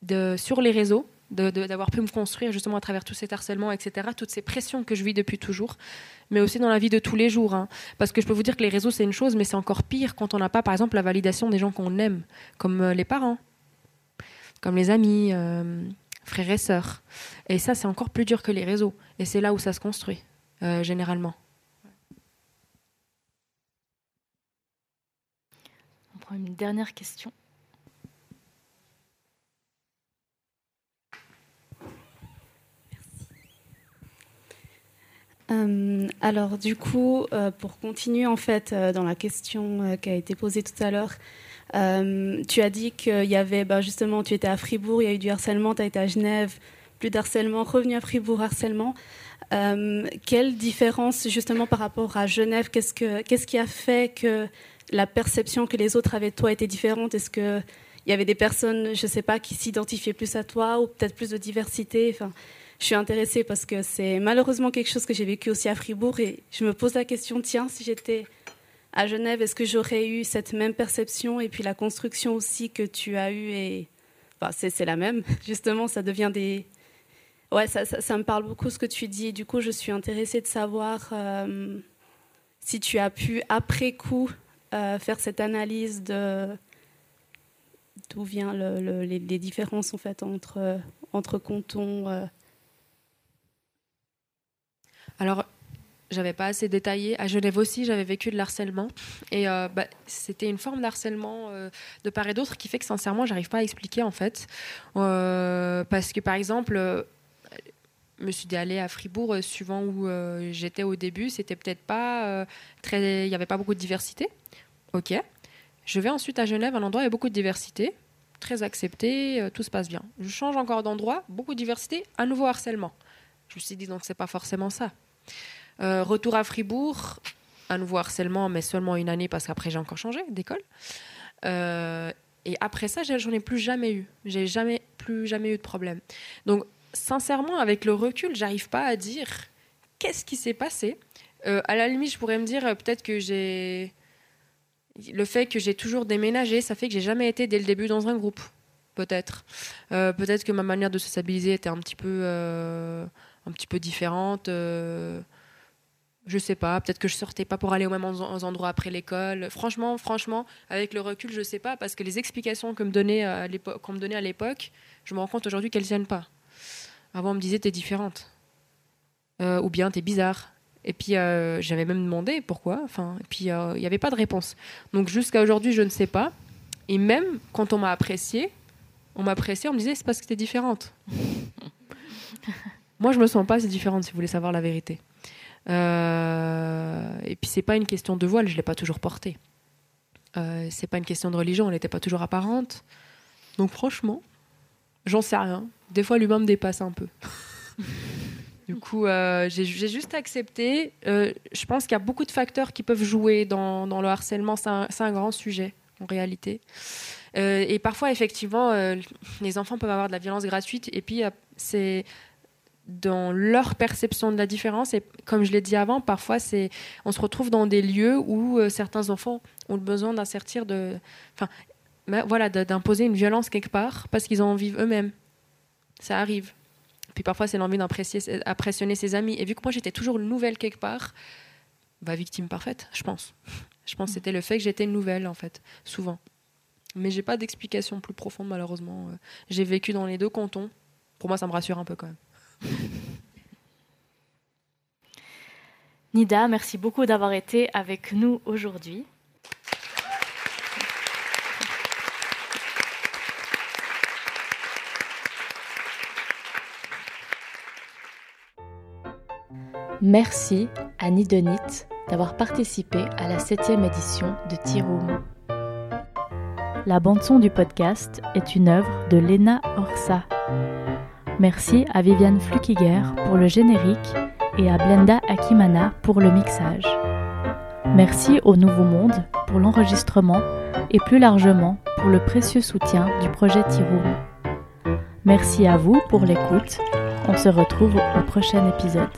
Speaker 4: de, sur les réseaux d'avoir pu me construire justement à travers tous ces harcèlements, etc., toutes ces pressions que je vis depuis toujours, mais aussi dans la vie de tous les jours. Hein. Parce que je peux vous dire que les réseaux, c'est une chose, mais c'est encore pire quand on n'a pas, par exemple, la validation des gens qu'on aime, comme euh, les parents, comme les amis, euh, frères et sœurs. Et ça, c'est encore plus dur que les réseaux. Et c'est là où ça se construit, euh, généralement.
Speaker 1: On prend une dernière question.
Speaker 13: Euh, alors du coup, euh, pour continuer en fait euh, dans la question qui a été posée tout à l'heure, tu as dit qu'il y avait bah, justement, tu étais à Fribourg, il y a eu du harcèlement, tu as été à Genève, plus d'harcèlement, revenu à Fribourg, harcèlement. quelle différence justement par rapport à Genève Qu'est-ce que qu'est-ce qui a fait que la perception que les autres avaient de toi était différente? Est-ce que il y avait des personnes, je ne sais pas, qui s'identifiaient plus à toi ou peut-être plus de diversité? Je suis intéressée parce que c'est malheureusement quelque chose que j'ai vécu aussi à Fribourg et je me pose la question, tiens, si j'étais à Genève, est-ce que j'aurais eu cette même perception et puis la construction aussi que tu as eue et enfin, c'est la même, justement, ça devient des... Ouais, ça, ça, me parle beaucoup ce que tu dis. du coup, je suis intéressée de savoir euh, si tu as pu, après coup, euh, faire cette analyse de d'où vient le, les, différences en fait entre, entre cantons
Speaker 4: Alors, j'avais pas assez détaillé. À Genève aussi, j'avais vécu de l'harcèlement. Et euh, bah, c'était une forme d'harcèlement euh, de part et d'autre qui fait que, sincèrement, j'arrive pas à expliquer, en fait. Euh, parce que, par exemple, je me suis dit aller à Fribourg, suivant où j'étais au début, c'était peut-être pas très. Il n'y avait pas beaucoup de diversité. Ok. Je vais ensuite à Genève, un endroit où il y a beaucoup de diversité, très accepté, tout se passe bien. Je change encore d'endroit, beaucoup de diversité, à nouveau harcèlement. Je me suis dit donc c'est pas forcément ça. Euh, retour à Fribourg, à nouveau harcèlement, mais seulement une année parce qu'après j'ai encore changé d'école. Euh, et après ça, j'en ai plus jamais eu. J'ai jamais plus jamais eu de problème. Donc sincèrement, avec le recul, j'arrive pas à dire qu'est-ce qui s'est passé. Euh, à la limite, je pourrais me dire peut-être que j'ai le fait que j'ai toujours déménagé, ça fait que j'ai jamais été dès le début dans un groupe. Peut-être. peut-être que ma manière de se stabiliser était un petit peu, un petit peu différente je sais pas, peut-être que je sortais pas pour aller au même endroit après l'école. Franchement, franchement, avec le recul, je sais pas parce que les explications qu'on me donnait à l'époque, me à l'époque, je me rends compte aujourd'hui qu'elles tiennent pas. Avant, on me disait t'es différente, euh, ou bien t'es bizarre. Et puis euh, j'avais même demandé pourquoi. Enfin, et puis euh, il n'y avait pas de réponse. Donc jusqu'à aujourd'hui, je ne sais pas. Et même quand on m'a apprécié, on m'appréciait, on me disait c'est parce que t'es différente. Moi, je me sens pas assez différente, si vous voulez savoir la vérité. Euh, et puis c'est pas une question de voile, je l'ai pas toujours porté. Euh, c'est pas une question de religion, elle n'était pas toujours apparente. Donc franchement, j'en sais rien. Des fois, l'humain me dépasse un peu. du coup, euh, j'ai juste accepté. Euh, je pense qu'il y a beaucoup de facteurs qui peuvent jouer dans, le harcèlement. C'est un, grand sujet en réalité. et parfois, effectivement, les enfants peuvent avoir de la violence gratuite. Et puis, c'est dans leur perception de la différence. Et comme je l'ai dit avant, parfois, c'est, on se retrouve dans des lieux où euh, certains enfants ont besoin d'insertir de, enfin, voilà, d'imposer une violence quelque part parce qu'ils en vivent eux-mêmes. Ça arrive. Puis parfois, c'est l'envie d'impressionner ses amis. Et vu que moi, j'étais toujours nouvelle quelque part, bah, victime parfaite, je pense. Je pense que c'était le fait que j'étais nouvelle, en fait, souvent. Mais j'ai pas d'explication plus profonde, malheureusement. Euh. J'ai vécu dans les deux cantons. Pour moi, ça me rassure un peu quand même.
Speaker 1: Nida, merci beaucoup d'avoir été avec nous aujourd'hui. Merci à Nidonit d'avoir participé à la septième édition de Tea Room. La bande-son du podcast est une œuvre de Lena Orsa. Merci à Viviane Flukiger pour le générique et à Blenda Akimana pour le mixage. Merci au Nouveau Monde pour l'enregistrement et plus largement pour le précieux soutien du projet Tiroum. Merci à vous pour l'écoute. On se retrouve au prochain épisode.